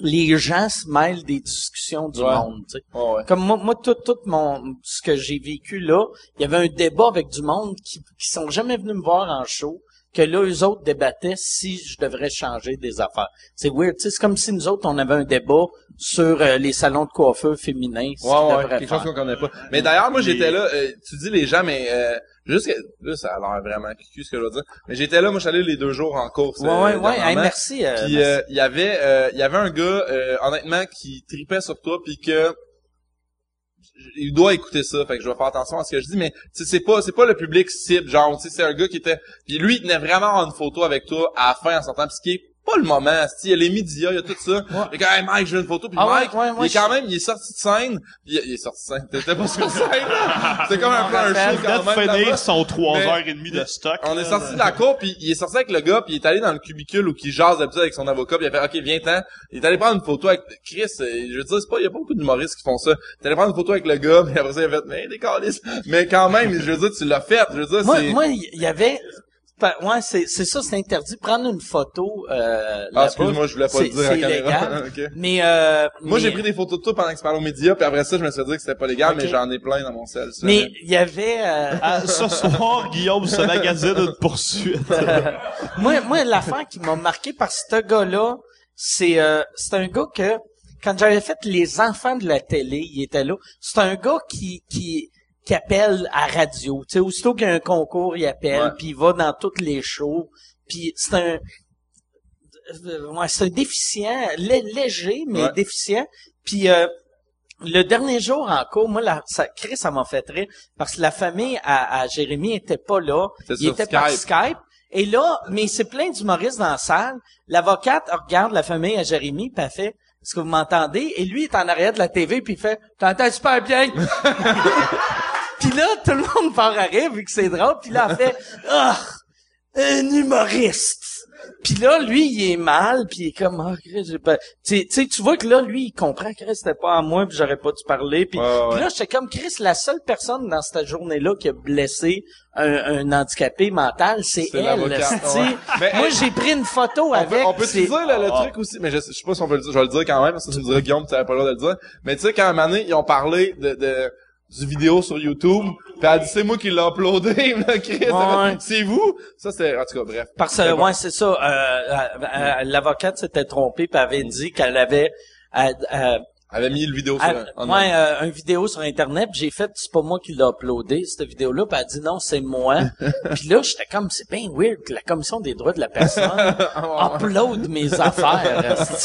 les gens se mêlent des discussions du Ouais. monde, tu sais. Ouais, ouais. Comme moi, moi tout, tout mon, ce que j'ai vécu là, il y avait un débat avec du monde qui, qui sont jamais venus me voir en show, que là, eux autres débattaient si je devrais changer des affaires. C'est weird, c'est comme si nous autres, on avait un débat sur euh, les salons de coiffeur féminins, Ouais, quelque faire. chose qu'on connaît pas. Mais d'ailleurs, moi, j'étais là, euh, tu dis les gens, mais euh, juste que, là, ça a l'air vraiment cucu ce que je veux dire. Mais j'étais là, moi, je suis allé les deux jours en course. Ouais, euh, ouais, ouais, hey, merci. euh, Puis euh, il y avait euh, il y avait un gars euh, honnêtement qui tripait sur toi puis que il doit écouter ça fait que je vais faire attention à ce que je dis mais tu sais, c'est pas c'est pas le public cible genre tu sais c'est un gars qui était puis lui il tenait vraiment à une photo avec toi à la fin en sortant puis ce qui est pas le moment il y a les médias il y a tout ça il est comme hey Mike je veux une photo puis Ah ouais, Mike ouais, ouais, il est quand même il est sorti de scène il, il est sorti de scène t'étais pas sur scène là. c'était comme un peu un show Il quand même là-bas. finir son 3 Mais- heures et demie de stock. On est sorti de la cour, puis il est sorti avec le gars, puis il est allé dans le cubicule où il jase d'habitude avec son avocat, puis il a fait « Ok, viens-t'en ». Il est allé prendre une photo avec Chris, je veux dire, c'est pas, il y a pas beaucoup d'humoristes qui font ça. Il est allé prendre une photo avec le gars, puis après ça, il a fait « Mais des. Mais quand même, je veux dire, tu l'as fait. Je veux dire, Moi, c'est... moi, il y avait, ouais, c'est, c'est ça, c'est interdit. Prendre une photo, euh, ah, excuse-moi, je voulais pas le dire la caméra. Mais, euh, Moi, mais- j'ai pris des photos de toi pendant que tu parlais aux médias, puis après ça, je me suis dit que c'était pas légal, mais j'en ai plein dans mon sel. ça. mais il y avait, euh, Ah, ce soir, Guillaume se magasine une poursuite. moi, moi, l'affaire qui m'a marqué par ce gars-là, c'est, euh, c'est un gars que, quand j'avais fait les enfants de la télé, il était là. C'est un gars qui, qui, qui appelle à radio. Tu sais, aussitôt qu'il y a un concours, il appelle, puis il va dans toutes les shows. Puis c'est un, ouais, c'est un déficient, lé- léger, mais Ouais. déficient. Puis euh, le dernier jour en cours, moi, la, ça, Chris, ça m'a fait rire, parce que la famille à, à Jérémy était pas là. Il était par Skype. Et là, mais c'est plein d'humoristes dans la salle. L'avocate regarde la famille à Jérémy, puis elle fait Est-ce que vous m'entendez? Et lui est en arrière de la TV, puis il fait T'entends super bien. puis là, tout le monde part à rire, vu que c'est drôle. Puis là, elle fait Ah! un humoriste. Puis là, lui, il est mal, puis il est comme, ah, Chris, j'ai pas... Tu sais- tu sais, tu vois que là, lui, il comprend que c'était pas à moi, puis j'aurais pas dû parler. Puis Ouais, ouais. là, j'étais comme, Chris, la seule personne dans cette journée-là qui a blessé un, un handicapé mental, c'est elle. ouais. Mais, Moi, j'ai pris une photo On peut, avec. on peut c'est- dire le, le Ah. truc aussi, mais je, je sais pas si on peut le dire, je vais le dire quand même, parce que tu me diras Guillaume, tu n'avais pas le droit de le dire. Mais tu sais, quand à un moment donné, ils ont parlé de, de du vidéo sur YouTube, puis elle dit c'est moi qui l'ai uploadé, Chris, Ouais. c'est vous? Ça c'est en tout cas bref. Parce que, ouais, c'est ça. Euh, euh, euh, L'avocate s'était trompée, puis avait dit qu'elle avait... euh, Elle avait mis le vidéo sur Ah, en- ouais, euh, une vidéo sur internet, puis j'ai fait c'est pas moi qui l'ai uploadé cette vidéo là, puis elle a dit non, c'est moi. puis là, j'étais comme c'est bien weird que la commission des droits de la personne upload mes affaires.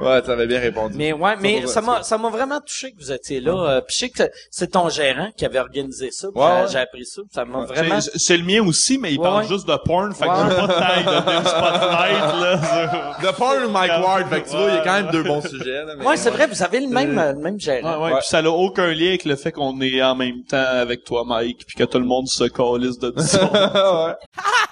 Ouais, tu avais bien répondu. mais ouais, mais ça m'a ça m'a vraiment touché que vous étiez là. Euh, puis je sais que c'est ton gérant qui avait organisé ça. Ouais, j'ai- ouais. J'ai appris ça. Ça m'a vraiment C'est le mien aussi, mais il Ouais, parle juste de porn, fait que j'ai pas de taille de spotlight, là. The Porn Mike Ward, fait que tu vois, il y a quand même deux bons sujets, là, mais Ouais, c'est vrai, vous avez le même le même Ouais, gérant. ouais, Ouais. Puis ça n'a aucun lien avec le fait qu'on est en même temps avec toi, Mike, puis que tout le monde se calisse de ça.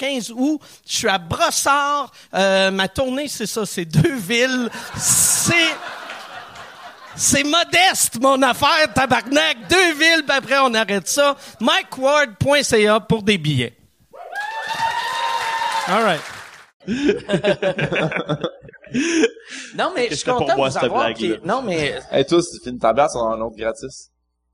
15 août. Je suis à Brossard. Euh, ma tournée, c'est ça, c'est deux villes. C'est... C'est modeste, mon affaire, tabarnak. Deux villes, puis après, on arrête ça. MikeWard.ca pour des billets. All right. non, mais je suis content de vous avoir. blague-là? puis- Non, mais Hey, toi, si tu finis ta bière, c'est un autre gratis.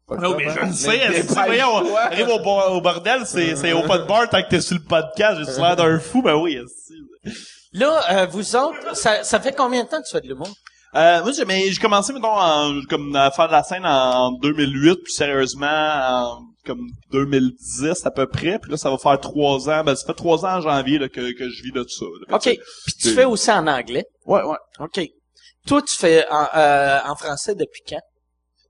Non, mais hein. je le sais, voyons, arrive au, bo- au bordel, c'est, c'est open bar tant que t'es sur le podcast, j'ai l'air d'un fou, ben oui, là, euh, vous autres, ça, ça fait combien de temps que tu fais de l'humour? Euh, moi, j'ai, mais j'ai commencé, mettons, en, comme, à faire de la scène en 2008, puis sérieusement, en, comme 2010 à peu près, puis là, ça va faire trois ans, ben, ça fait trois ans en janvier, là, que, que je vis de tout ça. là. OK. Puis tu fais aussi en anglais? Ouais, ouais. OK. Toi, tu fais en, euh, en français depuis quand?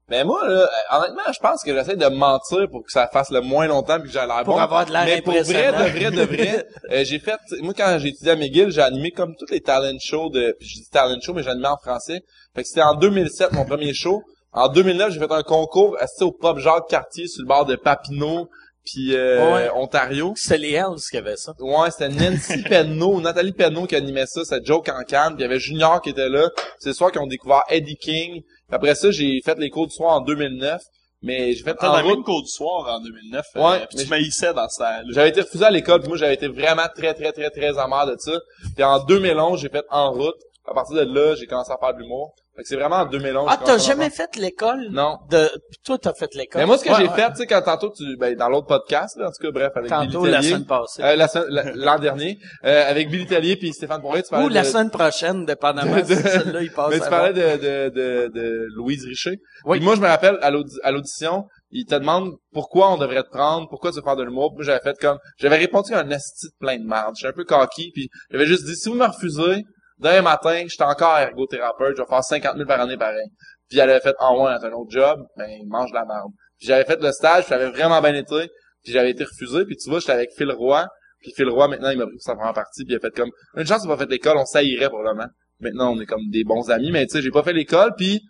Mais moi, là, honnêtement, je pense que j'essaie de mentir pour que ça fasse le moins longtemps puis que j'ai l'air Pour bon. avoir de l'air Mais pour vrai, impressionnant. de vrai, de vrai, euh, j'ai fait, moi, quand j'ai étudié à McGill, j'ai animé comme tous les talent shows de, puis je dis talent show, mais j'ai animé en français. Fait que c'était en 2007, mon premier show. En 2009, j'ai fait un concours assisté au Pop Jacques Cartier sur le bord de Papineau puis euh, Ouais. Ontario. C'était les Hells qui avaient ça. Ouais, c'était Nancy Penneau, Nathalie Penneau qui animait ça, c'était Joe Cancan, puis il y avait Junior qui était là. C'est le soir qu'ils ont découvert Eddie King. Puis après ça, j'ai fait les cours du soir en 2009, mais j'ai fait T'as en route. cours du soir en 2009. Ouais, euh, puis tu m'haïssais dans ça. J'avais été refusé à l'école, puis moi j'avais été vraiment très très très très amer de ça. Puis en 2011, j'ai fait en route. À partir de là, j'ai commencé à faire de l'humour. Fait que c'est vraiment en 2011. Ah, t'as jamais fait l'école? Non. De, puis toi, t'as fait l'école. Mais moi, ce que Ouais, j'ai ouais. fait, tu sais, quand tantôt tu, ben, dans l'autre podcast, là, en tout cas, bref, avec Tantôt, Billy la Tellier, semaine passée. euh, la l'an dernier, euh, avec Billy Tellier puis Stéphane Poirier, tu parlais Ou la de- semaine prochaine, dépendamment de- si celle-là, il passe Mais tu parlais de, de, de, de Louise Richer. Oui. Puis moi, je me rappelle, à l'audi- à l'audition, il te demande pourquoi on devrait te prendre, pourquoi tu veux faire de l'humour. Puis moi, j'avais fait comme, j'avais répondu à un esti de plein de merde. Je suis un peu coquille, puis j'avais juste dit, si vous me refusez, demain matin, je suis encore ergothérapeute, je vais faire 50 000 par année pareil. Puis elle avait fait, en ouais, t'as un autre job, ben, mange de la merde. Puis j'avais fait le stage, j'avais vraiment bien été, puis j'avais été refusé, puis tu vois, j'étais avec Phil Roy, puis Phil Roy, maintenant, il m'a pris pour sa première partie, puis il a fait comme, une chance qu'on pas fait l'école, on s'haïrait probablement. Maintenant, on est comme des bons amis, mais tu sais, j'ai pas fait l'école, puis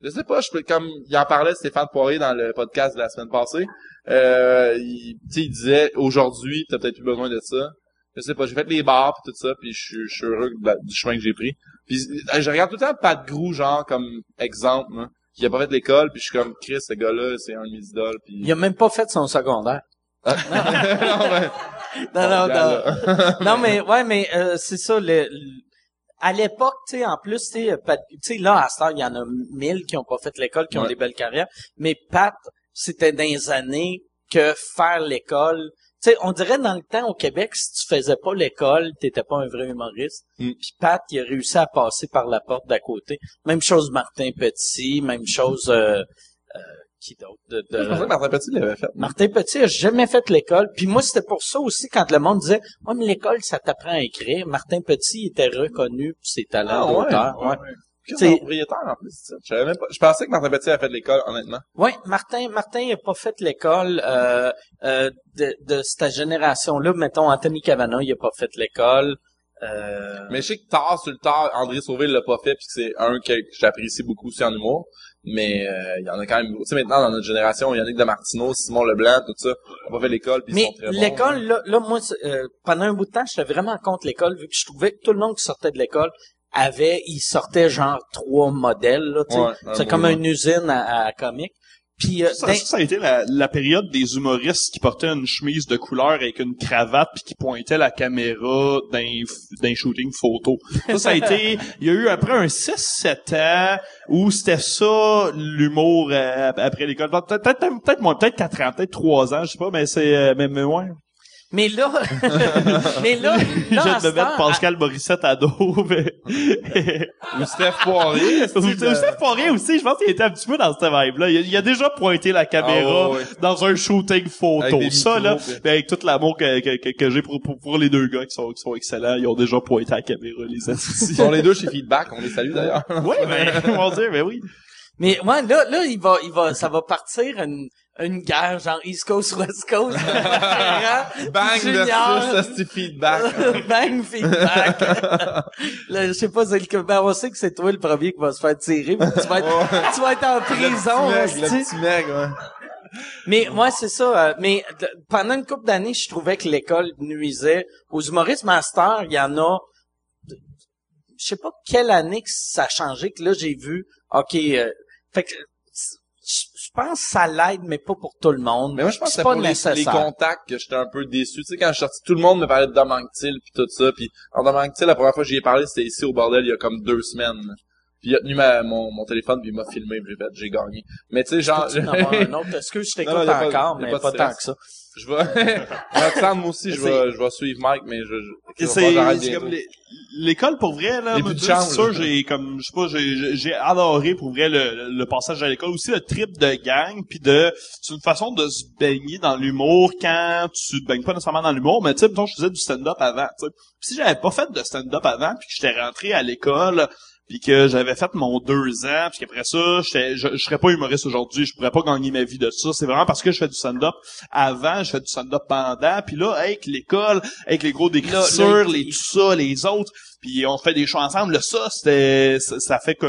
je sais pas, je comme il en parlait Stéphane Poirier dans le podcast de la semaine passée. Euh, il, il disait aujourd'hui, t'as peut-être plus besoin de ça. Je sais pas, j'ai fait les bars pis tout ça, puis je suis- heureux la- du chemin que j'ai pris. Puis euh, je regarde tout le temps Pat Grou genre comme exemple, hein, qui a pas fait l'école, puis je suis comme Chris, ce gars-là, c'est un de mes idoles, puis Il a même pas fait son secondaire. Non, ben, Non, non, non. non, mais ouais, mais euh, c'est ça. Le, le- à l'époque, tu sais, en plus, tu sais, là, à ce temps, il y en a mille qui ont pas fait l'école, qui ont des belles carrières. Mais Pat, c'était dans les années que faire l'école. Tu sais, on dirait dans le temps au Québec, si tu faisais pas l'école, t'étais pas un vrai humoriste. Mm. Puis Pat, il a réussi à passer par la porte d'à côté. Même chose Martin Petit, même chose euh, euh, qui d'autre de, de- Je pensais que Martin Petit l'avait fait. Martin Petit a jamais fait l'école. Puis moi, c'était pour ça aussi quand le monde disait « Ouais, mais l'école, ça t'apprend à écrire. » Martin Petit était reconnu pour ses talents Ah, ouais, d'auteur. ouais, Ouais. C'est- propriétaire en plus. Je savais même pas. Je pensais que Martin Petit avait fait l'école, honnêtement. Ouais, Martin, Martin n'a pas fait l'école euh, euh, de, de cette génération-là. Mettons, Anthony Cavana, il a pas fait l'école. Euh, Mais je sais que tard sur le tard, André Sauvé l'a pas fait, puis c'est un que j'apprécie beaucoup aussi en humour. Mais euh, il y en a quand même. Tu sais, maintenant, dans notre génération, Yannick Damartino, Simon Leblanc, tout ça, ont pas fait l'école, Mais l'école, là, là, moi, euh, pendant un bout de temps, j'étais vraiment contre l'école, vu que je trouvais que tout le monde qui sortait de l'école avait, il sortait genre trois modèles, là, tu sais. Ouais, c'est comme une usine à, à comique. Puis, euh, Ça, ça, ça a été la, la période des humoristes qui portaient une chemise de couleur avec une cravate puis qui pointaient la caméra d'un d'un shooting photo. Ça, ça a été... Il y a eu après un 6-7 ans où c'était ça, l'humour euh, après l'école. Peut-être peut-être peut-être moins, peut-être 4 ans, peut-être 3 ans, je sais pas, mais c'est... euh, mais, mais ouais. Mais là, mais là, là, Je à viens de mettre Pascal Morissette à dos, mais... Ou Steph Poirier. Ou Steph Poirier aussi, je pense qu'il était un petit peu dans cette vibe-là. Il, a- il a déjà pointé la caméra Ah ouais, ouais. dans un shooting photo. Ça, là, ben, avec tout l'amour que, que, que, que j'ai pour, pour, pour les deux gars qui sont, qui sont excellents, ils ont déjà pointé la caméra, les Ils assis. sont les deux chez Feedback, on les salue d'ailleurs. oui, ben, on va dire, ben oui. Mais ouais, là, là, il va, il va, ça va partir une, une guerre genre East Coast West Coast. Bang versus ce feedback. Bang feedback. là, je sais pas, c'est le, ben, on sait que c'est toi le premier qui va se faire tirer. mais tu vas être, tu vas être en prison. le petit mec, hostie. le petit mec, ouais. Mais moi, c'est ça. euh, mais pendant une couple d'années, je trouvais que l'école nuisait aux humoristes master. Il y en a. Je sais pas quelle année que ça a changé que là j'ai vu. Ok. euh, fait que pense que ça l'aide, mais pas pour tout le monde. Mais moi, je pense que c'est c'est pas pour les, les nécessaire. contacts que j'étais un peu déçu. Tu sais, quand je suis sorti, tout le monde me parlait de Dom Anctil puis tout ça. Puis en Dom Anctil, la première fois que j'y ai parlé, c'était ici au bordel il y a comme deux semaines. Puis il a tenu ma, mon, mon téléphone puis il m'a filmé puis j'ai fait, j'ai gagné. Mais tu sais, genre, avoir un autre? Excuse, je Non, non, t'écoute a pas- encore, a mais pas pas, tant que ça. Je vais, Roxane, moi aussi, je vais, je vais suivre Mike, mais je, je, C'est comme l'école pour vrai là, c'est sûr j'ai comme je sais pas j'ai j'ai- adoré pour vrai le, le passage à l'école. Aussi le trip de gang puis de c'est une façon de se baigner dans l'humour quand tu te baignes pas nécessairement dans l'humour mais tu sais je faisais du stand-up avant tu sais. Si j'avais pas fait de stand-up avant puis que j'étais rentré à l'école puis que j'avais fait mon deux ans, puis qu'après ça, je, je serais pas humoriste aujourd'hui, je pourrais pas gagner ma vie de ça. C'est vraiment parce que je fais du stand-up avant, je fais du stand-up pendant, puis là, avec l'école, avec les gros d'écriture, Là, là, les tout ça, les autres, puis on fait des shows ensemble. Là, ça, c'était, ça, ça fait que,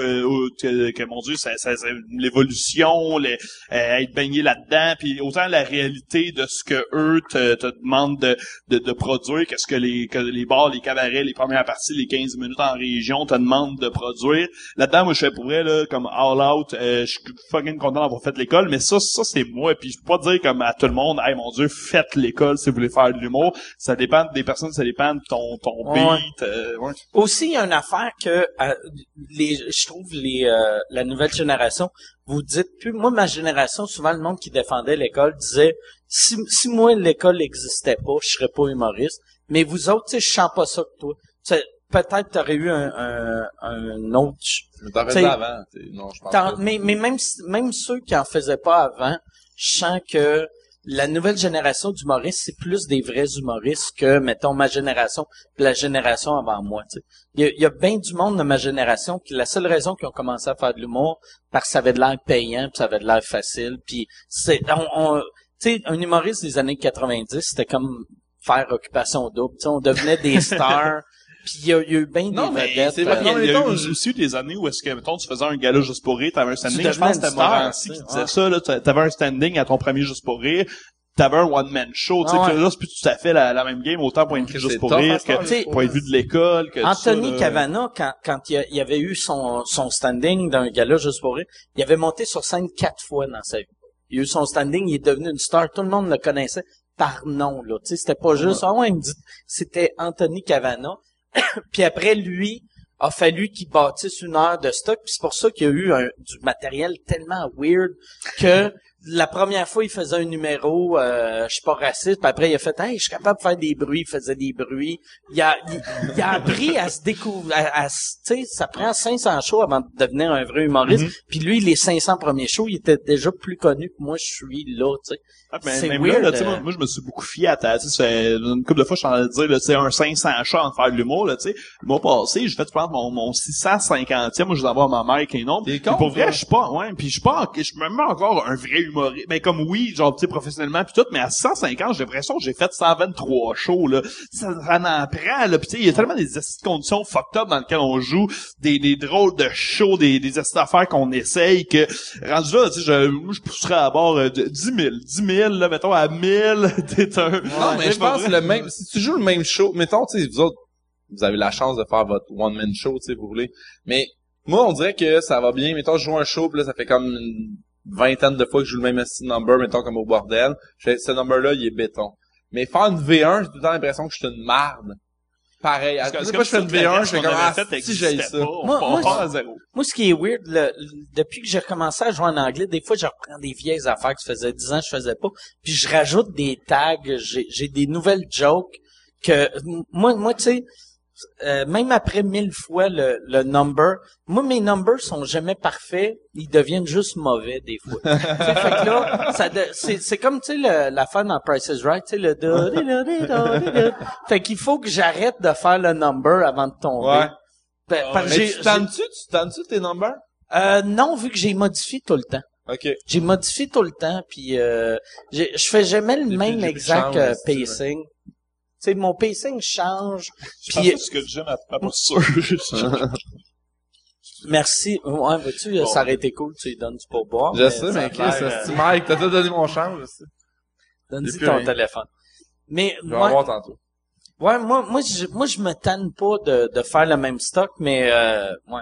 que, que, mon Dieu, ça, ça, ça- l'évolution, les, euh, être baigné là-dedans, puis autant la réalité de ce que eux te, te demandent de, de, de produire, qu'est-ce que les, que les bars, les cabarets, les premières parties, les 15 minutes en région te demandent de produire. Là-dedans, moi, je fais pour vrai, là, comme all out, euh, je suis fucking content d'avoir fait l'école, mais ça, ça, c'est moi, puis je peux pas dire comme à tout le monde, hey, mon Dieu, faites l'école si vous voulez faire de l'humour. Ça dépend des personnes, ça dépend de ton, ton Ouais. beat, euh, ouais. Aussi, il y a une affaire que euh, les, je trouve les euh, la nouvelle génération, vous dites plus. Moi, ma génération, souvent le monde qui défendait l'école disait si, si moi l'école n'existait pas, je serais pas humoriste. Mais vous autres, tu sais, je sens pas ça que toi. Peut-être t'aurais eu un, un, un autre. Mais T'sais, faisais avant, non, je pense pas. mais mais même même ceux qui en faisaient pas avant, je sens que la nouvelle génération d'humoristes, c'est plus des vrais humoristes que, mettons, ma génération la génération avant moi. tu sais. Il y a, il y a bien du monde de ma génération qui la seule raison qu'ils ont commencé à faire de l'humour, parce que ça avait de l'air payant, puis ça avait de l'air facile, puis c'est on, on- tu sais, un humoriste des années 90, c'était comme faire occupation double. Tu sais, on devenait des stars. Puis il y, a il y a eu bien Non, des mais vedettes. c'est euh, vrai, Il y a, Non, il y a eu aussi des années où est-ce que, mettons, tu faisais un gala juste pour rire, t'avais un standing, je pense que c'était tu qui disait ouais. ça, là, t'a- t'avais un standing à ton premier juste pour rire, t'avais un one-man show, tu sais, Ah que ouais. là, c'est plus tout à fait la, la même game, autant point de vue C'est juste pour rire faire, que T'sais, point de vue de l'école, que tout Anthony. Cavana, quand, quand il, il avait eu son, son standing d'un gala juste pour rire, il avait monté sur scène quatre fois dans sa vie. Il a eu son standing, il est devenu une star, tout le monde le connaissait par nom, là. Tu sais, c'était pas juste, ah ouais, il me dit, c'était Anthony Cavana. puis après, lui, a fallu qu'il bâtisse une heure de stock, c'est pour ça qu'il y a eu du matériel tellement weird que la première fois, il faisait un numéro, euh, je suis pas raciste, puis après, il a fait, hey, je suis capable de faire des bruits, il faisait des bruits. Il a, il, il a appris à se découvrir, à, à tu sais, ça prend 500 shows avant de devenir un vrai humoriste. Puis lui, les 500 premiers shows, il était déjà plus connu que moi, je suis là, tu sais. Ah, mais C'est weird, là, sais, euh. moi, moi, je me suis beaucoup fié à ta, tu sais, une couple de fois, je suis en train de dire, là, tu un 500 chats en faire de l'humour, là, tu sais. Le mois passé, j'ai fait prendre mon, mon 650e, moi, je envoie à ma mère. T'es Puis con, pour vrai, je suis pas, ouais, puis je suis pas, je suis même pas encore un vrai humoriste. Mais comme oui, genre, tu sais, professionnellement puis tout, mais à 150, j'ai l'impression que j'ai fait 123 shows, là. Ça, ça en prend, là. Puis tu sais, il y a tellement des conditions fucked up dans lesquelles on joue, des, des drôles de shows, des, des esti d'affaires qu'on essaye, que, rendu là, tu sais, je, moi, je pousserais à bord euh, de 10 000. 10 000, là, mettons, à 1000, t'es un... Non, mais je pense que le même, si tu joues le même show, mettons, tu sais, vous autres, vous avez la chance de faire votre one-man show, tu sais, vous voulez. Mais, moi, on dirait que ça va bien. Mettons, je joue un show, pis là, ça fait comme une vingtaine de fois que je joue le même style number, mettons, comme au bordel. Je fais, ce number-là, il est béton. Mais faire une V1, j'ai tout le temps l'impression que je suis une marde. Pareil. À Parce que- chaque fois que je fais une que V1, le je fais comme, ah, si j'ai ça. Moi- on moi, à zéro. Moi, ce qui est weird, le- le- depuis que j'ai recommencé à jouer en anglais, des fois, je reprends des vieilles affaires que ça faisait 10 ans que je faisais pas, puis je rajoute des tags, j'ai, j'ai des nouvelles jokes que, moi, moi, tu sais, euh, même après mille fois le, le number, moi, mes numbers sont jamais parfaits, ils deviennent juste mauvais des fois. Tu fait que là, ça de- c'est, c'est comme, tu sais, la fin dans Price is Right, tu sais, le da, da. Fait qu'il faut que j'arrête de faire le number avant de tomber. Ouais. Ben, Mais tu tannes-tu, tu tannes-tu tes numbers? euh, non, vu que j'ai modifié tout le temps. J'ai modifié tout le temps, puis euh, je fais jamais le même exact euh, pacing. Tu sais, mon pacing change. C'est ce que j'aime à ma posture. Merci. Ouais, vois-tu, ça aurait été cool, tu lui donnes du pourboire. Je sais, ça mais Chris, euh, Mike, t'as tout donné mon change, je sais. Donne-y ton rien. téléphone. Mais, Je vais ouais, en voir tantôt. ouais, moi, moi, je, moi, je me tanne pas de, de faire le même stock, mais, euh, ouais.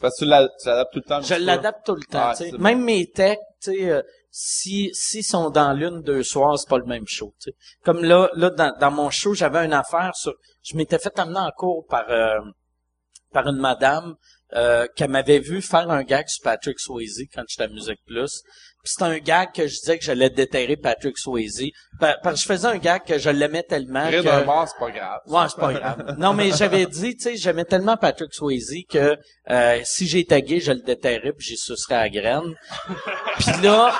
Parce que tu l'a- tu l'adaptes tout le temps. Je l'adapte tout le temps, Ah, tu sais. Même mes techs, tu sais, euh, si, s'ils sont dans l'une, deux soirs, c'est pas le même show. Comme là, là, dans, dans mon show, j'avais une affaire sur, je m'étais fait amener en cours par, euh, par une madame, euh, qui m'avait vu faire un gag sur Patrick Swayze quand j'étais à Musique Plus. Puis c'était un gag que je disais que j'allais déterrer Patrick Swayze. Pa- Parce que je faisais un gag que je l'aimais tellement Rire que... d'un mort, c'est pas grave. Ouais, c'est pas grave. Non, mais j'avais dit, tu sais, j'aimais tellement Patrick Swayze que euh, si j'étais gay, je le déterrais puis j'y sucerais à la graine. Puis là,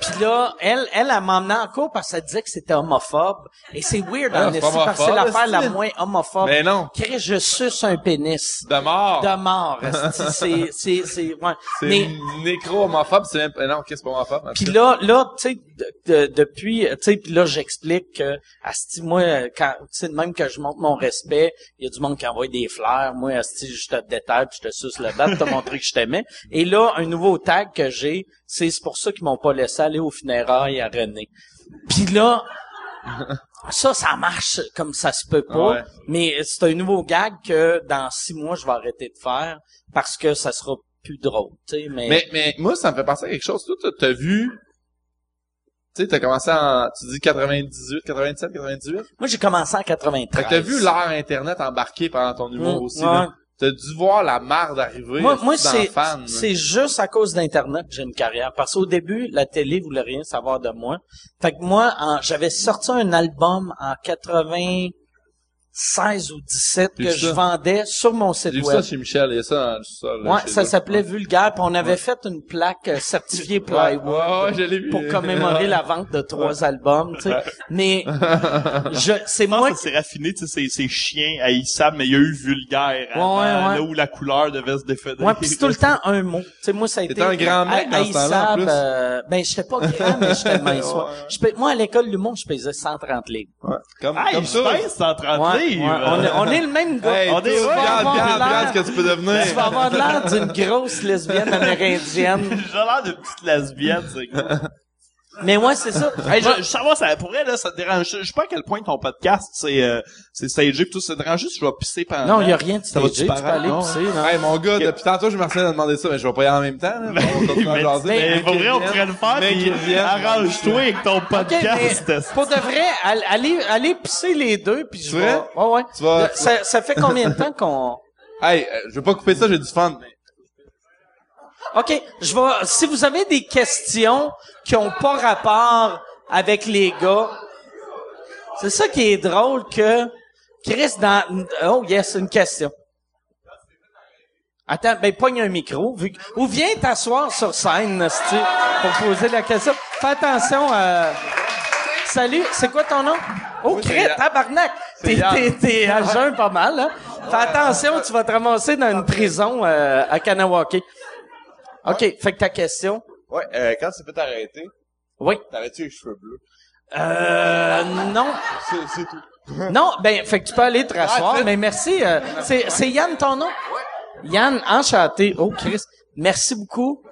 puis là, elle, elle, elle m'emmenait en cours parce qu'elle disait que c'était homophobe. Et c'est weird, Ah, en pas parce que c'est l'affaire la moins homophobe. Mais non. Chris, je suce un pénis. De mort. De mort, c'est, c'est, c'est, ouais. C'est Mais, nécro-homophobe, c'est même, non, qu'est-ce que c'est pas homophobe? puis là, là, tu sais, de- de- depuis, tu sais, puis là, j'explique que, asti, moi, quand, tu sais, même que je montre mon respect, il y a du monde qui envoie des fleurs, moi, asti, je te détaille, puis je te suce le bat, pour te montrer que je t'aimais. Et là, un nouveau tag que j'ai, c'est c'est pour ça qu'ils m'ont pas laissé aller au funérailles à René. Puis là, ça, ça marche comme ça se peut pas. Ouais. Mais c'est un nouveau gag que dans six mois, je vais arrêter de faire parce que ça sera plus drôle, mais... Mais, mais moi, ça me fait penser à quelque chose. Toi, t'as- vu... Tu sais, t'as commencé en... Tu dis 98, 97, 98? Moi, j'ai commencé en 93. Fait que t'as vu l'ère Internet embarquer pendant ton humour Mm, aussi, ouais. là. T'as dû voir la marde arriver. Moi, moi c'est, juste à cause d'Internet que j'ai une carrière. Parce qu'au début, la télé voulait rien savoir de moi. Fait que moi, j'avais sorti un album en 96 ou 17 J'ai que je ça. vendais sur mon site J'ai web. ça chez Michel, il y a ça dans le sol. là, Ouais, ça s'appelait Vulgaire, puis on avait fait une plaque euh, certifiée plywood ouais, ouais, pour commémorer la vente de trois albums, tu sais. Mais je, c'est moi c'est raffiné, tu sais, c'est, c'est chien haïssable, mais il y a eu vulgaire avant, Ouais, ouais. là où la couleur devait se déféder. Ouais, pis c'est tout le temps un mot. Tu sais, moi, ça a été... Un grand mec dans ce haïssable, plus. euh, ben, j'étais pas grand, mais j'étais mince. moi, à l'école de l'humour, je pesais 130 livres. Ouais. Comme, comme ça. pèse 130 Ouais, ouais, on, est, on est le même gars. Hey, On est- regarde, regarde, regarde ce que tu peux devenir? Tu vas avoir l'air d'une grosse lesbienne amérindienne. J'ai l'air de petite lesbienne, c'est cool. Mais ouais, c'est ça. Hey, je, je savoir, ça, pour elle, là, ça te dérange. Je je sais pas à quel point ton podcast, c'est, euh, c'est stagé pis tout, ça te dérange juste, je vais pisser pendant. Non, il y a rien de stagé. Tu peux aller Non. pisser, non? Hey, mon gars, depuis tantôt, je me de demander ça, mais je vais pas y aller en même temps, là. On va continuer à mais, jaser. mais Mais pour vrai, on pourrait le faire, Mais pis arrange-toi avec ton podcast. mais pour de vrai, all- allez, allez pisser les deux, puis je C'est vais... vrai? Ouais, ouais. Tu vas- Ça, ça fait combien de temps qu'on... Hey, euh, je veux pas couper ça, j'ai du fun. OK, je vais si vous avez des questions qui ont pas rapport avec les gars. C'est ça qui est drôle que Chris dans Oh yes, une question. Attends, ben pogne un micro vu que- ou viens t'asseoir sur scène Nasty, pour poser la question. Fais attention euh... Salut, c'est quoi ton nom? Oh Chris, tabarnak. T'es Yann. t'es t'es à jeun pas mal hein? Fais attention, tu vas te ramasser dans une prison euh, à Kanawake. OK, fait que ta question? Ouais, euh, quand tu peux t'arrêter, Oui. t'arrêtes-tu les cheveux bleus? Euh, non. C'est, c'est tout. Non, ben, fait que tu peux aller te rasseoir, Ah, mais merci. euh, c'est, c'est Yann ton nom? Yann, enchanté. Oh, Chris. Merci beaucoup.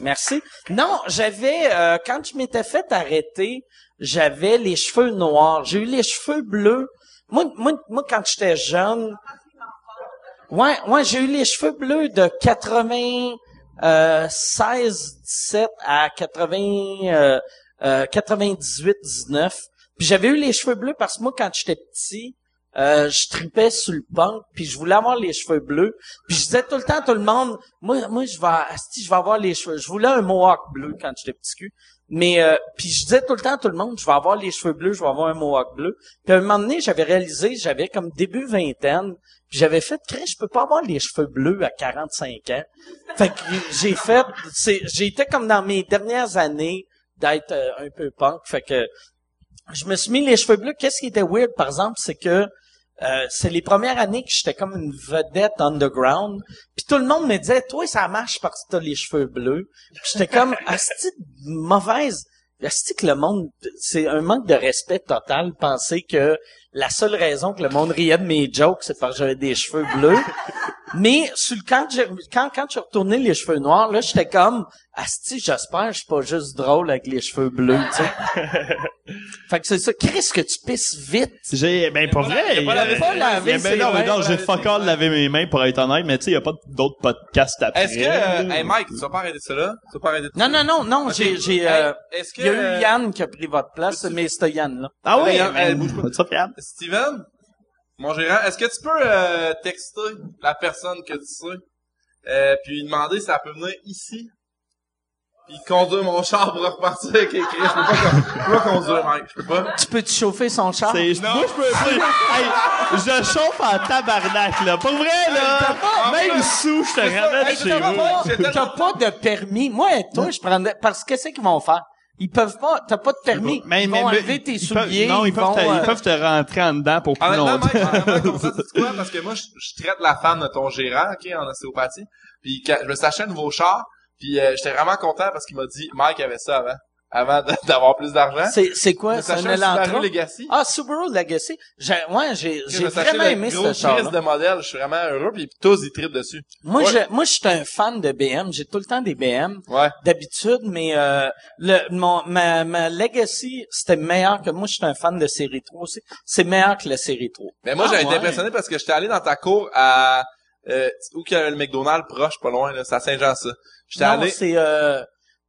Merci. Non, j'avais, euh, quand je m'étais fait arrêter, j'avais les cheveux noirs. J'ai eu les cheveux bleus. Moi, moi, moi quand j'étais jeune, ouais, ouais, j'ai eu les cheveux bleus de 80, euh, 16, 17 à 80, euh, euh, 98, 19. Puis j'avais eu les cheveux bleus parce que moi, quand j'étais petit, euh, je tripais sur le punk, puis je voulais avoir les cheveux bleus. Puis je disais tout le temps à tout le monde, moi, moi, je vais, je vais avoir les cheveux. Je voulais un mohawk bleu quand j'étais petit cul. Mais euh, puis je disais tout le temps à tout le monde, je vais avoir les cheveux bleus, je vais avoir un mohawk bleu. Puis à un moment donné, j'avais réalisé, j'avais comme début vingtaine, j'avais fait, Chris, je peux pas avoir les cheveux bleus à 45 ans. Fait que j'ai fait, c'est, été comme dans mes dernières années d'être euh, un peu punk. Fait que je me suis mis les cheveux bleus. Qu'est-ce qui était weird, par exemple, c'est que euh, c'est les premières années que j'étais comme une vedette underground. Puis tout le monde me disait, toi, ça marche parce que t'as les cheveux bleus. J'étais comme, asti mauvaise. Asti que le monde, c'est un manque de respect total, penser que la seule raison que le monde riait de mes jokes, c'est parce que j'avais des cheveux bleus. Mais sur le quand j'ai quand quand j'ai retourné les cheveux noirs, là, j'étais comme Asti, j'espère que je suis pas juste drôle avec les cheveux bleus, tu sais. fait que c'est ça. Qu'est-ce que tu pisses vite? J'ai, ben, pas vrai. il a euh, pas lavé il a- ben ses non, mais non, j'ai fuck all lavé mes mains pour être honnête, mais tu sais, y a pas d'autres podcasts après. Est-ce que, euh, hey Mike, tu vas pas arrêter ça là? Tu vas pas arrêter de Non, non, non, non, j'ai, j'ai, euh, Est-ce que, il y a eu euh, Yann qui a pris votre place, mais c'était Yann, là. Ah oui, hey, bouge pas. Steven, mon gérant, est-ce que tu peux euh, texter la personne que tu sais, euh, puis lui demander si elle peut venir ici, puis conduire mon char pour repartir avec les cris. Je peux pas, je peux pas conduire, Mike. Je peux pas. Tu peux-tu chauffer son char? C'est, moi, je peux, hey, je chauffe en tabarnak, là. Pour vrai, là. Même sous, je te ramène chez vous. pas, t'as pas de permis. Moi, toi, je prendrais, parce que qu'est-ce qu'ils vont faire? Ils peuvent pas, t'as pas de permis. Mais, ils mais, vont mais- enlever tes ils peuvent- souliers. non, ils, peuvent, te, vont, ils euh, peuvent te rentrer en dedans pour plus Honnêtement, longtemps. Comme ça, quoi? Parce que moi, je, je traite la femme de ton gérant, OK, en ostéopathie. Puis quand je me suis acheté un nouveau char, puis euh, j'étais vraiment content parce qu'il m'a dit, Mike avait ça avant, avant d'avoir plus d'argent. C'est, c'est quoi? C'est un Elantra? Legacy. Ah, Subaru Legacy? J'ai, ouais, j'ai, j'ai vraiment aimé ce char de modèle. Je suis vraiment heureux. Puis tous, ils trippent dessus. Moi, Ouais. je, moi, je suis un fan de BM. J'ai tout le temps des BM. Ouais. D'habitude, mais, euh, le, mon, ma, ma Legacy, c'était meilleur que moi. Je suis un fan de série 3 aussi. C'est meilleur que la série 3. Mais moi, Ah, j'ai été ouais. impressionné parce que j'étais allé dans ta cour à... Euh, où qu'il y a le McDonald's proche, pas loin, là. C'est à Saint-Jean, ça. J'étais allé... c'est, euh,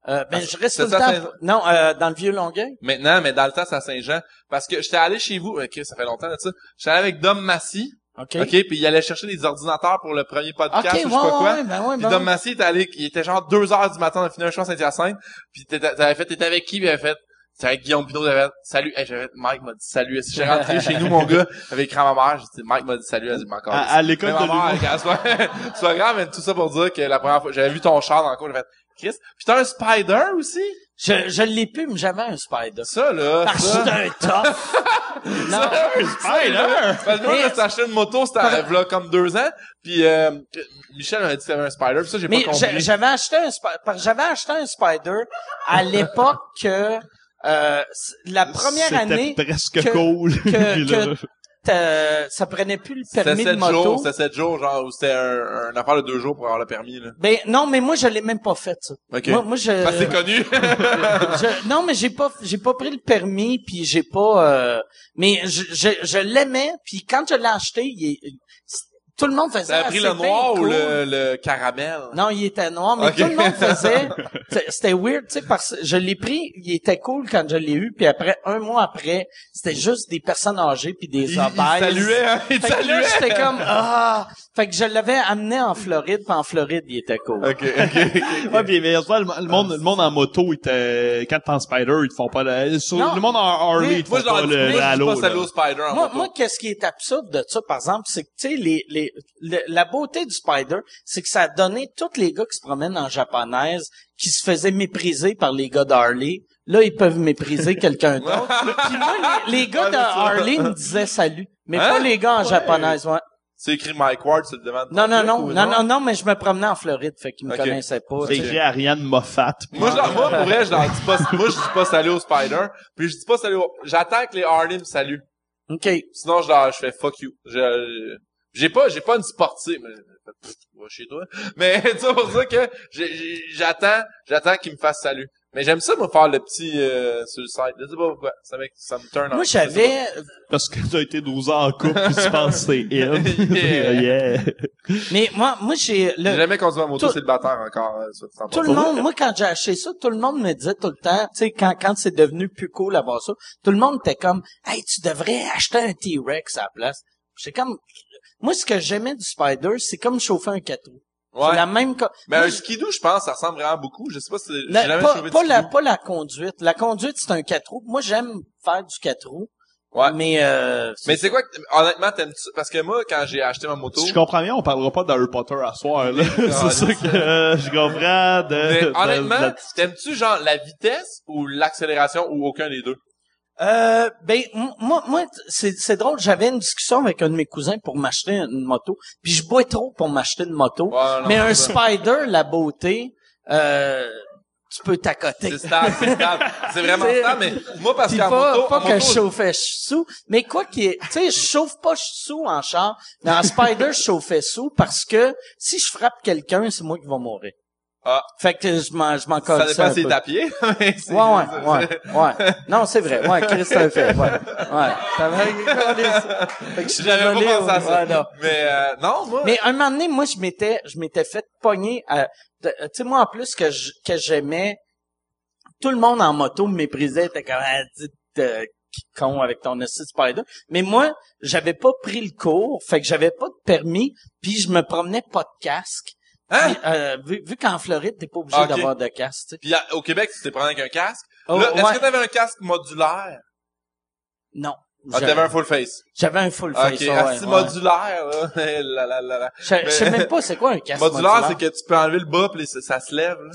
euh, ben, Ah, je reste c'est tout le ça, temps. Non, euh, dans le vieux Longueuil? Maintenant, mais dans le temps, c'est à Saint-Jean. Parce que j'étais allé chez vous... OK, ça fait longtemps, là, ça. J'étais allé avec Dom Massy. OK. OK, puis il allait chercher des ordinateurs pour le premier podcast ou je ouais, sais pas quoi. ouais, ben ouais, Puis ben Dom. Massy était allé, il était genre 2 heures du matin, on a fini un show à Saint-Hyacinthe, puis t'avais fait, t'étais avec qui, puis il avait fait, c'était avec Guillaume Pinot, t'avais fait, salut, hey, j'avais fait, Mike m'a dit salut, si j'ai rentré chez nous, mon gars, avec écrit à ma mère, j'ai dit, Mike m'a dit salut, elle dit, encore. À, à l'école de l'humour. c'est c'est pas grave, mais tout ça pour dire que la première fois, j'avais vu ton char dans le cours, j'ai fait, Chris, pis t'as un Spider aussi? Je, je l'ai plus, mais j'avais un Spider. Ça, là, Parce que j'étais un top. non. Spider! Parce que moi, suis acheté une moto, c'était euh, v'là comme deux ans, puis euh, Michel m'a dit que t'avais un Spider, pis ça, j'ai pas Mais compris. j'a- j'avais acheté un Spider, parce que j'avais acheté un Spider à l'époque que, euh, la première C'était année presque que- cool. que, Puis là- que ça prenait plus le permis de moto. jours, c'était sept jours, genre, ou c'était un, un affaire de deux jours pour avoir le permis, là. Ben non, mais moi je l'ai même pas fait ça. Moi, moi je, que c'est connu. je- non mais j'ai pas j'ai pas pris le permis puis j'ai pas euh, mais je je, je l'aimais puis quand je l'ai acheté, il est- tout le monde faisait T'as pris le noir ou le, le caramel? Non, il était noir, mais tout le monde faisait. C'était weird, tu sais, parce que je l'ai pris, il était cool quand je l'ai eu, puis après un mois après, c'était juste des personnes âgées puis des obèses. saluait, hein? Il Fait que là, saluait. j'étais comme ah, fait que je l'avais amené en Floride, puis en Floride, il était cool. OK, OK, OK. Ouais, puis, mais, souvent, le, le monde, le monde en moto, ils te, quand t'es en spider, ils te font pas le, sur- le monde en Harley, ils te font pas le, halo, Spider en Moi, moto. moi, qu'est-ce qui est absurde de ça, par exemple, c'est que, tu sais, les, les, le- la beauté du Spider, c'est que ça a donné tous les gars qui se promènent en japonaise, qui se faisaient mépriser par les gars d'Harley. Là, ils peuvent mépriser quelqu'un d'autre. Puis moi, les, les gars de. Harley me disaient salut. Mais Hein? pas les gars en japonaise, ouais. C'est écrit Mike Ward, tu le demandes. Non, non, non, ou non, non, non, mais je me promenais en Floride, fait qu'ils me Ok. connaissaient pas. C'est tu sais. écrit Ariane Moffat. Moi, je leur, moi, pour vrai, je leur dis pas, moi, je dis pas salut au Spider, puis je dis pas salut au, j'attends que les Harley me saluent. OK. Sinon, je leur, je fais fuck you. Je, j'ai pas, j'ai pas une sportive, mais, pff, va chez toi. Mais, tu sais, pour ça que, j'ai- j'ai- j'attends, j'attends qu'ils me fassent salut. Mais j'aime ça, moi, faire le petit, euh, sur le site. Je sais pas pourquoi. Ça me, ça me turn on. Moi, j'avais, Parce que t'as été 12 ans en couple, puis tu penses que c'est. Yeah. yeah. mais moi, moi, j'ai, pas. J'ai le, jamais conduit en moto Tout- célibataire encore. euh, me tout le monde, moi, quand j'ai acheté ça, tout le monde me disait tout le temps, tu sais, quand, quand c'est devenu plus cool avoir ça, tout le monde était comme, hey, tu devrais acheter un T-Rex à la place. J'étais comme, moi, ce que j'aimais du Spider, c'est comme chauffer un 4 roues. C'est Ouais. la même, co- Mais Moi, un skidoo, je pense, ça ressemble vraiment beaucoup. Je sais pas si, j'ai la- jamais pas, de pas la, skidoo. pas la conduite. La conduite, c'est un 4 roues. Moi, j'aime faire du 4 roues. Ouais. Mais, euh, Mais c'est quoi que, honnêtement, t'aimes-tu, parce que moi, quand j'ai acheté ma moto, Si je comprends bien, on parlera pas d'Harry Potter à soir, là. c'est ça que euh, je comprends de... mais de- honnêtement, de- t'aimes-tu genre la vitesse ou l'accélération ou aucun des deux? Euh, ben moi, moi c'est, c'est drôle. J'avais une discussion avec un de mes cousins pour m'acheter une moto. Puis je bois trop pour m'acheter une moto. Ouais, non, mais un. Spider, la beauté, euh, tu peux t'accoter. C'est stable, c'est stable. C'est vraiment stable, mais moi, parce qu'en moto, pas en que moto, je chauffais sous, mais quoi qu'il est, tu sais, je chauffe pas sous en char, mais en Spider, je chauffais sous parce que si je frappe quelqu'un, c'est moi qui vais mourir. Ah. Fait que je m'en, je m'en ça dépend un si à pied. Ouais, ouais, ouais, ouais. Non, c'est vrai. Ouais, Chris, c'est un fait. Ouais. Ouais. Ça va Fait que je suis J'avais pas pensé à ça. ouais, non. Mais, euh, non, moi, Mais un moment donné, moi, je m'étais, je m'étais fait pogner à, tu sais, moi, en plus, que je- que j'aimais, tout le monde en moto me méprisait, était comme, ah, dis, euh, con avec ton de Spider. Mais moi, j'avais pas pris le cours, fait que j'avais pas de permis, puis je me promenais pas de casque. Hein? Puis, euh, vu, vu qu'en Floride, t'es pas obligé Ah, ok. d'avoir de casque, tu sais. Puis à- au Québec, tu t'es pris avec un casque. Oh, Là, est-ce ouais. que t'avais un casque modulaire? Non. Ah, t'avais un full face. J'avais un full Ok, face. ouais, asti ouais. modulaire, là. la, la, la, la. Je je sais même pas c'est quoi un casque Modulaire, modulaire. c'est que tu peux enlever le bas pis ça, ça se lève, là.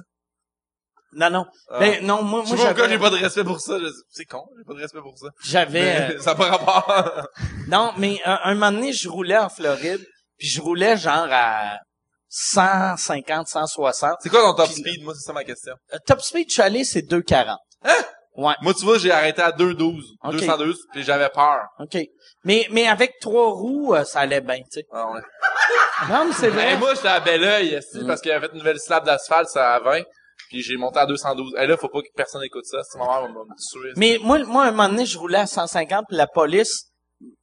Non, non. Ah. Ben, non, moi, moi, j'avais, j'ai pas de respect pour ça. C'est con, j'ai pas de respect pour ça. j'avais, euh, ça n'a pas rapport. non, mais un, un moment donné, je roulais en Floride, puis je roulais genre à 150, 160. c'est quoi ton top Puis- speed? Moi, c'est ça ma question. Euh, top speed, je suis allé, c'est 240. Ouais, Moi, tu vois, j'ai arrêté à 212. Ok. 212, puis j'avais peur. OK. Mais, mais avec trois roues, euh, ça allait bien, tu sais. Ah ouais. Non, mais c'est vrai. Hey, moi, j'étais à Belleuil, esti, Mm. parce qu'il avait fait une nouvelle slab d'asphalte, ça à 20. Puis j'ai monté à 212. Et là, faut pas que personne écoute ça. C'est ma mère va me tuer. Mais moi, moi, un moment donné, je roulais à 150, puis la police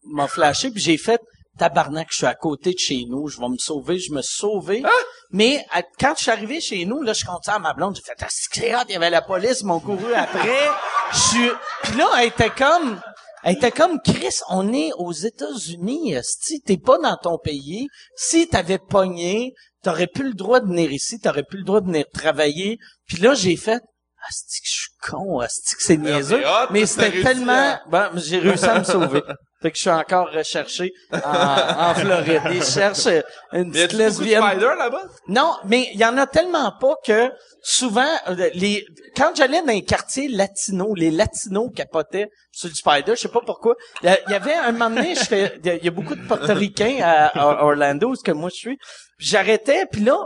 m'a flashé, puis j'ai fait tabarnak, je suis à côté de chez nous, je vais me sauver, je me suis sauvé. Mais à- quand je suis arrivé chez nous, là, je comptais à ma blonde, j'ai fait ah, c'est il y avait la police, ils m'ont couru après. Je suis puis là, elle était comme elle était comme Chris, on est aux États-Unis, si t'es pas dans ton pays, si t'avais pogné, t'aurais plus le droit de venir ici, t'aurais plus le droit de venir travailler. Puis là, j'ai fait Asti que je suis con, c'est niaiseux. Mais c'était tellement... à- Bon, j'ai réussi à me sauver. Fait que je suis encore recherché en, en Floride. Ils cherchent une petite lesbienne. spider là-bas? Non, mais il y en a tellement pas que souvent euh, les quand j'allais dans les quartiers latinos, les latinos capotaient sur le spider, je sais pas pourquoi. Il y avait un moment donné, je fais- il y a- beaucoup de portoricains à, à Orlando, où ce que moi je suis. J'arrêtais, puis là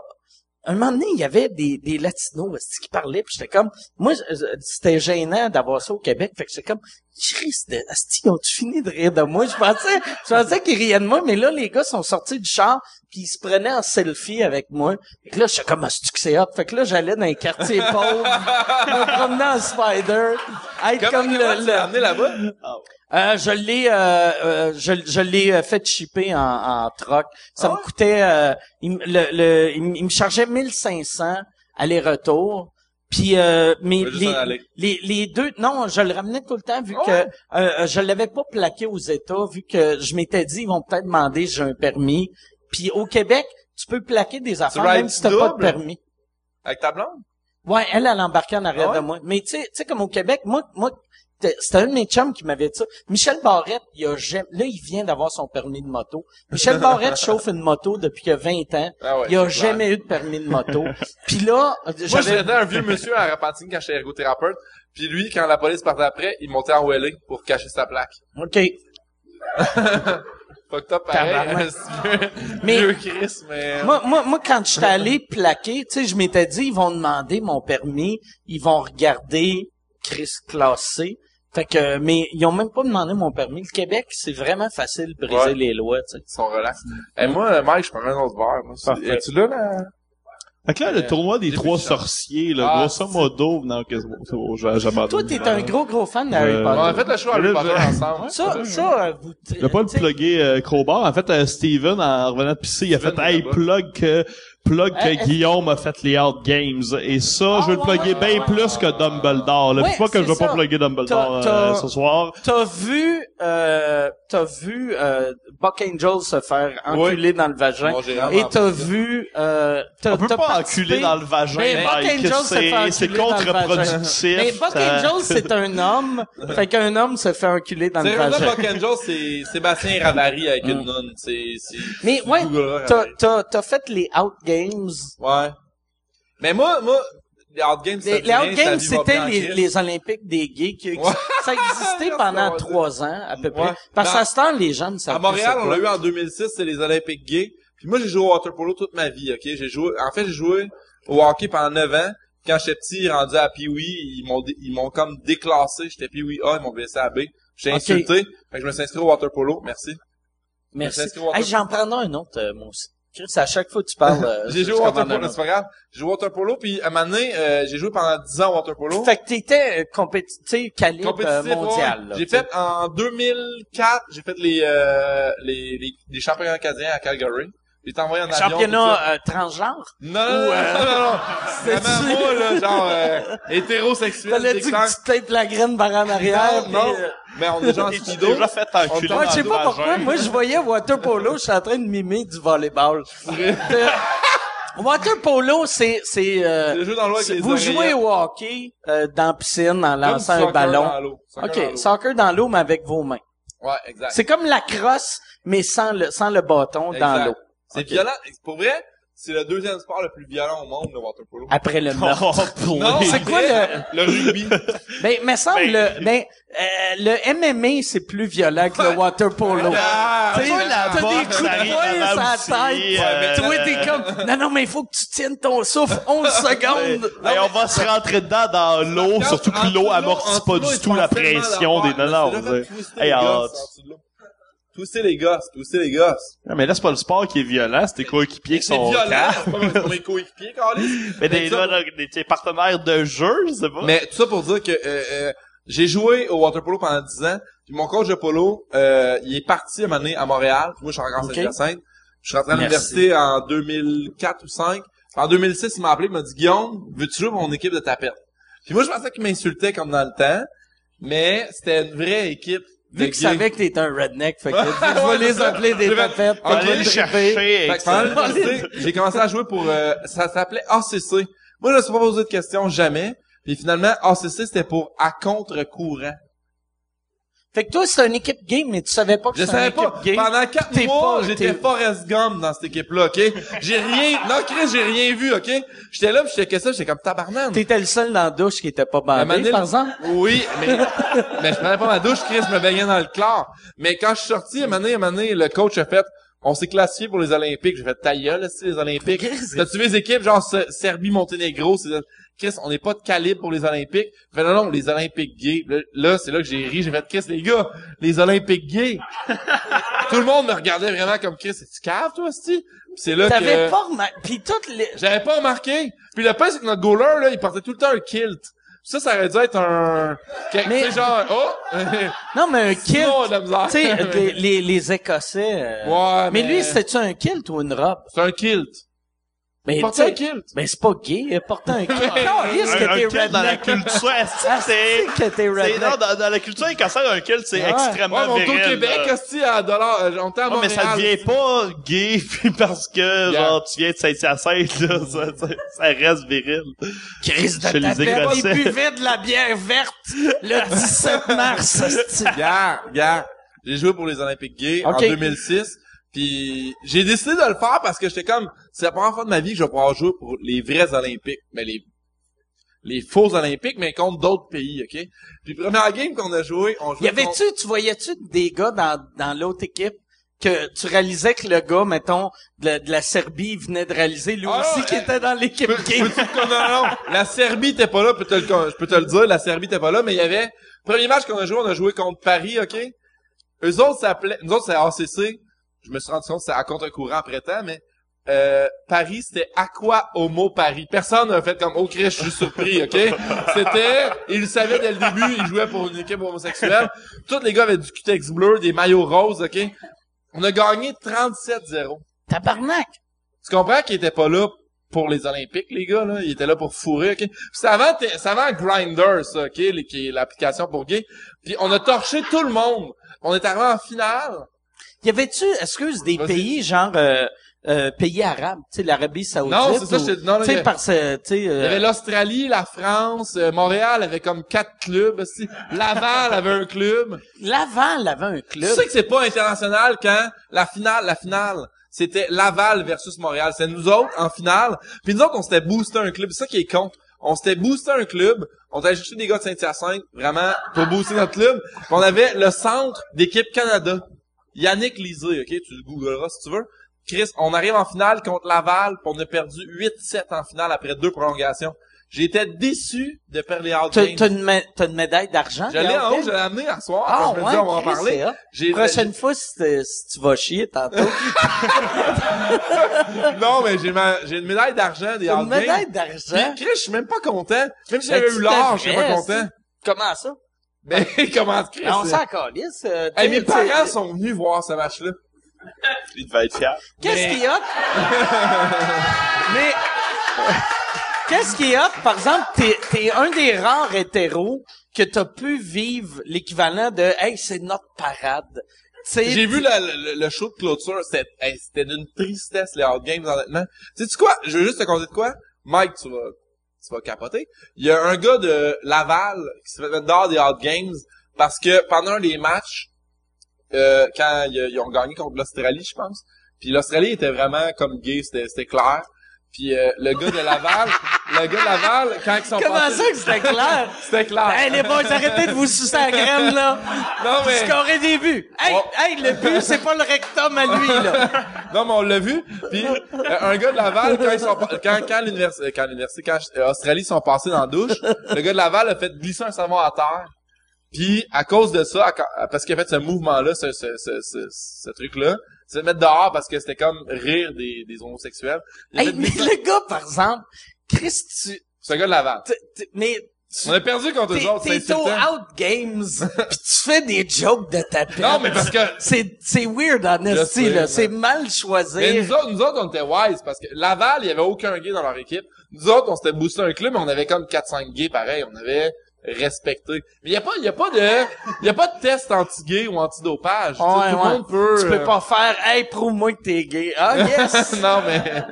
un moment donné, il y avait des, des latinos qui parlaient, puis j'étais comme moi c'était gênant d'avoir ça au Québec, fait que j'étais comme Christ, ils ont fini de rire de moi? Je pensais, je pensais qu'ils riaient de moi, mais là, les gars sont sortis du char, puis ils se prenaient en selfie avec moi. Fait que là, j'étais comme, asti que c'est hot. Fait que là, j'allais dans les quartiers pauvres, me promener en spider, être Comment, comme le... tu le- là-bas? Euh, je l'ai, euh, euh, je, je l'ai euh, fait shipper en, en truck. Ça me coûtait, euh, il, me- le, le, il, me- il me chargeait 1500 aller-retour. Puis, euh, mais les, les, les deux, non, je le ramenais tout le temps vu Ah que euh, je l'avais pas plaqué aux États, vu que je m'étais dit ils vont peut-être demander si j'ai un permis. Puis au Québec, tu peux plaquer des affaires même si t'as pas de permis. Avec ta blonde? Ouais, elle, elle embarquait en arrière Ah de moi. Mais tu sais, tu sais, comme au Québec, moi, moi, c'était un de mes chums qui m'avait dit ça. Michel Barrette, il a jamais, là, il vient d'avoir son permis de moto. Michel Barrette chauffe une moto depuis a 20 ans. Ah ouais, il a clair. jamais eu de permis de moto. Puis là, Moi, j'avais, j'étais un vieux monsieur à Rapatine quand j'étais ergothérapeute. Puis lui, quand la police partait après, il montait en WLA pour cacher sa plaque. OK. Fucked up pareil. Mais- vieux Chris, mais... Moi, moi, moi, quand j'étais allé plaquer, tu sais, je m'étais dit, ils vont demander mon permis, ils vont regarder Chris classé. Fait que, mais ils ont même pas demandé mon permis. Le Québec, c'est vraiment facile de briser Ouais. les lois, tu sais. Ils sont relax. Et moi, euh, Mike, je prends un autre verre. Moi. Es-tu là, là? Fait que là, le tournoi des trois sorciers, là, Ah, grosso modo, non, que j'abandonne. Toi, t'es un gros, gros fan d'Harry Euh, On a Potter. fait le show à Harry Potter ensemble. Ça, ça, euh, vous... Je vais pas le tu sais, plugger euh, Crowbar. En fait, euh, Steven, en revenant de pisser, il a Steven, fait « Hey, plug que, plug que Euh, est-ce- Guillaume a fait les Out Games. » Et ça, Ah, je vais le plugger ouais, bien ouais. plus que Dumbledore. Là. Ouais, pas que je c'est vais pas ça. plugger Dumbledore T'as- euh, ce soir. T'as vu, euh, t'as vu, euh, Buck Angel se faire enculer dans le vagin. Et t'as vu, euh, t'as, On peut t'as pas participé- enculer dans le vagin, Mais Buck Mike. Angel se fait C'est, contre-productif. Mais Buck Angel, c'est un homme. fait qu'un homme se fait enculer dans le vagin. Buck Angel, c'est Sébastien Ravary avec une nonne. C'est, c'est... Mais ouais, t'as, t'as, t'as fait les Out Games. Ouais. Mais moi, moi, les Out Games, ça Les, les rien, Out ça Games, vit pas c'était les, Olympiques des gays qui, Ouais. ça existait pendant trois ans, à peu près. Ouais. Parce qu'à ce temps, les ne savent À Montréal, on l'a eu en 2006, c'est les Olympiques gays. Puis moi, j'ai joué au water polo toute ma vie, ok? J'ai joué, en fait, j'ai joué au hockey pendant 9 ans. Quand j'étais petit, rendu à Pee-Wee, ils m'ont ils m'ont comme déclassé. J'étais Pee-Wee A, ils m'ont baissé à B. J'étais Ok. insulté. Fait que je me suis inscrit au water polo. Merci. Merci. Vous- Hey, j'en prendrai un autre, euh, moi aussi. Chris, à chaque fois que tu parles, euh, J'ai joué au water polo, c'est pas grave. J'ai joué au water polo, puis à un moment donné, euh, j'ai joué pendant 10 ans au water polo. Fait que t'étais euh, compétitif, calibre euh, Compétitif, mondial. ouais. là, J'ai fait en 2004, j'ai fait les, euh, les, les, les championnats canadiens à Calgary. J'ai été envoyé en avion. Championnat euh, transgenre? Non, non, non, euh, non, non, non. c'est-tu- Vraiment moi, là, genre, euh, hétérosexuel. T'allais time. que tu têtes la graine par en arrière? Non, non. Euh, Mais on est déjà en T'es-tu speedo. déjà fait enculer dans je sais pas vagin? pourquoi. Moi, je voyais water polo, je suis en train de mimer du volleyball. De- water polo, c'est, c'est, euh, vous jouez au hockey, euh, dans la piscine, en Comme lançant un soccer ballon. dans OK, soccer dans l'eau, mais avec vos mains. Ouais, exact. C'est comme la crosse, mais sans le, sans le bâton dans l'eau. C'est Ok. violent. Pour vrai, c'est le deuxième sport le plus violent au monde, le water polo. Après le meurtre. Oh, Non, C'est quoi le, Le rugby. ben, me semble, Ben- le, ben, euh, le MMA, c'est plus violent que le water polo. Ah, la t'as des coups de poing sur la tête. euh, Toi, t'es comme, non, non, mais il faut que tu tiennes ton souffle 11 secondes. Hey, on va se rentrer dedans dans l'eau, surtout que l'eau amortit pas du tout la pression des d'affaires. nanas. C'est Hey, les gosses? Twister les gosses? Non, mais là, c'est pas le sport qui est violent, c'est tes coéquipiers qui C'est sont violent, calmes. c'est pas mes coéquipiers, Carlis. Mais des, là, des- tes partenaires de jeu, je sais pas. Mais tout ça pour dire que euh, euh, j'ai joué au water polo pendant 10 ans. Puis mon coach de polo, euh, il est parti à donné à Montréal. Puis moi, je suis encore en Ok. Saint-Hyacinthe. Je suis rentré à l'université en 2004 ou 5. En 2006, il m'a appelé, il m'a dit Guillaume, veux-tu jouer pour mon équipe de tapette? Puis moi, je pensais qu'il m'insultait comme dans le temps, mais c'était une vraie équipe. Vu de qu'il gays. savait que t'étais un redneck, fait que je vais les appeler des tapettes. On va que je aller vais le triper. chercher. J'ai commencé à jouer pour euh, ça s'appelait ACC. Moi, je ne suis pas posé de questions jamais. Puis finalement, ACC, c'était pour à contre-courant. Fait que toi, c'est une équipe gay, mais tu savais pas que Je c'était une équipe pas. gay. Pendant quatre T'es mois, pas- j'étais Forrest Gump dans cette équipe-là, OK? J'ai rien... Non, Chris, j'ai rien vu, OK? J'étais là, pis j'étais que ça, j'étais comme tabarnane. T'étais le seul dans la douche qui était pas bandé, par exemple. Oui, mais, mais je prenais pas ma douche, Chris, je me baignais dans le chlore. Mais quand je suis sorti, à un moment donné, à un moment donné, le coach a fait, on s'est classifié pour les Olympiques. J'ai fait ta gueule, les Olympiques. T'as-tu vu les équipes, genre Se- Serbie, Monténégro, c'est, Chris, on n'est pas de calibre pour les Olympiques. Fait, non, non, les Olympiques gays. Là, c'est là que j'ai ri, j'ai fait, Chris, les gars, les Olympiques gays. Tout le monde me regardait vraiment comme, Chris, c'est-tu cave, toi? Puis c'est là T'avais que... pas remarqué. Puis toutes les... J'avais pas remarqué. Puis le pire, c'est que notre goaler, là, il portait tout le temps un kilt. Ça, ça aurait dû être un... Mais- tu genre, oh! Non, mais un kilt. Tu sais, les, les, les Écossais. euh, Ouais, mais mais- lui, c'était-tu un kilt ou une robe? C'est un kilt. Mais portait un kilt. ben c'est pas gay, il portait un kilt. Calisse que t'es kilt dans la redneck. culture, Ah, c'est... que t'es redneck. non, dans, dans la culture écossaise, un kilt, c'est Ouais. extrêmement Ouais, mais est au viril, Québec, hostie, à dollar, euh, on à Ouais, mais ça devient pas gay puis parce que Yeah. genre tu viens de Saint-Hyacinthe là, ça, ça, ça reste viril. Crise de tapette, il buvait de la bière verte le 17 mars. Gars, gars, j'ai joué pour les Olympiques gays en Ok. 2006. Puis j'ai décidé de le faire parce que j'étais comme, c'est la première fois de ma vie que je vais pouvoir jouer pour les vrais Olympiques. Mais les les faux Olympiques, mais contre d'autres pays, OK? Puis première game qu'on a joué, on Y jouait avait-tu, tu voyais-tu des gars dans, dans l'autre équipe que tu réalisais que le gars, mettons, de, de la Serbie, il venait de réaliser lui Ah, aussi qui était dans l'équipe non, non, la Serbie était pas là, je peux te le, je peux te le dire, la Serbie était pas là, mais il y avait, premier match qu'on a joué, on a joué contre Paris, ok? Eux autres s'appelaient, nous autres c'est ACC, je me suis rendu compte que c'était à contre-courant après temps, mais, euh, Paris, c'était Aqua Homo Paris? Personne n'a fait comme, oh Chris, je suis surpris, ok? C'était, ils le savaient dès le début, ils jouaient pour une équipe homosexuelle. Tous les gars avaient du cutex bleu, des maillots roses, ok? On a gagné 37-0. Tabarnak! Tu comprends qu'ils étaient pas là pour les Olympiques, les gars, là? Ils étaient là pour fourrer, OK? Puis c'est avant, avant Grindr, ça, OK? qui est l'application pour gay. Puis on a torché tout le monde. On est arrivé en finale. Y avait-tu, excuse, des pays genre euh, euh, pays arabes, tu sais, l'Arabie Saoudite? Non, c'est ça, ou- je non, là, Tu il y sais, a- parce que, tu sais, Il y euh, avait l'Australie, la France, euh, Montréal avait comme quatre clubs. aussi. Laval avait un club. Laval avait un Tu club. sais que c'est pas international quand la finale, la finale, c'était Laval versus Montréal. C'est nous autres en finale. Puis nous autres, on s'était boosté un club. C'est ça qui est con. On s'était boosté un club. On allé chercher des gars de Saint-Hyacinthe, vraiment, pour booster notre club. Puis on avait le centre d'équipe Canada. Yannick Lisée, OK? Tu le googleras si tu veux. Chris, on arrive en finale contre Laval, puis on a perdu 8-7 en finale après deux prolongations. J'étais déçu de perdre les Hard T'as Games. t'as une, mé- t'as une médaille d'argent? Je l'ai Gab? en haut, je l'ai amené hier soir. Ah, je me ouais, dis, on va en parler. J'ai, Prochaine fois, si, tu vas chier tantôt, non, mais j'ai ma, une médaille d'argent des Hard une médaille d'argent? Chris, je suis même pas content. Même si j'avais eu l'or, je suis pas content. Comment ça? Mais comment Chris? Ben, on s'en calisse. euh, hey, mes parents sont venus voir ce match-là. Il devait être fier. Qu'est-ce Mais- qu'il y a? Mais, qu'est-ce qu'il y a? Par exemple, t'es, t'es un des rares hétéros que t'as pu vivre l'équivalent de, hey, c'est notre parade. Tu sais, J'ai vu la- le, le show de clôture, c'était, hey, c'était d'une tristesse, les Hard Games, honnêtement. Sais-tu quoi? Je veux juste te conter de quoi? Mike, tu vas, tu vas capoter. Il y a un gars de Laval qui s'est fait mettre dehors des Hard Games parce que pendant des matchs, euh, quand ils, ils ont gagné contre l'Australie, je pense, puis l'Australie était vraiment comme gay, c'était clair. Puis euh, le gars de Laval, le gars de Laval, quand ils sont comment passés- ça que c'était clair? C'était clair. hey, les boys, arrêtez de vous sucer la graine, là. Non, mais- Scorer des buts. Hey, Oh. hey, le but, c'est pas le rectum à lui, là. Non, mais on l'a vu. Puis euh, un gars de Laval, quand ils sont quand quand l'université, quand l'université, quand Australie sont passés dans la douche, le gars de Laval a fait glisser un savon à terre. Puis à cause de ça, à parce qu'il a fait ce mouvement-là, ce, ce, ce, ce, ce truc-là, fait mettre dehors parce que c'était comme rire des, des homosexuels. Hey, mais le gars, par exemple, Chris, tu, C'est un gars de Laval. t- t- mais, tu- On a perdu contre eux autres, c'est t'es au. Out Games, pis tu fais des jokes de tapette. Non, mais parce que C'est, c'est weird, en esti, là. mais- C'est mal Mais choisi. nous autres, nous autres, on était wise parce que Laval, il y avait aucun gay dans leur équipe. Nous autres, on s'était boosté un club, mais on avait comme 4-5 gays pareil. On avait respecté. Mais il y a pas, y a pas de, y a pas de test anti-gay ou anti-dopage. Sais, Ouais, tout ouais. monde peut. Tu peux euh, pas faire, hey, prouve-moi que t'es gay. Ah, yes! non, mais.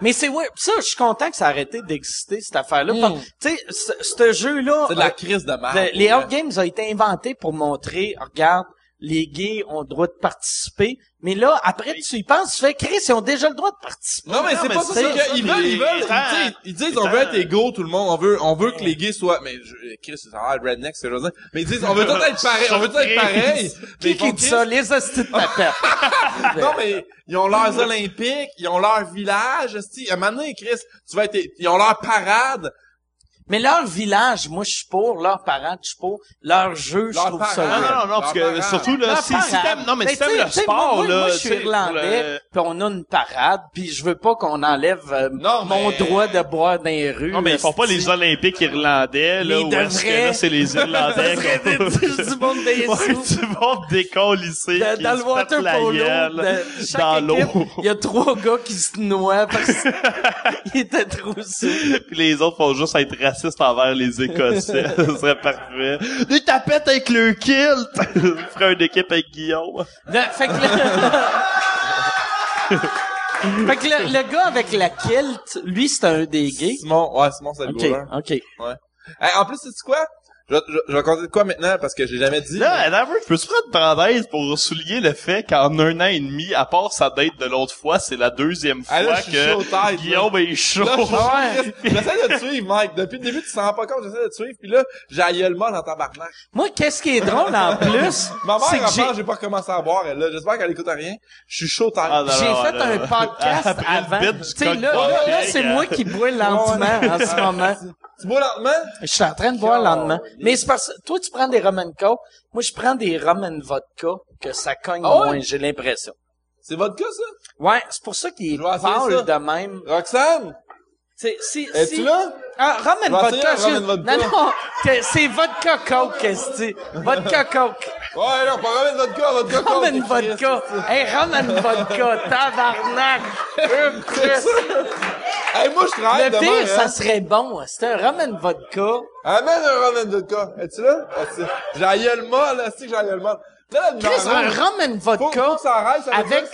mais c'est weird. Ça, je suis content que ça a arrêté d'exister, cette affaire-là. Mm. Parce- Tu sais, ce, ce jeu-là, C'est de la euh, crise de merde. Le- les Out Games ont été inventés pour montrer, regarde, les gays ont le droit de participer. Mais là, après, tu y penses, tu fais, Chris, ils ont déjà le droit de participer. Non, mais c'est pas ça, c'est c'est qu'ils veulent, ils veulent, ils, disent- ils disent, on veut être égaux, tout le monde, on veut, on veut que les gays soient, mais, je, Chris, a l'air redneck, c'est ce que je veux dire. Mais ils disent, on veut tous être pareil, on veut tous être pareil. Mais Qui ils font qui dit ça? Les hosties de. Non, mais ils ont leurs olympiques, ils ont leur village. À un moment donné, Chris, tu vas être, ils ont leur parade. Mais leur village, moi, je suis pour. Leurs parents, je suis pour. Leur jeu, je trouve ça. Non, non, non, non, parce que surtout, là, si, si t'aimes, non, mais si t'aimes le sport, moi, là, Moi, je suis irlandais, le- puis on a une parade, puis je veux pas qu'on enlève euh, Non, mon mais- droit de boire dans les rues. Non, mais ils font pas les Olympiques irlandais, là, où est-ce que là, c'est les Irlandais du- du monde des Ouais, sous. du monde décollissé, Dans, le water la polo, dans l'eau. il y a trois gars qui se noient parce qu'ils étaient trop sous. Puis les autres font juste être racistes envers les Écossais. Ce serait parfait. Des tapettes avec le kilt! Je ferais une équipe avec Guillaume. Le- fait que là- fait que le, le gars avec la kilt, lui, c'est un des gays. Simon, ouais, Simon, c'est le OK, goaler. OK. Hey, en plus, c'est quoi? Je, je, je vais compter de quoi maintenant parce que j'ai jamais dit. Là, Adam, je peux se prendre une parenthèse pour souligner le fait qu'en un an et demi, à part sa date de l'autre fois, c'est la deuxième fois Ah, là, je suis chaud que tête, là. Guillaume est chaud. Là, je- J'essaie de te suivre, Mike. Depuis le début, tu rends pas compte, j'essaie de te suivre. Puis là, j'ai gueule molle en tabarnak. Moi, qu'est-ce qui est drôle en plus, Ma mère, que j'ai, pas recommencé à boire, elle, là. J'espère qu'elle écoute rien. Je suis chaud tête. Ah, j'ai fait un podcast Après le avant. Tu sais, là, là, là, podcast, c'est moi qui bois lentement en ce moment. Tu bois lentement? Je suis en train de boire lentement. Mais c'est parce que toi, tu prends des rum and coke. Moi, je prends des rum and vodka que ça cogne Ah ouais? moins, j'ai l'impression. C'est cas, ça? Ouais, c'est pour ça qu'il Je vais essayer ça. pâle de même. Roxane? Sais, si, Es-tu si... là? Ah, vais vodka, je- vodka. Non, non, c'est vodka coke, qu'est-ce que c'est? Vodka coke. Ouais, non, pas cas. Rum compte, and Chris. vodka. Hey, rum and vodka, tabarnak. Hey, moi, je travaille Le pire, hein. ça serait bon. C'est un rum and vodka. Amène un rum and vodka. Es-tu là? C'est- J'ai gueule molle, là, c'est que j'ai. Là, le Chris, numéro- un Faut, faut vodka que ça arrête, ça veut avec,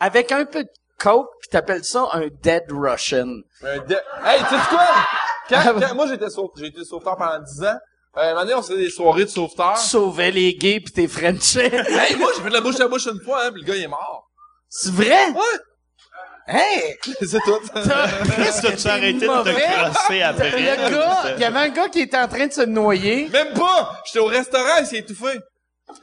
avec un peu de coke, pis t'appelles ça un dead Russian. Un dé- Hey, tu sais quoi? Quand, Ah, quand- moi, j'étais sauve- j'ai été sauveteur pendant 10 ans. Euh, un moment donné, on faisait des soirées de sauveteurs. Tu sauvais les gays pis t'es Frenchais. Hey, moi, j'ai fait de la bouche à bouche une fois, hein, pis le gars, il est mort. C'est vrai? Ouais. Hey! C'est tout. Est-ce que tu as arrêté de te crosser après? Le gars, il y avait un gars qui était en train de se noyer. Même pas! J'étais au restaurant, il s'est étouffé.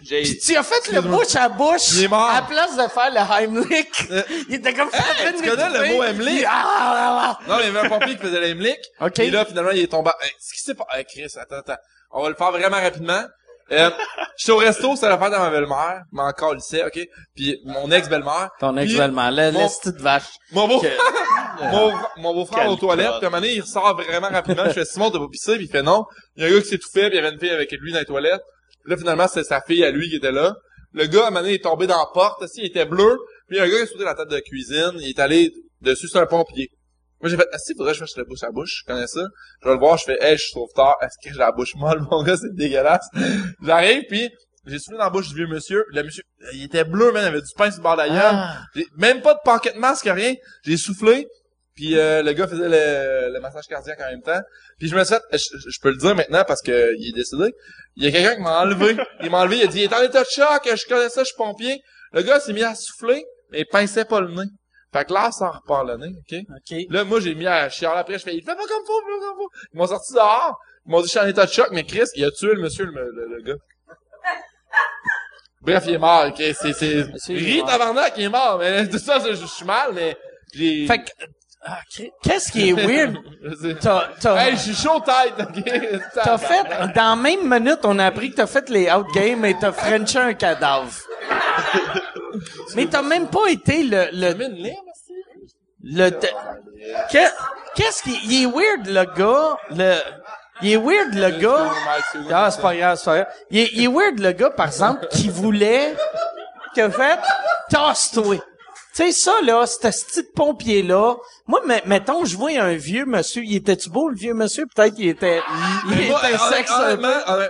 J'ai- Puis tu as fait le bouche à bouche. Il est mort. À la place de faire le Heimlich. il était comme ça. de tu connais le mot Heimlich? Puis, ah, ah, ah. Non, mais il y avait un pompier qui faisait l'Heimlich. OK. Puis là, finalement, il est tombé. Hey, ce qui s'est pas... Hey, Chris, attends, attends. On va le faire vraiment rapidement. Euh, j'étais au resto, c'était l'affaire de ma belle-mère, mais encore lycée, ok? Puis mon ex-belle-mère. Ton ex-belle-mère, la mon- petite vache. Mon beau, mon, mon beau-frère aux toilettes, puis à un moment donné, il ressort vraiment rapidement. Je fais Simon, t'as pas pissé, puis il fait non. Il y a un gars qui s'étouffait, puis il y avait une fille avec lui dans les toilettes. Là, finalement, c'est sa fille à lui qui était là. Le gars, à un moment donné, il est tombé dans la porte, aussi, il était bleu. Puis il un gars qui a sauté la table de cuisine, il est allé dessus sur un pompier. Moi, j'ai fait, ah, si, faudrait que je fasse la bouche à bouche, je connais ça. Je vais le voir, je fais, hey, je suis sauveteur, est-ce que j'ai la bouche molle, mon gars, c'est dégueulasse. J'arrive, puis j'ai soufflé dans la bouche du vieux monsieur, le monsieur, il était bleu, man, il avait du pain sur le bord de la gueule. Ah. Même pas de paquet de masque, rien. J'ai soufflé, puis euh, le gars faisait le, le massage cardiaque en même temps. Puis je me suis fait, je, je- peux le dire maintenant parce que il est décédé. Il y a quelqu'un qui m'a enlevé. Il m'a enlevé, il a dit, il est en état de choc, je connais ça, je suis pompier. Le gars s'est mis à souffler, mais il pinçait pas le nez. Fait que là, ça repart le nez, ok? OK. Là, moi, j'ai mis à chialer après, je fais, il fait pas comme faut, pas comme faut. Ils m'ont sorti dehors. Ils m'ont dit, je suis en état de choc, mais Chris, il a tué le monsieur, le, le, le gars. Bref, il est mort, ok? C'est, c'est, mort. tabarnak, il est mort, mais tout ça, je, je suis mal, mais j'ai... Fait que, ah, qu'est-ce qui est weird? T'as, t'as, Hey, je suis chaud tête, ok? t'as fait, dans la même minute, on a appris que t'as fait les outgames et t'as frenché un cadavre. Mais t'as même pas été le, le, le, qu'est-ce qui, il est weird, le gars, le, il est weird, le gars. Ah, c'est pas grave, c'est pas grave. Il est, il est weird, le gars, par exemple, qui voulait, qui a fait, tasse-toi. Tu sais, ça, là, ce petit pompier-là, moi, me- mettons, je vois un vieux monsieur, il était-tu beau, le vieux monsieur? Peut-être qu'il était, il était honnêt- sexe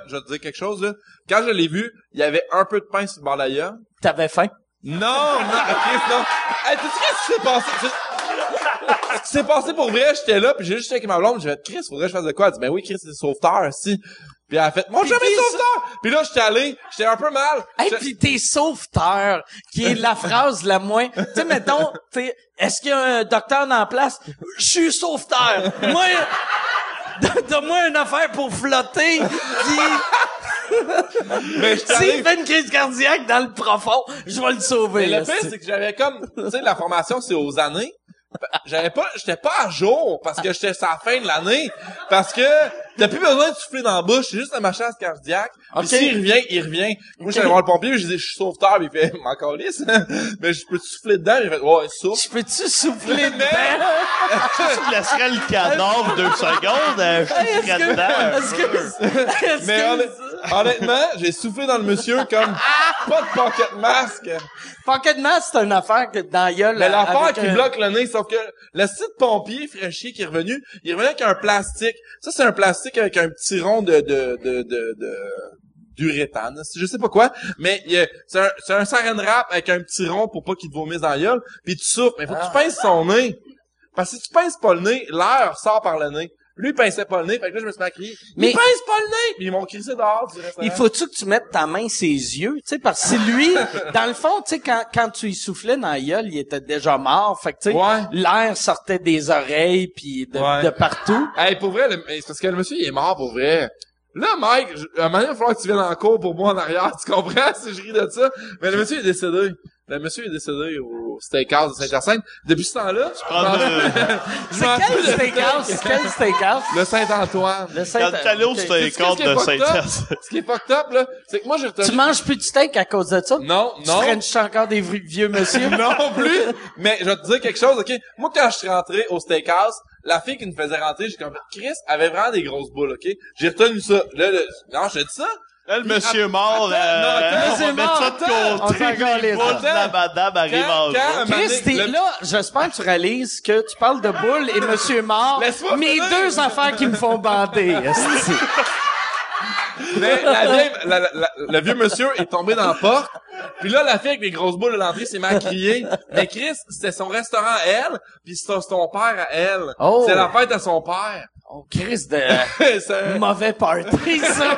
je vais te dire quelque chose, là. Quand je l'ai vu, il y avait un peu de pain sur le bord. T'avais faim? Non, non, Chris, non. Hey, tu sais ce qui s'est passé? Tu- Ce qui s'est passé pour vrai, j'étais là, puis j'ai juste avec ma blonde, j'ai fait, Chris, faudrait que je fasse de quoi? Elle dit, ben oui, Chris, c'est sauveteur, si. Puis elle a fait, mon jamais sauveteur! Puis là, j'étais allé, j'étais un peu mal. Hey, pis t'es sauveteur, qui est la phrase la moins... Tu sais, mettons, t'es- est-ce qu'il y a un docteur dans la place? Je suis sauveteur. Moi, donne-moi une affaire pour flotter, pis Mais s'il fait une crise cardiaque dans le profond, je vais le sauver. Mais le pire, c'est que j'avais comme, tu sais, la formation, c'est aux années. J'avais pas, j'étais pas à jour parce que j'étais à la fin de l'année. Parce que t'as plus besoin de souffler dans la bouche, c'est juste un massage cardiaque. Puis Ok. s'il revient, il revient. Moi, j'allais voir le pompier, je disais, je suis sauveteur, puis il fait, m'en calisse. Mais je peux souffler dedans? Il fait, ouais, souffle. Je peux-tu souffler dedans? Tu laisserais le cadavre deux secondes, je que, dedans. Mais honnêtement, j'ai soufflé dans le monsieur comme pas de pocket masque. Pocket mask, c'est une affaire que dans la gueule. Mais l'affaire avec qui un- bloque le nez, sauf que le site pompier fraîchier qui est revenu, il est revenu avec un plastique. Ça, c'est un plastique avec un petit rond de, de, de, de, de d'uréthane, je sais pas quoi, mais c'est un, un saran wrap avec un petit rond pour pas qu'il te vomisse dans la gueule, puis tu souffles, mais faut que tu pinces son nez. Parce que si tu pinces pas le nez, l'air sort par le nez. Lui, il pinçait pas le nez, fait que là, je me suis mis à crier, Mais- mais pince pas le nez! Puis ils m'ont crissé dehors du restaurant. Il faut-tu que tu mettes ta main ses yeux, tu sais, parce que lui, dans le fond, tu sais, quand, quand tu y soufflais dans la gueule, il était déjà mort, fait que, tu sais, Ouais. l'air sortait des oreilles puis de, Ouais. de partout. Hey, pour vrai, le- c'est parce que le monsieur, il est mort pour vrai. Là, Mike, je- à un moment donné, il va falloir que tu viennes en cours pour moi en arrière, tu comprends? Si je ris de ça? Mais le monsieur est décédé. Le monsieur est décédé au steakhouse de Saint-Hyacinthe. Depuis ce temps-là, prends je le- m'en C'est quel steakhouse? C'est quel steakhouse? Le Saint-Antoine. Le Saint- Quand t'allais au Ok. steak Sais-tu qu'est-ce qui est de? Saint-Hyacinthe. Ce qui est fucked up, là, c'est que moi, j'ai retenu... Tu manges plus de steak à cause de ça? Non, Tu non. frenches encore des vieux monsieur? non plus. Mais je vais te dire quelque chose, ok? Moi, quand je suis rentré au steakhouse, la fille qui nous faisait rentrer, j'ai comme Chris avait vraiment des grosses boules, ok? J'ai retenu ça. Là, le... non, je te dis ça. Là, le monsieur mort, Attends, euh, non, on monsieur va mettre ça de côté. Les la madame arrive en Quand- quand- jour. Mané, Chris, t'es le- là, j'espère que tu réalises que tu parles de boule et monsieur mort. Mes deux affaires qui me font bander. Mais la vieille, la- la- la- le vieux monsieur est tombé dans la porte. Puis là, la fille avec les grosses boules de l'entrée s'est à crier. Mais Chris, c'était son restaurant à elle, puis c'était son père à elle. Oh. C'est la fête à son père. Oh, Chris de C'est mauvais party, ça.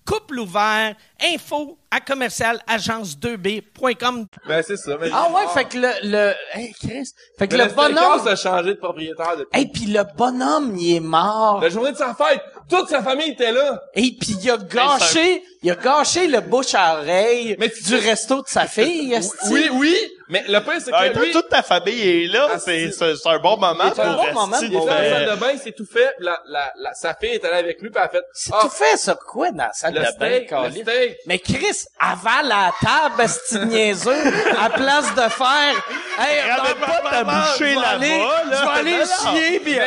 couple ouvert, info à commercial agence2b.com. Ben, c'est ça. mais- Ah ouais, fait que le, le, hey, Chris, fait que Mais le bonhomme, a changé de propriétaire depuis. hey, puis le bonhomme, il est mort. La journée de sa fête, toute sa famille était là. Et puis il a gâché, il a gâché le bouche à oreille Mais tu- du resto de sa fille. Oui, oui, mais le pire, c'est Ah, que toi, lui, toute ta famille est là, Ah, c'est, c'est- c'est, c'est un bon moment. C'est un pour bon moment il était dans la salle de bain, il s'est tout fait, la, la, la, sa fille est allée avec lui, puis elle a fait, C'est ah, tout fait ça quoi dans la salle le de bain, steak, le câlisse? steak. Mais Chris, avale la table, de niaiseux, à place de faire, hey, attends pas ta bouchée là-bas, là. je vais aller chier, puis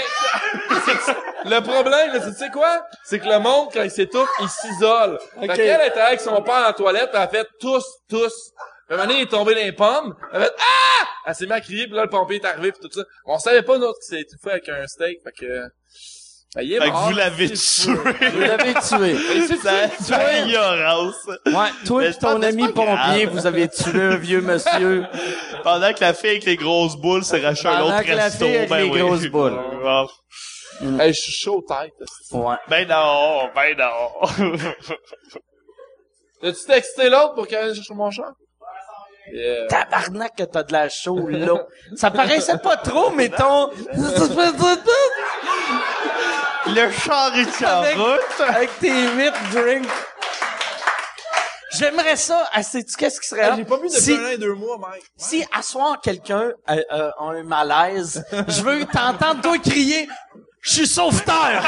le problème, là, c'est- tu sais quoi? C'est que le monde, quand il s'étouffe, il s'isole. Fait qu'elle était avec son père en toilette, elle a fait tous, tous. Puis un moment il est tombé dans les pommes. Elle fait Ah! Elle s'est mis à crier, puis là, le pompier est arrivé, puis tout ça. On savait pas, nous autres, qu'il s'est étouffé avec un steak. Fait que... Ben, il est Fait que vous l'avez tué. Vous l'avez tué. C'est ignorance. Ouais, toi et ton ami pompier, grave. vous avez tué un vieux monsieur. Pendant que la fille avec les grosses boules s'est racheté un Pendant autre que la fille avec ben les oui. grosses boules. Hey, je suis chaud tête. Ouais. Ben non, ben non. As-tu texté l'autre pour qu'elle aille chercher mon char? Yeah. Tabarnak que t'as de la chaux, là. Ça paraissait pas trop, mais ton... Le char est en avec, route. avec tes huit drinks. J'aimerais ça. Ah, sais-tu qu'est-ce qui serait hot? J'ai pas vu depuis si, un an et deux mois, mec. si à soir quelqu'un euh, euh, a un malaise, je veux t'entendre toi crier « Je suis sauveteur! »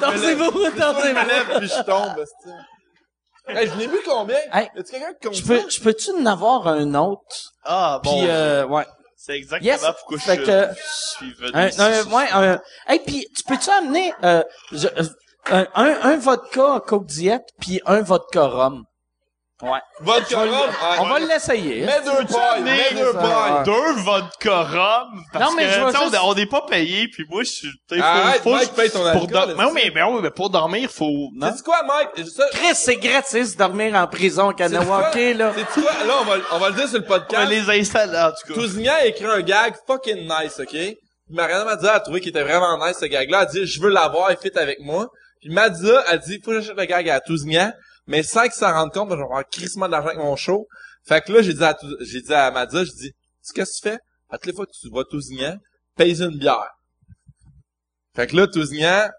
Dansez-vous, Je me dansez-vous. lève puis je tombe. Hey, je n'ai vu combien? Hey, Y'a-tu quelqu'un qui compte Je peux, je peux-tu en avoir un autre? Ah bon. Puis, euh, ouais. C'est exactement Yes. pourquoi Fait je, que- je suis venu Un, ici. un, ouais, un, hey, puis tu peux-tu amener euh, je- euh, un, un, un vodka Coke Diet puis un vodka rhum? Ouais. Vodka rhum? On va l'essayer. Mets deux pailles, mets deux pailles. deux vodka rhum parce Non, mais que tu sais, on- on n'est pas payé puis moi je suis tu sais, faut, Mike, paye ton pour alcool, mais, mais, mais oui, mais pour dormir faut non? Sais-tu quoi, Mike? Ça, Chris, c'est gratis de dormir en prison au Kanawake, là. Sais-tu quoi? Là, on va, on va le dire sur le on va podcast. les installer en tout cas Tousignan a écrit un gag fucking nice, OK? Puis Mariana m'a dit, elle a trouvé qu'il était vraiment nice, ce gag-là. Elle a dit, je veux l'avoir, il fit avec moi. Puis Madza a dit, faut que j'achète le gag à Tousignan, mais sans qu'il s'en rende compte, je vais avoir crissement d'argent avec mon show. Fait que là, j'ai dit à, j'ai dit à je dis, qu'est-ce que tu fais? À toutes les fois que tu vois Tousignan, paye une bière. Fait que là, Tousignan,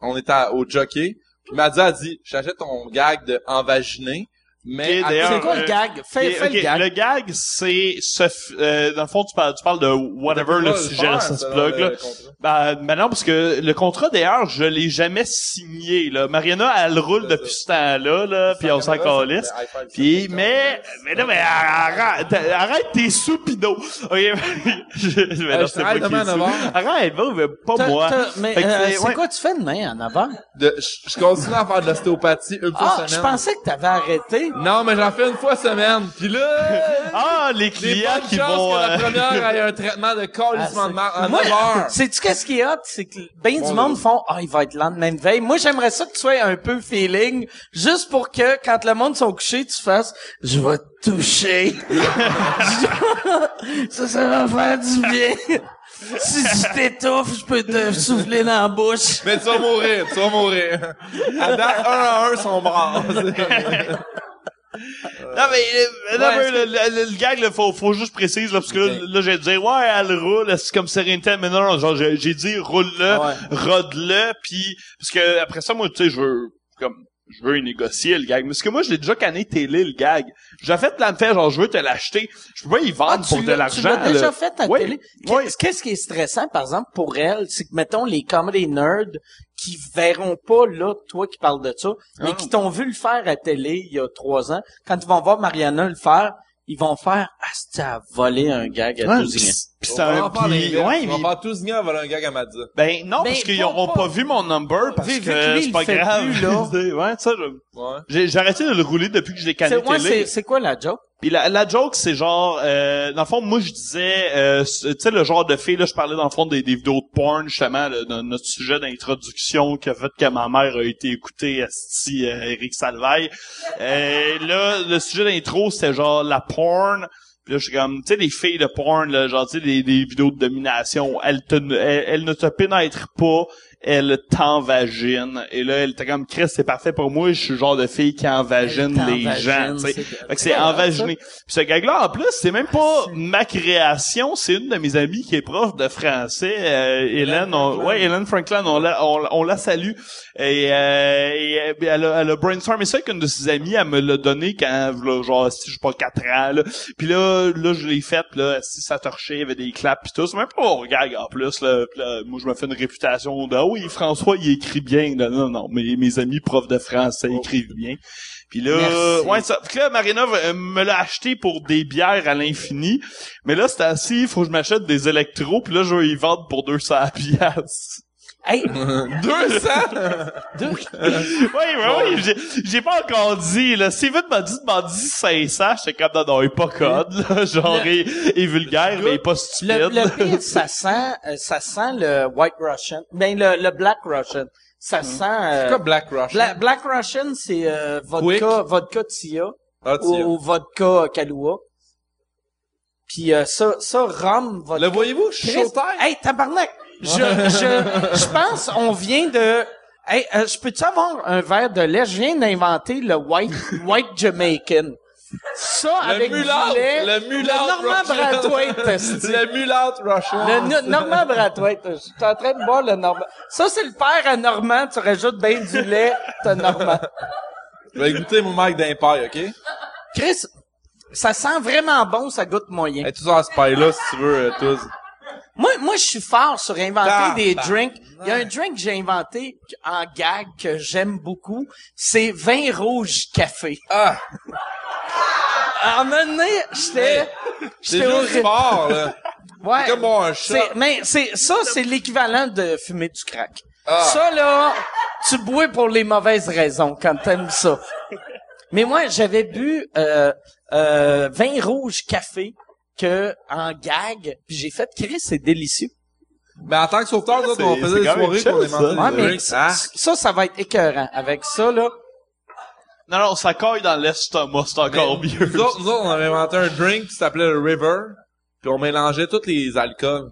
on à- au jockey. Puis Madza a dit, j'achète ton gag de envaginer, mais... C'est quoi euh, le gag? Fais, fais ok, le gag. le gag, c'est ce, euh, dans le fond, tu parles, tu parles de whatever le sujet, faire, ça se plug, là. contrat. Ben, non, parce que le contrat, d'ailleurs, je l'ai jamais signé, là. Mariana, elle roule depuis ce temps-là, là, puis on s'en calisse. ça. mais, mais non, mais arrête, arrête tes soupinos. Ok, je, mais Hey, non, je c'est travaille moi qui demain ai à sou- 9 heures. Arrête, va, mais pas moi. mais euh, c'est- quoi tu fais demain en avant? De, je, je continue à faire de l'ostéopathie une fois Ah, je pensais que t'avais arrêté. Non, mais j'en fais une fois semaine. Puis là, Ah, les les clients bonnes qui chances vont, que la euh, première ait un traitement de colissement Ah, de marre en Moi, 9 heures. sais-tu qu'est-ce qui est hot? C'est que ben Bon, du monde font, ah, il va être lent de même veille. Moi, j'aimerais ça que tu sois un peu feeling, juste pour que, quand le monde sont couchés, tu fasses, je vais te toucher. ça, ça va faire du bien. si tu t'étouffes, je peux te souffler dans la bouche. Mais tu vas mourir, tu vas mourir. À date, un à un, sont morts. Non, mais, non, mais le, le, le gag, là, faut, faut juste préciser, là, parce que là, j'ai dit, ouais, elle roule, c'est comme sérénité, mais non, non, genre, j'ai j'ai dit, roule-le, rode-le, puis, parce que, après ça, moi, tu sais, je veux, comme, je veux y négocier le gag. Parce que moi, je l'ai déjà canné télé, le gag. J'ai fait plan de faire, genre, je veux te l'acheter. Je peux pas y vendre Ah, pour de l'argent. Tu l'as déjà fait à Oui, télé. oui. Qu'est-ce qui est stressant, par exemple, pour elle, c'est que, mettons, les comedy nerds qui verront pas, là, toi qui parles de ça, mais Ah. qui t'ont vu le faire à télé il y a trois ans, quand ils vont voir Mariana le faire, ils vont faire « Ah, c'était à voler un gag à Ouais, Tousignan. On c'est va un pis- ouais, On va mais- faire tous gars voler un gag à Madza. Ben non, Mais parce qu'ils n'auront pas, vu mon number parce que, c'est pas grave. plus, là. ouais, ça, je- Ouais. j'ai j'ai arrêté de le rouler depuis que je l'ai canné C'est ouais, télé. c'est- c'est quoi la joke? Puis la, la joke, c'est genre, euh, dans le fond, moi je disais, euh, tu sais, le genre de fille, là, je parlais dans le fond des, des vidéos de porn, justement, là, notre sujet d'introduction qui a fait que ma mère a été écoutée, asti, euh, Eric Salvaille. Euh, là, le sujet d'intro, c'était genre la porn. Puis là, je suis comme, tu sais, les filles de porn, là, genre, tu sais, des, des vidéos de domination, elles, te, elles, elles ne te pénètrent pas, elles t'envaginent. Et là, elle était comme, Chris, c'est parfait pour moi, je suis le genre de fille qui envagine les gens, tu sais. Fait que c'est envaginé. Puis ce gag-là, en plus, c'est même pas ma création, c'est une de mes amies qui est prof de français, euh, Hélène. on- ouais, Hélène Franklin, on la, on, on la salue. Et, euh, et, euh, elle, a, elle a brainstormé ça avec une de ses amies, elle me l'a donné quand, là, genre, si je sais pas, 4 ans, là. Puis là, là, je l'ai fait, puis là, si ça torchait, il y avait des claps pis tout. C'est même pas mon gag, en plus, là. Là, moi, je me fais une réputation de, ah oui, François, il écrit bien. Non, non, mais mes amis profs de français écrivent bien. Puis là, Merci. ouais, ça. Là, Marina euh, me l'a acheté pour des bières à l'infini. Mais là, c'est assis, il faut que je m'achète des électros, puis là, je vais y vendre pour 200 piastres. Hey, 200! deux, oui, oui, oui, j'ai, j'ai pas encore dit, là. Steven m'a dit, m'a dit 500, j'étais comme, non, non, il est pas code, là. Genre, il, il est vulgaire, mais il est pas stupide. le, le pire, ça sent, euh, ça sent le White Russian. Ben, le, le Black Russian. Ça sent, euh, C'est quoi Black? Bla- Black Russian, c'est euh, vodka, vodka Tia Ah, ou, vodka Kahlua. Puis euh, ça, ça, rhum, vodka. Le voyez-vous? Chris. Hey, tabarnak! Je, je, je pense, on vient de... Hey, euh, je peux-tu avoir un verre de lait? Je viens d'inventer le white, white Jamaican. Ça, Le avec du lait. le mulâtre Normand. Brathwaite. Le mulâtre Russian. Le Normand Brathwaite. Je suis en train de boire le Normand. Ça, c'est le père à Normand. Tu rajoutes bien du lait, t'as Normand. Je vais goûter mon Mike d'Empire, OK? Chris, ça sent vraiment bon, ça goûte moyen. Hey, tous en spy là, si tu veux, euh, tous. Moi, moi, je suis fort sur inventer Ah, des bah, drinks. Il y a un drink que j'ai inventé en gag que j'aime beaucoup. C'est vin rouge café. Ah! À un moment donné, j'étais, j'étais juste fort, là. Ouais. C'est comme un mais c'est, ça, c'est l'équivalent de fumer du crack. Ah. Ça, là, tu bois pour les mauvaises raisons quand t'aimes ça. Mais moi, j'avais bu euh, euh, vin rouge café que en gag, puis j'ai fait Chris, c'est délicieux. Mais en tant que sauveteur, autres, on faisait des soirées qu'on ça. inventait Ouais, mais c- Ah. ça, ça va être écœurant. Avec ça, là, Non, non, ça caille dans l'estomac, c'est encore Mais mieux. Nous autres, nous autres, on avait inventé un drink qui s'appelait le River, puis on mélangeait tous les alcools.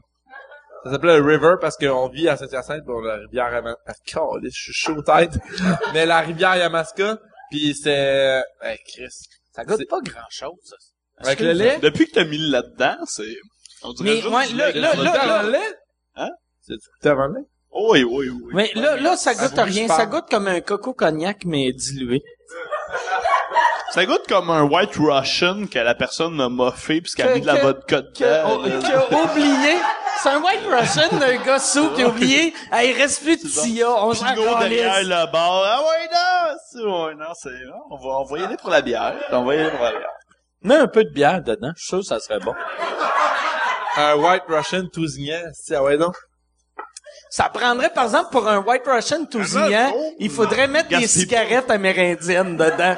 Ça s'appelait le River parce qu'on vit à Saint-Hyacinthe, pour la rivière Yamaska. Ah, je suis chaud tête. Mais la rivière Yamaska, puis c'est... Hey, Chris. ça goûte C'est- pas grand-chose. Avec le lait? Depuis que t'as mis le là-dedans, c'est... On dirait Mais, juste ouais, là, là, là, le lait? Hein? Tu goûtais avant lait? Oui, oui, oui. Mais là, là, ça goûte Ah, rien. Ça goûte comme un coco cognac, mais dilué. Ça goûte comme un White Russian que la personne m'a moffé puisqu'elle a mis de la vodka que- dedans. qui a oublié. C'est un White Russian d'un gars sous qui a oublié. Ah, il reste plus de Tia. On s'en derrière le bar. Ah ouais, non! C'est, ouais, non, c'est, on va, on va y aller pour la bière. On va y aller pour la bière. Mets un peu de bière dedans. Je suis sûr que ça serait bon. Un White Russian tousignan, si, ah ouais, non? Ça prendrait, par exemple, pour un White Russian tousignan, il faudrait mettre des cigarettes amérindiennes dedans.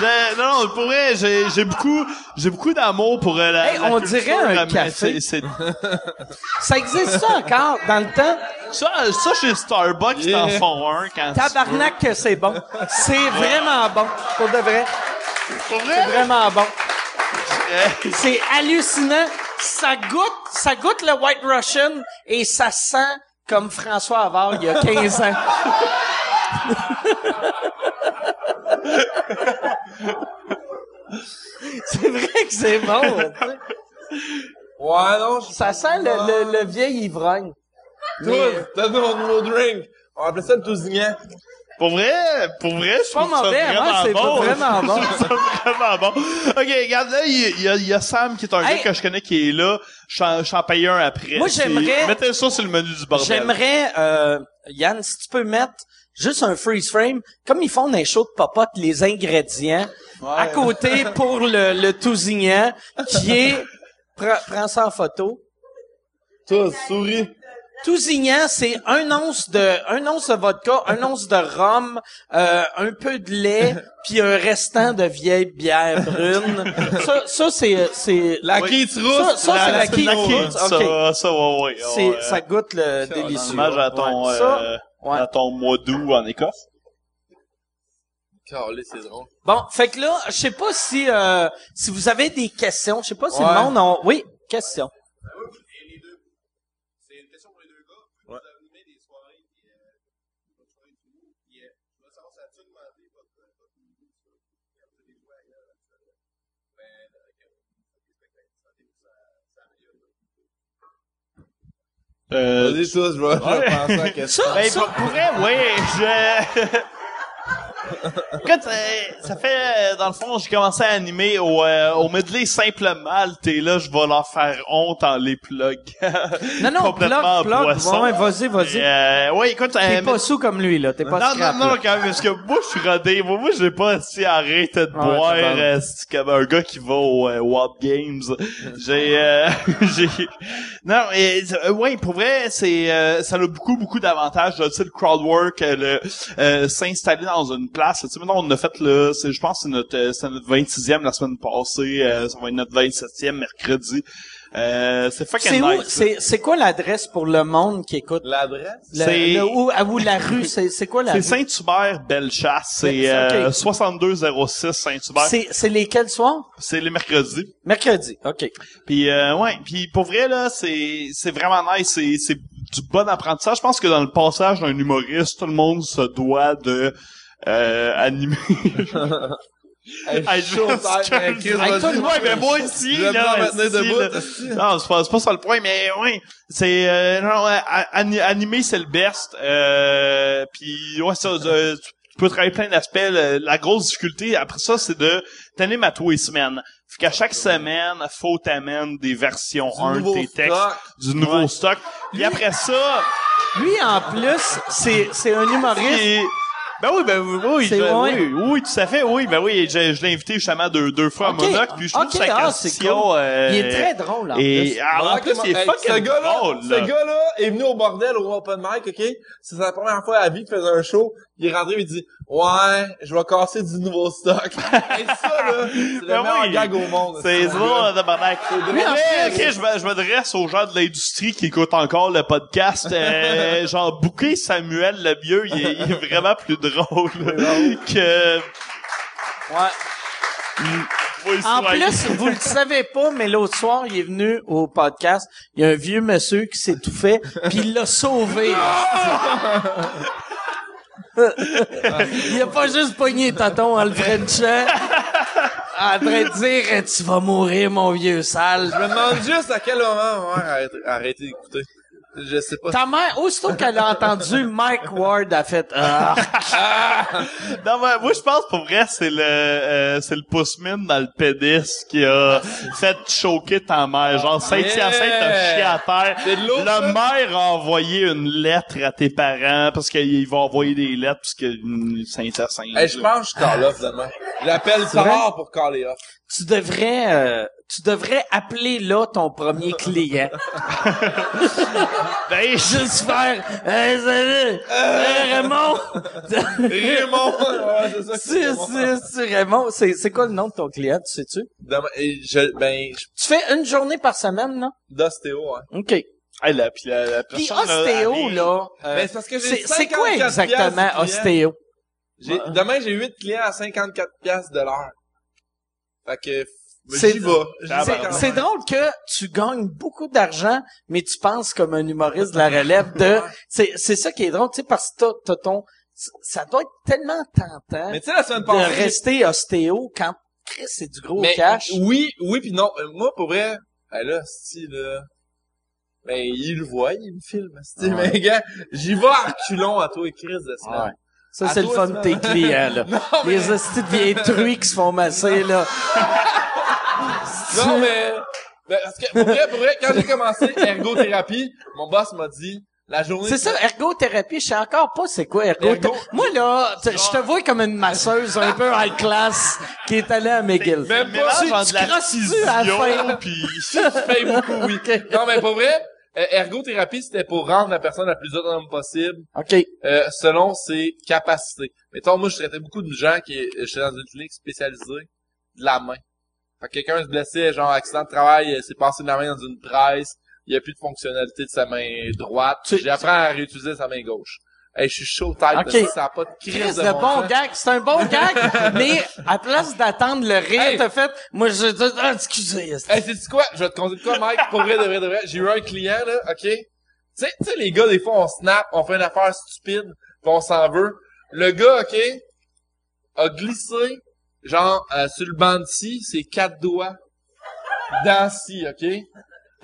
Non, non, pour vrai, j'ai, j'ai beaucoup, j'ai beaucoup d'amour pour euh, la, Hey, la on culture, dirait un café. c'est- c'est- Ça existe ça encore dans le temps? ça, ça, chez Starbucks, Yeah. t'en font un quand Tabarnak que c'est bon. C'est vraiment bon. Pour de vrai. C'est vrai? vraiment bon. C'est hallucinant. Ça goûte, ça goûte le White Russian et ça sent comme François Havard il y a 15 ans. c'est vrai que c'est bon. tu sais. Ouais, non, je... Ça sent le, le, le vieil ivrogne. Toi, nos nouveau drink? On appelait ça le tousignan. Pour vrai, pour vrai, je Pas trouve ça mauvais, vraiment hein, c'est bon. vraiment bon. Je trouve ça vraiment bon. Ok, regarde, là, il y, a- il y a- Sam qui est un Hey. gars que je connais qui est là. Je t'en- paye un après. Moi, j'aimerais- Mettez ça sur le menu du bordel. J'aimerais, euh, Yann, si tu peux mettre juste un freeze frame, comme ils font dans les shows de popote, les ingrédients, à côté pour le, le tousignan, qui est, prends, prends ça en photo. Toi, souris. Tousignan, c'est un once de, un once de vodka, un once de rhum, euh, un peu de lait, puis un restant de vieille bière brune. Ça, ça c'est, c'est, La Oui. quille Ça, rousse. ça, c'est la quille rousse. Ça, ça, ouais, ouais. c'est, ça goûte le délicieux. Hommage à ton, Ouais. Ça, euh, ouais. à ton mois d'août en Écosse. Calé, c'est drôle. Bon, fait que là, je sais pas si euh, si vous avez des questions, je sais pas si Ouais. le monde a... Oui, question. Euh, Vas-y, toi, je vais, penser à la question. Ça, Ben, ça- pour vrai, oui, je... Écoute, euh, ça fait, euh, dans le fond, j'ai commencé à animer au, euh, au medley Simple Malte, et là, je vais leur faire honte en les plug. non, non, plug, complètement plug. boisson. Ouais, vas-y, vas-y. Euh, ouais, écoute, T'es euh, pas sous comme lui, là. T'es pas non, non, scrap, non, quand même, parce que moi, je suis rodé. Moi, moi j'ai pas si arrêté de Ah boire, euh, c'est comme un gars qui va au euh, Wild Games. J'ai, euh, j'ai, non, et, ouais, pour vrai, c'est, euh, ça a beaucoup, beaucoup d'avantages, tu sais, le crowd work, euh, le, euh, s'installer dans une place, tu sais, maintenant, on a fait, là, c'est, je pense, que c'est notre, euh, c'est notre 26e la semaine passée, euh, ça va être notre 27e mercredi. Euh, c'est fucking nice. C'est, c'est quoi l'adresse pour le monde qui écoute? L'adresse? Le, C'est- le- où, à où la rue? C'est, c'est quoi la C'est rue? Saint-Hubert Bellechasse, c'est C'est- euh, ok. 6206 Saint-Hubert. C'est, c'est lesquels soirs? C'est les mercredis. Mercredi. OK. Puis euh, ouais, puis pour vrai là, c'est c'est vraiment nice, c'est c'est du bon apprentissage. Je pense que dans le passage d'un humoriste, tout le monde se doit de euh, animer. Hey, chaud, hey, Chris, vas-y. ouais, mais moi aussi là. esti, debout, là. Non, c'est pas pas ça le point, mais ouais, c'est euh, non, ouais, a- ani- animer c'est le best. Euh, puis ouais, ça, euh, tu peux travailler plein d'aspects. La grosse difficulté après ça, c'est de t'animer à tous les semaines. Fait qu'à chaque semaine, faut t'amènes des versions Du 1 de tes textes, stock. du nouveau Ouais. stock. Puis après ça, Lui, en plus, c'est, c'est un humoriste. et- ben oui, ben oui, oui, C'est je- vrai? oui, oui, tout à fait, oui, ben oui, je, je l'ai invité justement deux, deux fois Ok. à Monoc, puis je trouve Ok, sa ah, c'est question, cool. euh, Il est très drôle, en et plus. ah, en plus, il est Hey, fucking ce gars-là, drôle, ce là. gars-là est venu au bordel au open mic, ok? C'est la première fois à la vie qu'il faisait un show. Il est rentré et il dit, ouais, je vais casser du nouveau stock. et ça, là, c'est le Ben meilleur oui. gag au monde. C'est gars. de Mais, ok, je me- je m'adresse aux gens de l'industrie qui écoutent encore le podcast. Euh, genre, bouquet Samuel Lemieux, il est, il est vraiment plus drôle que... Ouais. Oui, En plus, vous le savez pas, mais l'autre soir, il est venu au podcast. Il y a un vieux monsieur qui s'étouffait, puis il l'a sauvé. il a pas juste pogné tonton en le frenchant, en train de dire eh, « Tu vas mourir, mon vieux sale Je me demande juste à quel moment ma mère a arrêté, a arrêté d'écouter. Je sais pas. ». Ta mère, aussitôt qu'elle a entendu Mike Ward, a fait « Ah! Non, mais moi, je pense, pour vrai, c'est le, euh, c'est le pouce-mine dans le pénis qui a fait choquer ta mère. Genre, Saint-Hyacinthe t'a chié à terre. Ça? mère a envoyé une lettre à tes parents parce qu'il va envoyer des lettres parce que hum, Saint-Hyacinthe. Hey, je pense que je call off demain. J'appelle Sarah pour caller off. Tu devrais... euh, tu devrais appeler là ton premier client. Ben, Juste faire « Hey, salut! Raymond! » Raymond! ouais, c'est Raymond. c'est, c'est quoi le nom de ton client, tu sais-tu? Je, ben, je, Tu fais une journée par semaine, non? d'ostéo, hein. OK. hey, là, puis la, la Puis ostéo, là, euh, Ben, c'est parce que j'ai c'est, quoi 54 exactement ostéo? J'ai, demain, j'ai 8 clients à 54 piastres de l'heure. Fait que, C'est- Ah, C'est drôle que tu gagnes beaucoup d'argent, mais tu penses comme un humoriste de la relève de... C'est, c'est ça qui est drôle, tu sais, parce que t'as, ton... Ça doit être tellement tentant Mais tu sais, la semaine de passée. rester ostéo quand Chris, c'est du gros mais, cash. oui, oui pis non. Euh, Moi, pour vrai, ben là, style, là. Ben, il le voit, il me filme, style, mais gars, j'y vais à reculons à toi et Chris de semaine. Ouais. Ça, c'est le fun de tes clients, là. Non, mais- Les hosties de vieilles truies qui se font masser, là. Non, mais, ben, parce que, pour vrai, pour vrai, quand j'ai commencé ergothérapie, mon boss m'a dit, la journée... C'est ça, ergothérapie, je sais encore pas c'est quoi ergothérapie. Ergo- Moi, là, je te vois comme une masseuse un peu high class qui est allée à McGill. Même pas, tu- tu de la crosses-tu à la fin? fusion, puis... tu payes beaucoup, oui. Non, mais pour vrai, euh, ergothérapie, c'était pour rendre la personne la plus autonome possible, OK. euh, selon ses capacités. Mettons, moi, je traitais beaucoup de gens qui, j'étais dans une clinique spécialisée de la main. Fait que quelqu'un se blessait, genre, accident de travail, euh, s'est passé de la main dans une presse, il n'y a plus de fonctionnalité de sa main droite. Appris à réutiliser sa main gauche. Hey, je suis chaud tête, Ok. là, ça n'a pas de crise de bon gag. C'est un bon gag, mais à place d'attendre le rire, Hey. t'as fait, moi, je dis, ah, excusez. Hey, c'est quoi? Je vais te conter de quoi, Mike? Pour vrai, de vrai, de vrai. J'ai eu un client, là, OK? Tu sais, tu sais, les gars, des fois, on snap, on fait une affaire stupide, pis on s'en veut. Le gars, OK, a glissé, genre, euh, sur le banc de scie, ses quatre doigts dans scie, OK?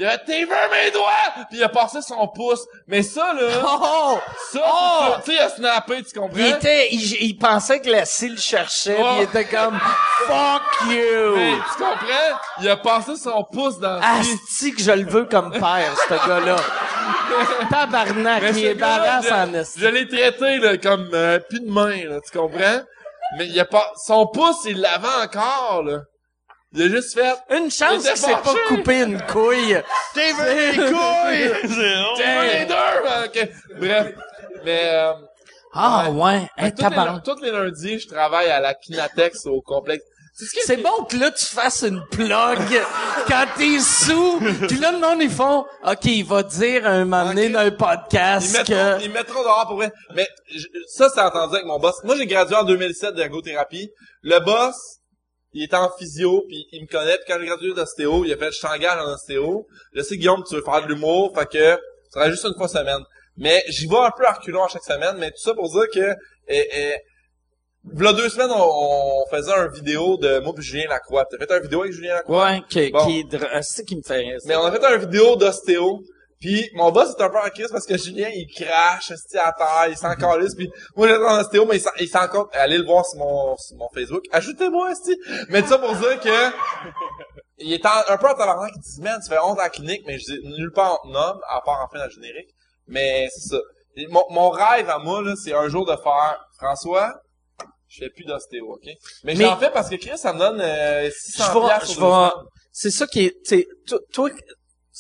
Il a t'es vu mes doigts! Puis il a passé son pouce. Mais ça, là, Oh! ça, Oh! ça. tu sais, il a snappé, tu comprends? Il était, il, il pensait que la scie le cherchait, pis Oh. il était comme, fuck Mais, you! tu comprends? Il a passé son pouce dans. Asti que je le veux comme père, ce gars-là. Tabarnak, Mais il est je- en esti. Je l'ai traité là, comme euh, plus de main, là, tu comprends? Mais il a pas. Son pouce, il l'avait encore, là. Il a juste fait. Une chance qu'il s'est pas coupé une couille. T'es vu les couilles! C'est On les deux, hein, ok. Bref. Mais euh, Ah, ouais. Hey, tous, les, tous les lundis, je travaille à la Kinatex au complexe. C'est C'est bon que là, tu fasses une plug quand t'es sous. Puis là, le monde, ils font, OK, il va dire un moment donné Ok. dans un Ils podcast mettront, que... ils mettront dehors pour vrai. Mais je- ça, c'est entendu avec mon boss. Moi, j'ai gradué en 2007 d'ergothérapie. Le boss, il était en physio, puis il me connaît. Puis quand j'ai gradué d'ostéo, il a fait « Je t'engage en ostéo. Je sais, Guillaume, tu veux faire de l'humour, fait que ça sera juste une fois semaine. » Mais j'y vais un peu à reculons à chaque semaine. Mais tout ça pour dire que... eh, eh, V'là deux semaines, on, on faisait une vidéo de moi puis Julien Lacroix. T'as fait une vidéo avec Julien Lacroix? Ouais, qui, Bon. qui qui me fait rire. Mais on a fait une vidéo d'ostéo. Puis mon boss est un peu en crise parce que Julien, il crache esti, à terre, il s'en calisse. Puis moi, j'étais en ostéo, mais il s'en- il compte. Allez le voir sur mon, sur mon Facebook. Ajoutez-moi, esti. Mais ça pour dire que il est en- un peu en tabarnak. Il dit, man, tu fais honte à la clinique. Mais je dis, nulle part on te nomme, à part en fin le générique. Mais c'est ça. Mon, mon rêve à moi, là, c'est un jour de faire, François, je fais plus d'ostéo, OK? Mais, Mais- j'en fais parce que Chris, ça me donne euh, 600 je vais, je vais, c'est ça qui est, tu toi,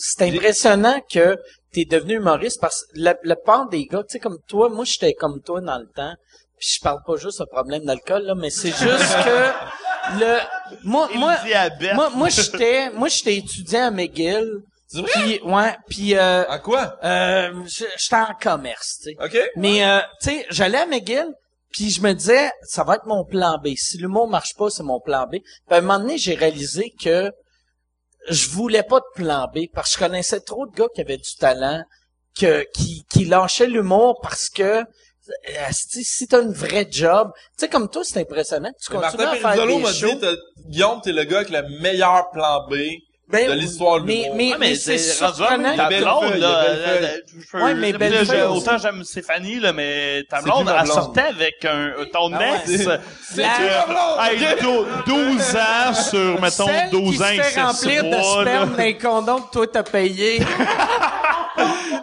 c'est impressionnant que t'es devenu humoriste parce que la, la part des gars, tu sais, comme toi, moi, j'étais comme toi dans le temps, puis je parle pas juste de problème d'alcool, là, mais c'est juste que le, moi, Et moi, le moi, moi, j'étais, moi, j'étais étudiant à McGill, C'est vrai? puis, ouais, puis, euh, En quoi? euh, j'étais en commerce, tu sais. OK? Mais euh, tu sais, j'allais à McGill, puis je me disais, ça va être mon plan B. Si l'humour marche pas, c'est mon plan B. Puis à un moment donné, j'ai réalisé que je voulais pas de plan B parce que je connaissais trop de gars qui avaient du talent, que qui, qui lâchaient l'humour parce que euh, si, si t'as une vraie job, tu sais comme toi, c'est impressionnant. Tu continues Martin à faire des m'a shows. dit, t'as- Guillaume, t'es le gars avec le meilleur plan B Ben, de l'histoire de mais, l'humour. mais, Ouais, mais mais c'est c'est surprenant. ta blonde, là, euh, Ouais, mais aussi. autant j'aime Stéphanie, là, mais ta C'est blonde, elle sortait avec un, ton Ah ex. C'est ma blonde! Hey, dou- 12 ans sur, mettons, Celle 12 qui ans et fait 7 remplir de mois, là. sperme d'un condom que toi t'as payé.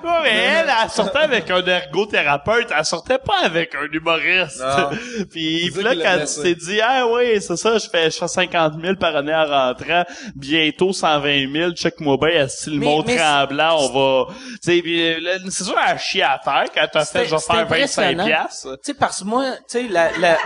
Ouais, mais elle, elle sortait avec un ergothérapeute, elle sortait pas avec un humoriste. Non. Puis C'est là, qui quand tu t'es dit, ah oui, c'est ça, je fais, je fais 50 000 par année en rentrant, bientôt 120 000, check-moi bien, Mais- mont mais tremblant, on va, c'est sûr, à chier à terre quand t'as fait, je vais faire 25 impressionnant. piastres. Tu sais, parce que moi, tu sais, la, la...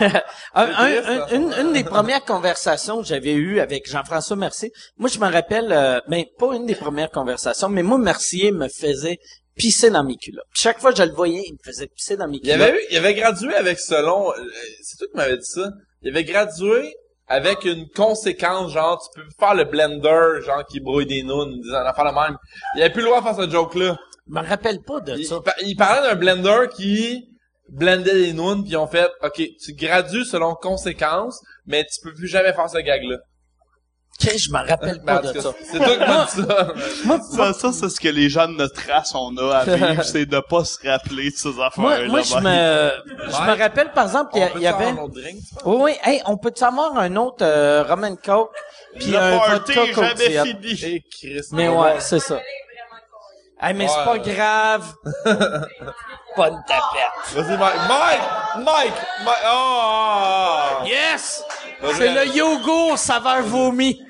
un- un- triste, un- ça. une, une des premières conversations que j'avais eues avec Jean-François Mercier, moi, je me rappelle, euh, ben, pas une des premières conversations, mais moi, Mercier me faisait pisser dans mes culottes. Chaque fois que je le voyais, il me faisait pisser dans mes Il culottes. avait eu, il avait gradué avec selon, euh, c'est toi qui m'avais dit ça. Il avait gradué avec une conséquence, genre, tu peux faire le blender, genre, qui brouille des nounes, disant, en affaire la même. Il avait plus le droit de faire ce joke-là. Je me rappelle pas de Il, ça. il par- il parlait d'un blender qui blendait des nounes, puis ils ont fait, OK, tu gradues selon conséquence, mais tu peux plus jamais faire ce gag-là. Ok, je me rappelle pas de ça. C'est toi qui m'as dit ça. Moi, Ça, ça c'est ce que les gens de notre race, on a à vivre, c'est de pas se rappeler de ces affaires-là. moi, moi, je me, je me rappelle, par exemple, il y, avait, un autre drink, oui, oui, hey, on peut avoir un autre, euh, rum and coke, puis Le un party vodka est Coke jamais fini. Eh, Christ. Mais ouais, c'est ça. Hey, mais c'est pas grave. pas une tapette. Vas-y, Mike. Mike! Mike! Mike! Oh! Yes! C'est le yogourt saveur vomi.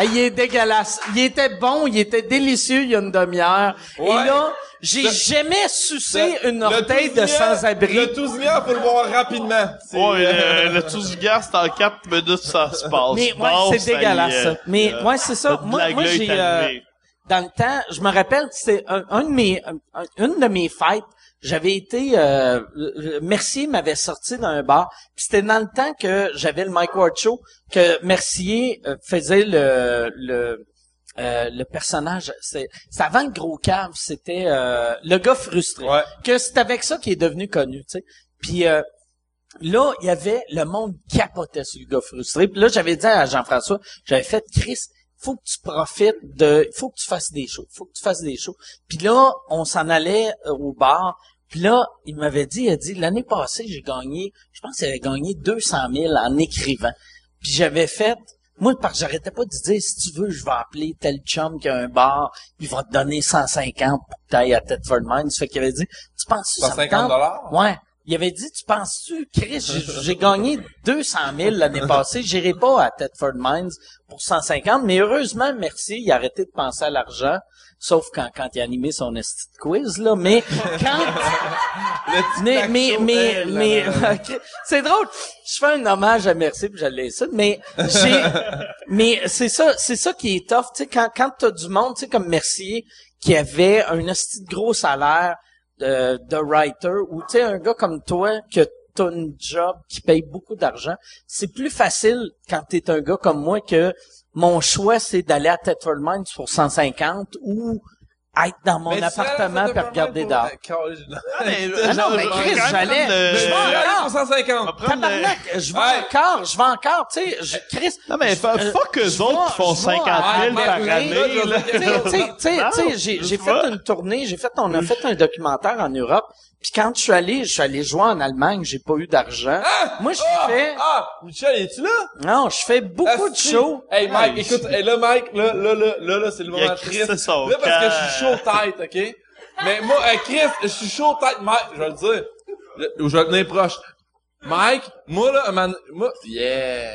Il est dégueulasse. Il était bon, il était délicieux il y a une demi-heure. Et là, j'ai Le- jamais sucé Le- une le orteille de sans-abri. Le Tousignan, faut le boire rapidement. C'est, Ouais, euh, le, Tousigas, c'est en 4 minutes, ça se passe. Mais ouais, Bon, c'est dégueulasse. est. ça. Mais Euh, ouais, c'est ça. Moi, moi j'ai euh, dans le temps, je me rappelle, c'était un, un de mes un- une de mes fêtes. J'avais été euh, Mercier m'avait sorti d'un bar. Puis c'était dans le temps que j'avais le Mike Ward Show que Mercier euh, faisait le le euh, le personnage. C'est c'est avant le gros cave. C'était euh, le gars frustré. Ouais. Que c'est avec ça qu'il est devenu connu. Tu sais. Puis euh, là, il y avait le monde capotait sur le gars frustré. Puis là, j'avais dit à Jean-François, j'avais fait Chris, faut que tu profites de, faut que tu fasses des shows, faut que tu fasses des shows. Puis là, on s'en allait euh, au bar. Puis là, il m'avait dit, il a dit l'année passée, j'ai gagné, je pense qu'il avait gagné 200 000 en écrivant. Puis j'avais fait, moi, parce que j'arrêtais pas de dire, si tu veux, je vais appeler tel chum qui a un bar, il va te donner 150 pour que t'ailles à Thetford Mines. Fait qu'il avait dit, tu penses que ça me 150 tente? dollars? Ouais. Il avait dit, tu penses-tu, Chris, j'ai- gagné 200 000 l'année passée, j'irai pas à Thetford Mines pour 150, mais heureusement, merci, il a arrêté de penser à l'argent, sauf quand, quand il a animé son esti de quiz, là, mais quand, Le mais, mais, mais, c'est drôle. Je fais un hommage à Merci puis je l'insulte, mais j'ai, mais c'est ça, c'est ça qui est tough, tu sais, quand, quand t'as du monde, tu sais, comme Mercier, qui avait un esti de gros salaire de, de writer, ou tu sais, un gars comme toi, que t'as une job qui paye beaucoup d'argent, c'est plus facile quand t'es un gars comme moi que mon choix, c'est d'aller à Thetford Mines pour 150 ou être dans mon Mais appartement regarder pour- dehors. euh, Carl- Ah, mais, Ah non, mais Chris, j'allais- je vais encore. pour 150. prendre le- Tabarnak, je vais encore, je vais encore, tu sais, je- Chris. Non, mais Euh, fuck eux autres qui font je vais 50 à 000 par Berlin. année, là. Tu sais, tu sais, tu sais, Non, tu sais, j'ai, fait une tournée, j'ai fait, on a fait un documentaire en Europe, puis quand je suis allé, je suis allé jouer en Allemagne, j'ai pas eu d'argent. Moi, je Ah! fais, Ah! Michel, es-tu là? non, je fais beaucoup de shows. Hey, Mike, Ah, écoute, hey, là, Mike, là, là, là, là, là, c'est le moment crissé triste. Là, parce que je suis chaud tête, OK? Mais moi, Chris, je suis chaud tête, Mike, je vais le dire. Le- Je vais le tenir proche. Mike, moi, là, man, moi, yeah.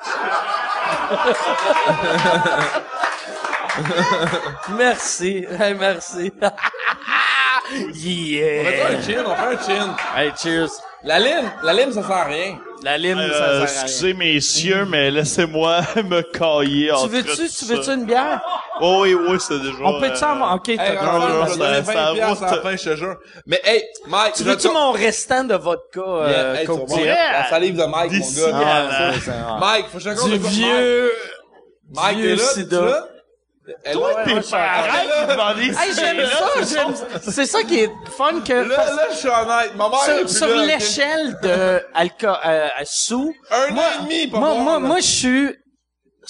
Merci, hey, merci. On fait yeah. un chin, on fait un chin. Hey, cheers. La lime, la lime, ça sert à rien. La lime, Euh, ça sert à rien. excusez messieurs, mais laissez-moi me cailler Tu entre veux-tu, tu ça. veux-tu une bière? Oh oui, oui, c'est déjà... On peut-tu euh, avoir, ok, Hey, t'as on non, va non, ça- ça 20 piastres à la fin, je te jure. Mais hey, Mike, Tu veux-tu mon restant de vodka, euh, Yeah, hey, tu Coke la salive de Mike, mon gars. Ah, ça. Mike, faut que je te raconte Du vieux... Mike, vieux t'es là? T'es là? Elle Toi, t'es pas arrête de demander Hey, j'aime c'est là, ça, c'est j'aime, c'est ça qui est fun que, Là, là, je suis honnête. Ma mère est sur, plus sur là, ok? l'échelle de alcool, euh, sous, Un moi, an et demi, pas moi, moi, moi, je suis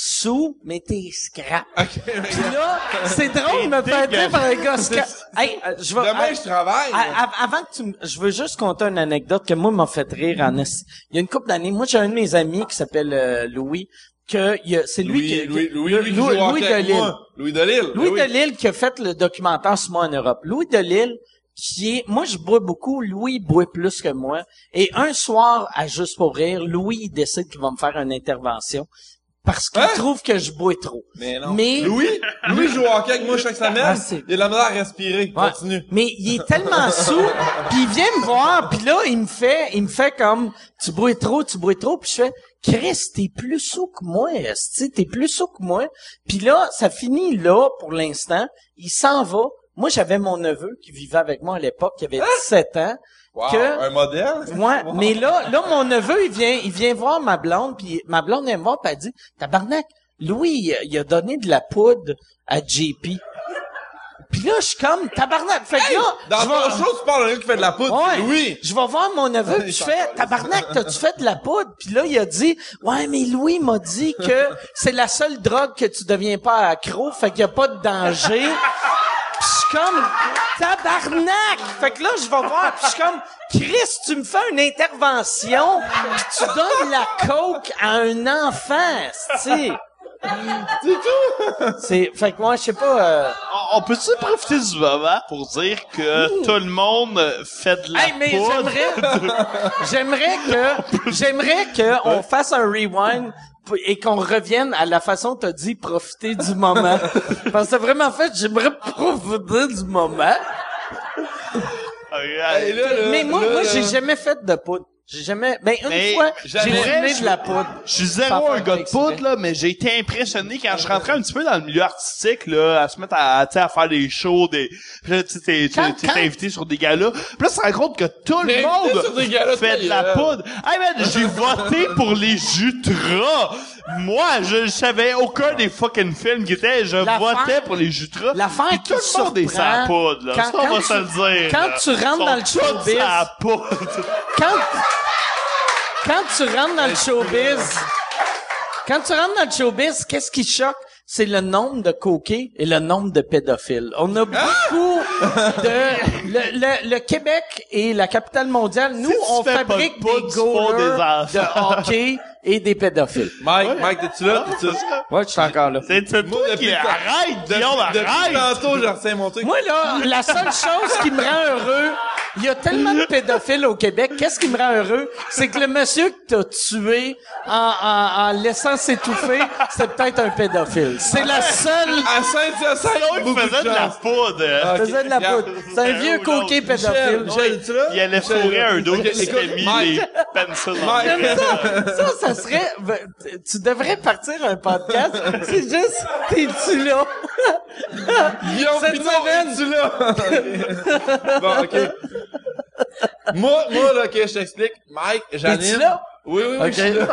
sous, mais t'es scrap. Ok, Puis là, c'est drôle de me faire dire par un gars scrap. Hey, euh, je vais, Demain, je travaille. à- à- avant que tu me, je veux juste compter une anecdote que moi m'a fait rire en esti. Il y a une couple d'années, moi j'ai un de mes amis qui s'appelle euh, Louis, que il y a- c'est lui Louis, qui, Louis, Louis, joue au Louis hockey de avec Lille. moi. Louis de Lille. Louis oui. de Lille qui a fait le documentaire sur moi en Europe. Louis de Lille qui est, moi je bois beaucoup, Louis boit plus que moi. Et un soir, à Juste pour rire, Louis il décide qu'il va me faire une intervention parce qu'il Hein? trouve que je bois trop. Mais non. Mais- Louis, Louis joue au hockey avec moi chaque semaine. Ah, il a de la misère à respirer. Ouais. Continue. Mais il est tellement sous, puis il vient me voir, puis là il me fait, il me fait comme tu bois trop, tu bois trop, puis je fais Chris, t'es plus sous que moi, esti, t'es plus sous que moi. Puis là, ça finit là pour l'instant. Il s'en va. Moi, j'avais mon neveu qui vivait avec moi à l'époque, qui avait 17 ans. Wow, Que- un modèle? Ouais, mais là, là, mon neveu, il vient, il vient voir ma blonde, puis ma blonde vient me voir, puis elle dit, tabarnak, Louis, il a- donné de la poudre à JP. Puis là, je suis comme, tabarnak. Fait que là, Dans ton show, tu parles d'un qui fait de la poudre. Ouais. Oui. Je vais voir mon neveu, puis je fais, tabarnak, t'as-tu fait de la poudre? Puis là, il a dit, ouais, mais Louis m'a dit que c'est la seule drogue que tu deviens pas accro, fait qu'il y a pas de danger. Puis je suis comme, tabarnak! Fait que là, je vais voir, puis je suis comme, Chris, tu me fais une intervention, puis tu donnes la coke à un enfant, c'est C'est tout! C'est, fait que moi, je sais pas, euh, On, on peut-tu profiter du moment pour dire que tout le monde fait de la Hey, mais poudre? j'aimerais, j'aimerais que, j'aimerais que on fasse un rewind et qu'on revienne à la façon t'as dit profiter du moment. Parce que vraiment fait, j'aimerais profiter du moment. Mais moi, là, moi, là. j'ai jamais fait de poudre. J'ai jamais, ben, une Mais fois, j'ai jamais. fumé de la poudre. Je suis zéro un gars de poudre, là, mais j'ai été impressionné quand je rentrais un petit peu dans le milieu artistique, là, à se mettre à, tu sais, à faire des shows, des, puis là, tu sais, t'es, Quand- t'es- quand- invité sur des galas. Puis là, tu te rends compte que tout le Mais invité sur des galas, monde fait de la gueule. poudre. Hey man, j'ai voté pour les Jutras. Moi, je savais aucun des fucking films qui étaient, je L'affaire- votais pour les Jutras. l'affaire Puis qui tout le monde est surprend, sans poudre, là. quand- Ça, on quand va se tu- le dire. quand là. tu rentres Ils dans le tous showbiz- sans poudre. quand, quand tu rentres dans le showbiz, quand tu rentres dans le showbiz, qu'est-ce qui choque? C'est le nombre de coquets et le nombre de pédophiles. On a beaucoup de... Le, le, le Québec est la capitale mondiale. Nous, tu on fais pas de fabrique poudre, des tu goalers des enfants. de hockey et des pédophiles. Mike, Mike, t'es-tu là? T'es-tu là? Ouais, je suis encore là. C'est c'est Moi, toi depuis qui le temps- arrête, Guillaume, Depuis arrête! tantôt, je retiens mon truc. Moi, là, la seule chose qui me rend heureux, il y a tellement de pédophiles au Québec, qu'est-ce qui me rend heureux? C'est que le monsieur que t'as tué en, en, en laissant s'étouffer, c'est peut-être un pédophile. C'est la seule... À Saint-Hyacinthe, Il beaucoup de faisait de la poudre. Ah, Il faisait de la poudre. C'est un vieux Ou coquet pédophile. Michel, là? Il allait Michel, fourrer un dos qui s'était mis Mike. les pencils Ça, ça, ça serait... ben, Tu devrais partir un podcast. C'est juste... T'es-tu là? Guillaume Cette Pinot, semaine. es-tu là? bon, ok. Moi, moi, là, ok, je t'explique. Mike, Janine. T'es-tu là? Oui, oui, oui, je suis là.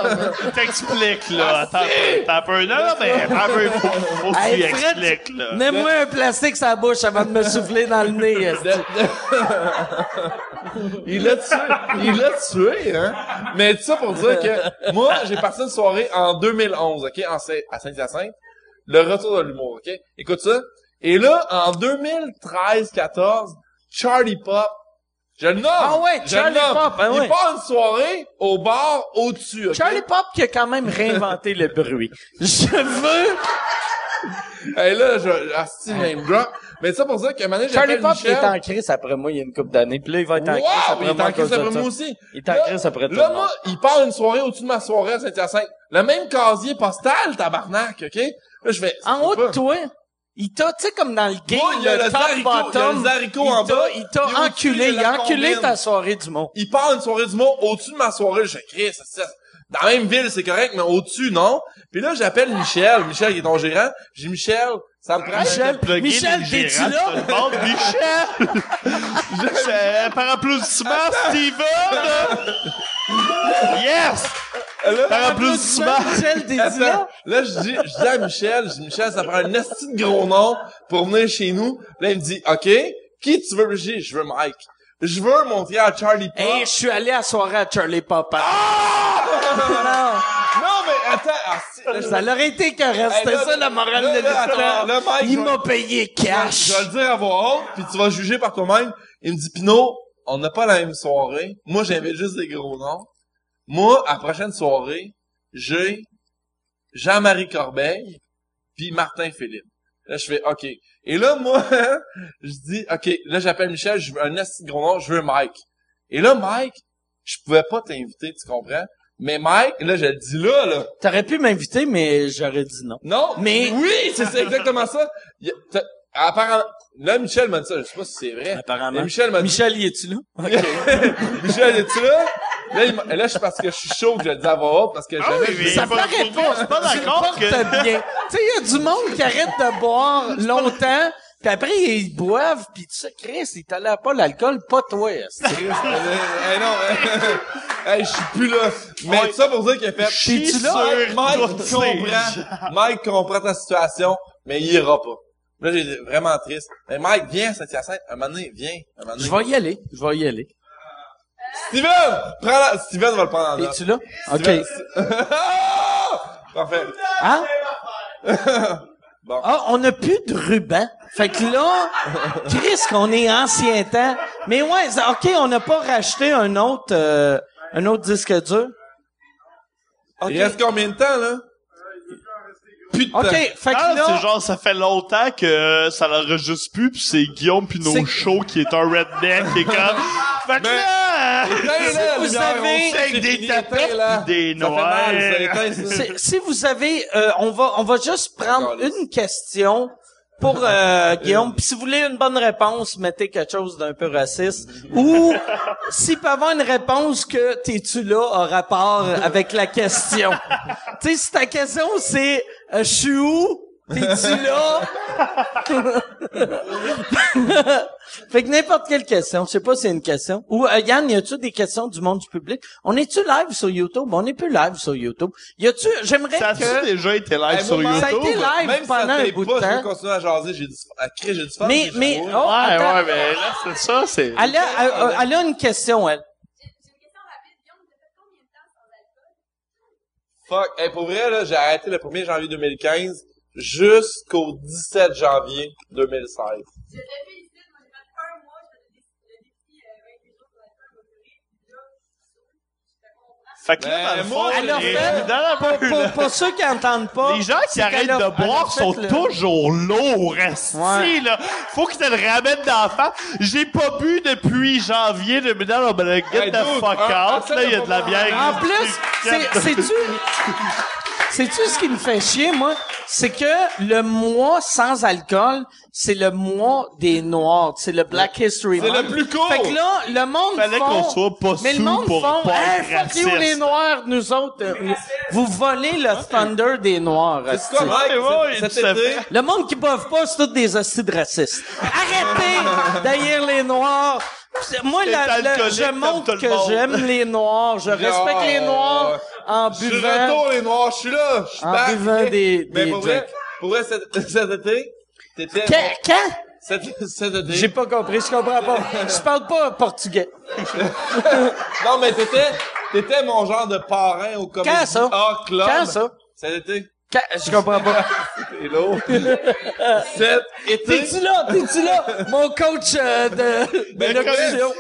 Je t'explique, là. Attends un peu. Attends un peu. Non, non, mais un peu. Faut, faut que tu Hey, lui Fred, expliques, là. Mets-moi un plastique sur la bouche avant de me souffler dans le nez. Il l'a tué. Il l'a tué, hein. Mais tout ça pour dire que moi, j'ai passé une soirée en 2011, ok, en à Saint-Hyacinthe. Le retour de l'humour, ok. Écoute ça. Et là, en 2013-14, Charlie Pop, je le nomme. Ah ouais, je Charlie nomme. Pop, ah Il ouais. part une soirée au bar au-dessus, ok? Charlie Pop qui a quand même réinventé le bruit. Je veux... Et là, je, asti name drop. Mais ça pour dire que maintenant, Charlie Pop qui est Michel. en crise après moi il y a une couple d'années. Puis là, il va être en crise Wow, après il est moi. en crise après moi aussi. Il est en crise après tout Là, moi, il part une soirée au-dessus de ma soirée à Saint-Hyacinthe. Le même casier postal, tabarnak, OK? Là, je fais... ça En haut de toi, il t'a, tu sais, comme dans le game, Moi, il y a le, le top il y a bottom. le haricot il en t'a- bas, Il t'a enculé, il a enculé ta soirée du monde. Il part une soirée du monde au-dessus de ma soirée. Je Chris, ça, ça- dans la même ville, c'est correct, mais au-dessus, non. Puis là, j'appelle Michel. Michel, qui est ton gérant. J'ai Michel, ça me prend... Michel, Plugger Michel, t'es-tu là? monde. Michel! C'est- Par applaudissement, Steven! Yes! Par applaudissement! Michel, t'es-tu là? là, je dis, je dis à Michel, je dis, Michel, ça prend un esti de gros nom pour venir chez nous. Là, il me dit, OK, qui tu veux? Je dis, je veux Mike. Je veux montrer à Charlie Pop. Hey, je suis allé à soirée à Charlie Pop. hein. Non, mais attends, ah, Ça l'aurait été. Hey, C'était ça la morale là, de l'histoire. Il m'a payé cash. Je vais le dire à voix haute, puis tu vas juger par toi-même. Il me dit, Pino, on n'a pas la même soirée. Moi, j'invite juste des gros noms. Moi, à la prochaine soirée, j'ai Jean-Marie Corbeil, puis Martin Philippe. Là, je fais, OK. Et là, moi, je dis, OK, là, j'appelle Michel, je veux un de gros nom, je veux Mike. Et là, Mike, je pouvais pas t'inviter, tu comprends? Mais Mike, là, je le dis là, là. T'aurais pu m'inviter, mais j'aurais dit non. Non, Mais- oui, c'est exactement ça. Il y apparemment, là, Michel m'a dit ça, je sais pas si c'est vrai. Apparemment. Michel m'a dit, Michel, y es-tu là? Michel, es-tu là? Là, il là, je parce que je suis chaud que je le dis à voix haute, parce que Ah jamais oui, je Ça pas- paraît vrai, je suis pas pas. Tu d'accord que- bien. Tu sais, il y a du monde qui arrête de boire longtemps, puis après, ils boivent, puis tu sais, Chris, il tolère pas l'alcool, pas toi. esti. Eh non, hey, je suis plus là. Mais Ouais. ça pour dire qu'il a fait, T'es-tu là? Mike, Mike comprend, Mike comprend ta situation, mais il ira pas. Là, j'ai vraiment triste. Mais Mike, viens à Saint-Hyacinthe. Un moment donné, viens. Un moment donné. Je vais y aller. Je vais y aller. Steven! Prends la... Steven va le prendre en note. Es-tu là? OK. Parfait. Hein? Bon. Ah, on n'a plus de ruban. Fait que là, Chris, qu'on est ancien temps. Mais ouais, OK, on n'a pas racheté un autre, euh, un autre disque dur. OK. Il reste combien de temps, là? Plus de OK, fait que Ah, là... c'est genre, ça fait longtemps que euh, ça l'enregistre plus, pis c'est Guillaume Pinot Show qui est un redneck, qui est comme... Fait que Mais- là... Éteins, là, vous lumière, avez- on sait que Avec des c'est fini, tapettes éteins, là. des Ça fait mal, ça, noirs. éteins, ça. C'est- si vous avez, euh, on va, on va juste prendre une question pour euh, Guillaume. Puis si vous voulez une bonne réponse, mettez quelque chose d'un peu raciste. Ou s'il peut avoir une réponse que t'es-tu là a rapport avec la question? tu sais, si ta question c'est euh, je suis où? T'es-tu là? fait que n'importe quelle question, je sais pas si c'est une question. Ou euh, Yann, y a-tu des questions du monde du public? On est-tu live sur YouTube? On n'est plus live sur YouTube. Y a-tu, j'aimerais Ça a-tu que... déjà été live sur YouTube? Ça a été live Même si pendant ça un bout de pas, je temps. veux continuer à jaser. J'ai du, à crier, j'ai du fun. Mais, mais, oh, Ouais, attends. ouais, mais là, c'est ça, c'est... Elle a, elle, elle a une question, elle. J'ai j'ai une question rapide. Guillaume, t'as fait combien de temps sans alcool? Fuck. Hey, pour vrai, là, j'ai arrêté le 1er janvier 2015 jusqu'au 17 janvier 2016. Fait que là, Ben, dans le moi, fond, Elle a les- fait, dans la- pour, pour, pour ceux qui entendent pas, Les gens qui c'est arrêtent a- de boire sont le- toujours lourds, Ouais. là. Faut qu'ils te le ramènent d'enfant. J'ai pas bu depuis janvier de non, ben, get the fuck out, là, il y a de la bière. En plus, c'est, sais-tu, sais-tu ce qui me fait chier, moi? C'est que le mois sans alcool, c'est le mois des Noirs. C'est le Black History C'est Month. le plus court. Fait que là, le monde Fallait font- qu'on soit pas Mais le monde pour font, pas hey, fuck you les Noirs, nous autres. euh, Vous volez le thunder des Noirs. C'est quoi? Ouais, ouais, cet-? Le monde qui boivent pas, c'est tous des de racistes. Arrêtez d'haïr les Noirs. Moi, la- je montre le que j'aime les Noirs. Je respecte les Noirs en Je buvant. retour, les noirs, je suis là, je suis En back. buvant des- Mais des pour vrai, pour vrai, cet, cet été, t'étais... Quand? quand? J'ai pas compris, je comprends pas. Je parle pas portugais. Non, mais t'étais, t'étais mon genre de parrain au Comedy Quand ça? A Club. Quand ça? Cet été. Quand? Je comprends pas. T'es lourd. Cet été, T'es-tu là? T'es-tu là? Mon coach euh, de, de Ben, locution.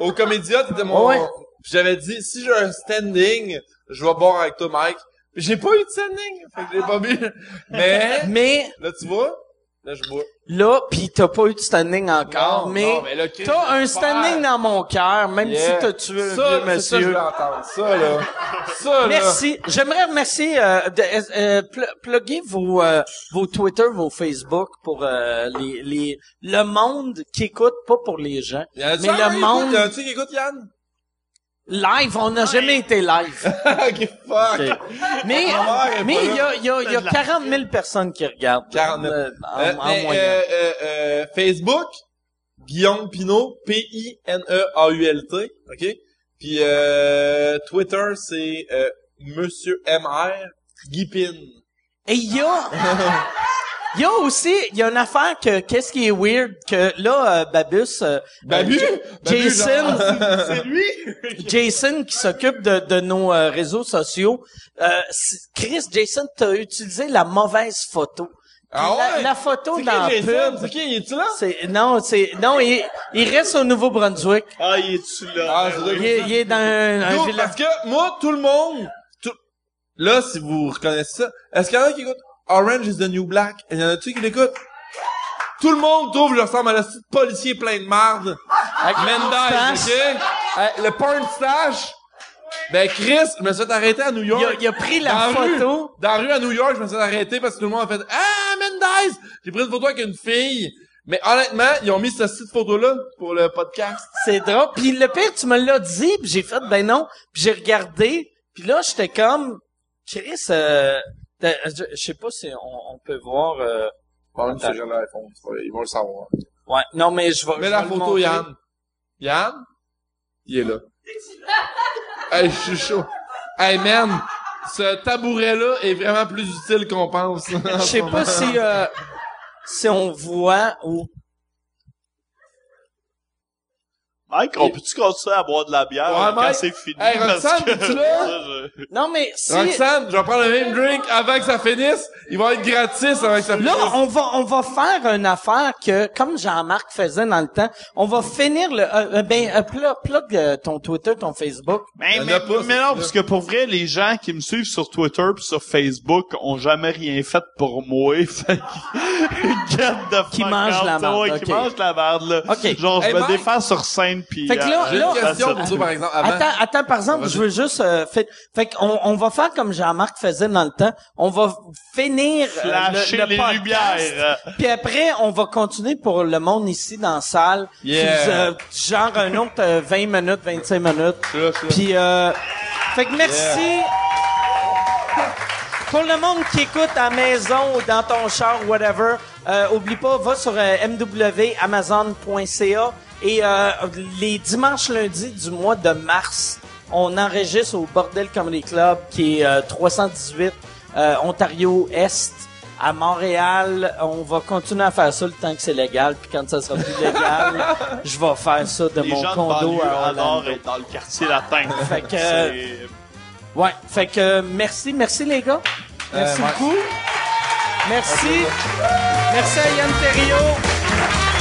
au Comédia, t'étais mon... Ouais. J'avais dit, si j'ai un standing, je vais boire avec toi, Mike. J'ai pas eu de standing. Fait que j'ai pas bu. Mais, Mais là, tu vois, là, je bois. là, pis t'as pas eu de standing encore, Non, mais, t'as un standing dans mon cœur, même Yeah. si t'as tué un Ça, vieux c'est ça, je monsieur. Ça, là. Ça, là. Merci. J'aimerais remercier, euh, de, euh, euh, pl- vos, euh, vos Twitter, vos Facebook pour euh, les, les, le monde qui écoute, pas pour les gens, mais le monde? Y a-tu qui écoute, Yann? Live. On n'a jamais été live. ok, fuck. Ok. Mais Ah, ouais, mais il y a, il y a, y a 40 000 personnes qui regardent. 40 000. Euh, en, Euh, en mais, moyenne. euh, euh, euh, Facebook, Guillaume Pinot, P-I-N-E-A-U-L-T, ok? Puis euh, Twitter, c'est euh, Monsieur MR, Guy Pin. Et il y a, il y a aussi, il y a une affaire que, qu'est-ce qui est weird, que là, euh, Babus, euh, Babu? euh, Babu, Jason. C'est lui! Jason qui s'occupe de, de nos euh, réseaux sociaux, euh, Chris, Jason, t'as utilisé la mauvaise photo. Ah la, ouais? la photo C'est dans qui, la pub, C'est qui? Il est-tu là? c'est, non, c'est, non, il, il reste au Nouveau-Brunswick. Ah, il est-tu là? Ah. Il, est- il est dans un, un village. parce que moi, tout le monde, tout... là, si vous reconnaissez ça, est-ce qu'il y en a qui écoutent? Orange is the New Black? Il y en a-tu qui l'écoutent? Tout le monde trouve que je ressemble à petit policier plein de marde. Avec Mendes, stache. ok? Le porn stash. Ben, Chris, je me suis arrêter à New York. Il a, il a pris la Dans rue. photo. Dans la rue à New York, je me suis arrêter parce que tout le monde a fait Ah, Mendes! J'ai pris une photo avec une fille. Mais honnêtement, ils ont mis cette petite photo-là pour le podcast. C'est drôle. Puis le pire, tu me l'as dit, puis j'ai fait ben non. Puis j'ai regardé, puis là j'étais comme Chris, euh, je, je sais pas si on, on peut voir. Euh, l'iPhone, ils vont le savoir. ouais, non mais je vais. Mets je la vais photo, montrer. Yann. Yann? Il est là. hey, je suis chaud. Hey, man, ce tabouret-là est vraiment plus utile qu'on pense. Je sais pas si. Euh, si on voit où. Mike, on peut-tu continuer à boire de la bière Ouais, quand c'est fini? Hey, Roxane, que- là? je- Non, mais si... Roxane, je vais prendre le même drink avant que ça finisse. Il va être gratis avant que ça finisse. Là, on va, on va faire une affaire que, comme Jean-Marc faisait dans le temps, on va finir le, euh, euh, ben, euh, plug, plug, euh, ton Twitter, ton Facebook. Mais, Il y en mais, pas, non, parce que pour vrai, les gens qui me suivent sur Twitter puis sur Facebook ont jamais rien fait pour moi. Fait que, get the Qui mange out, la merde, ouais, qui mange la merde, là. Ok. Genre, je Hey, me Mike. défends sur scène puis Fait que là, euh, là- une question ça. pour toi, par exemple, avant. Attends, attends, par exemple, je veux juste, euh, fait, fait qu'on on va faire comme Jean-Marc faisait dans le temps. On va finir euh, flasher le, le les podcast, lumières. Puis après, on va continuer pour le monde ici dans la salle. Yeah. Euh, genre un autre euh, 20 minutes, 25 minutes. Là, là. Puis, euh, fait que merci. Pour le monde qui écoute à la maison ou dans ton char, whatever, euh, oublie pas, va sur euh, mwamazon.ca et euh, les dimanches lundis du mois de mars, on enregistre au Bordel Comedy Club qui est euh, 318 euh, Ontario Est à Montréal. On va continuer à faire ça le temps que c'est légal, puis quand ça sera plus légal, je vais faire ça de Les mon gens de condo banlieue à Orlando. être dans le quartier latin. Fait que, Ouais, fait que merci, merci les gars. Merci Euh, ouais. beaucoup. Merci. Merci à Yann Terriot.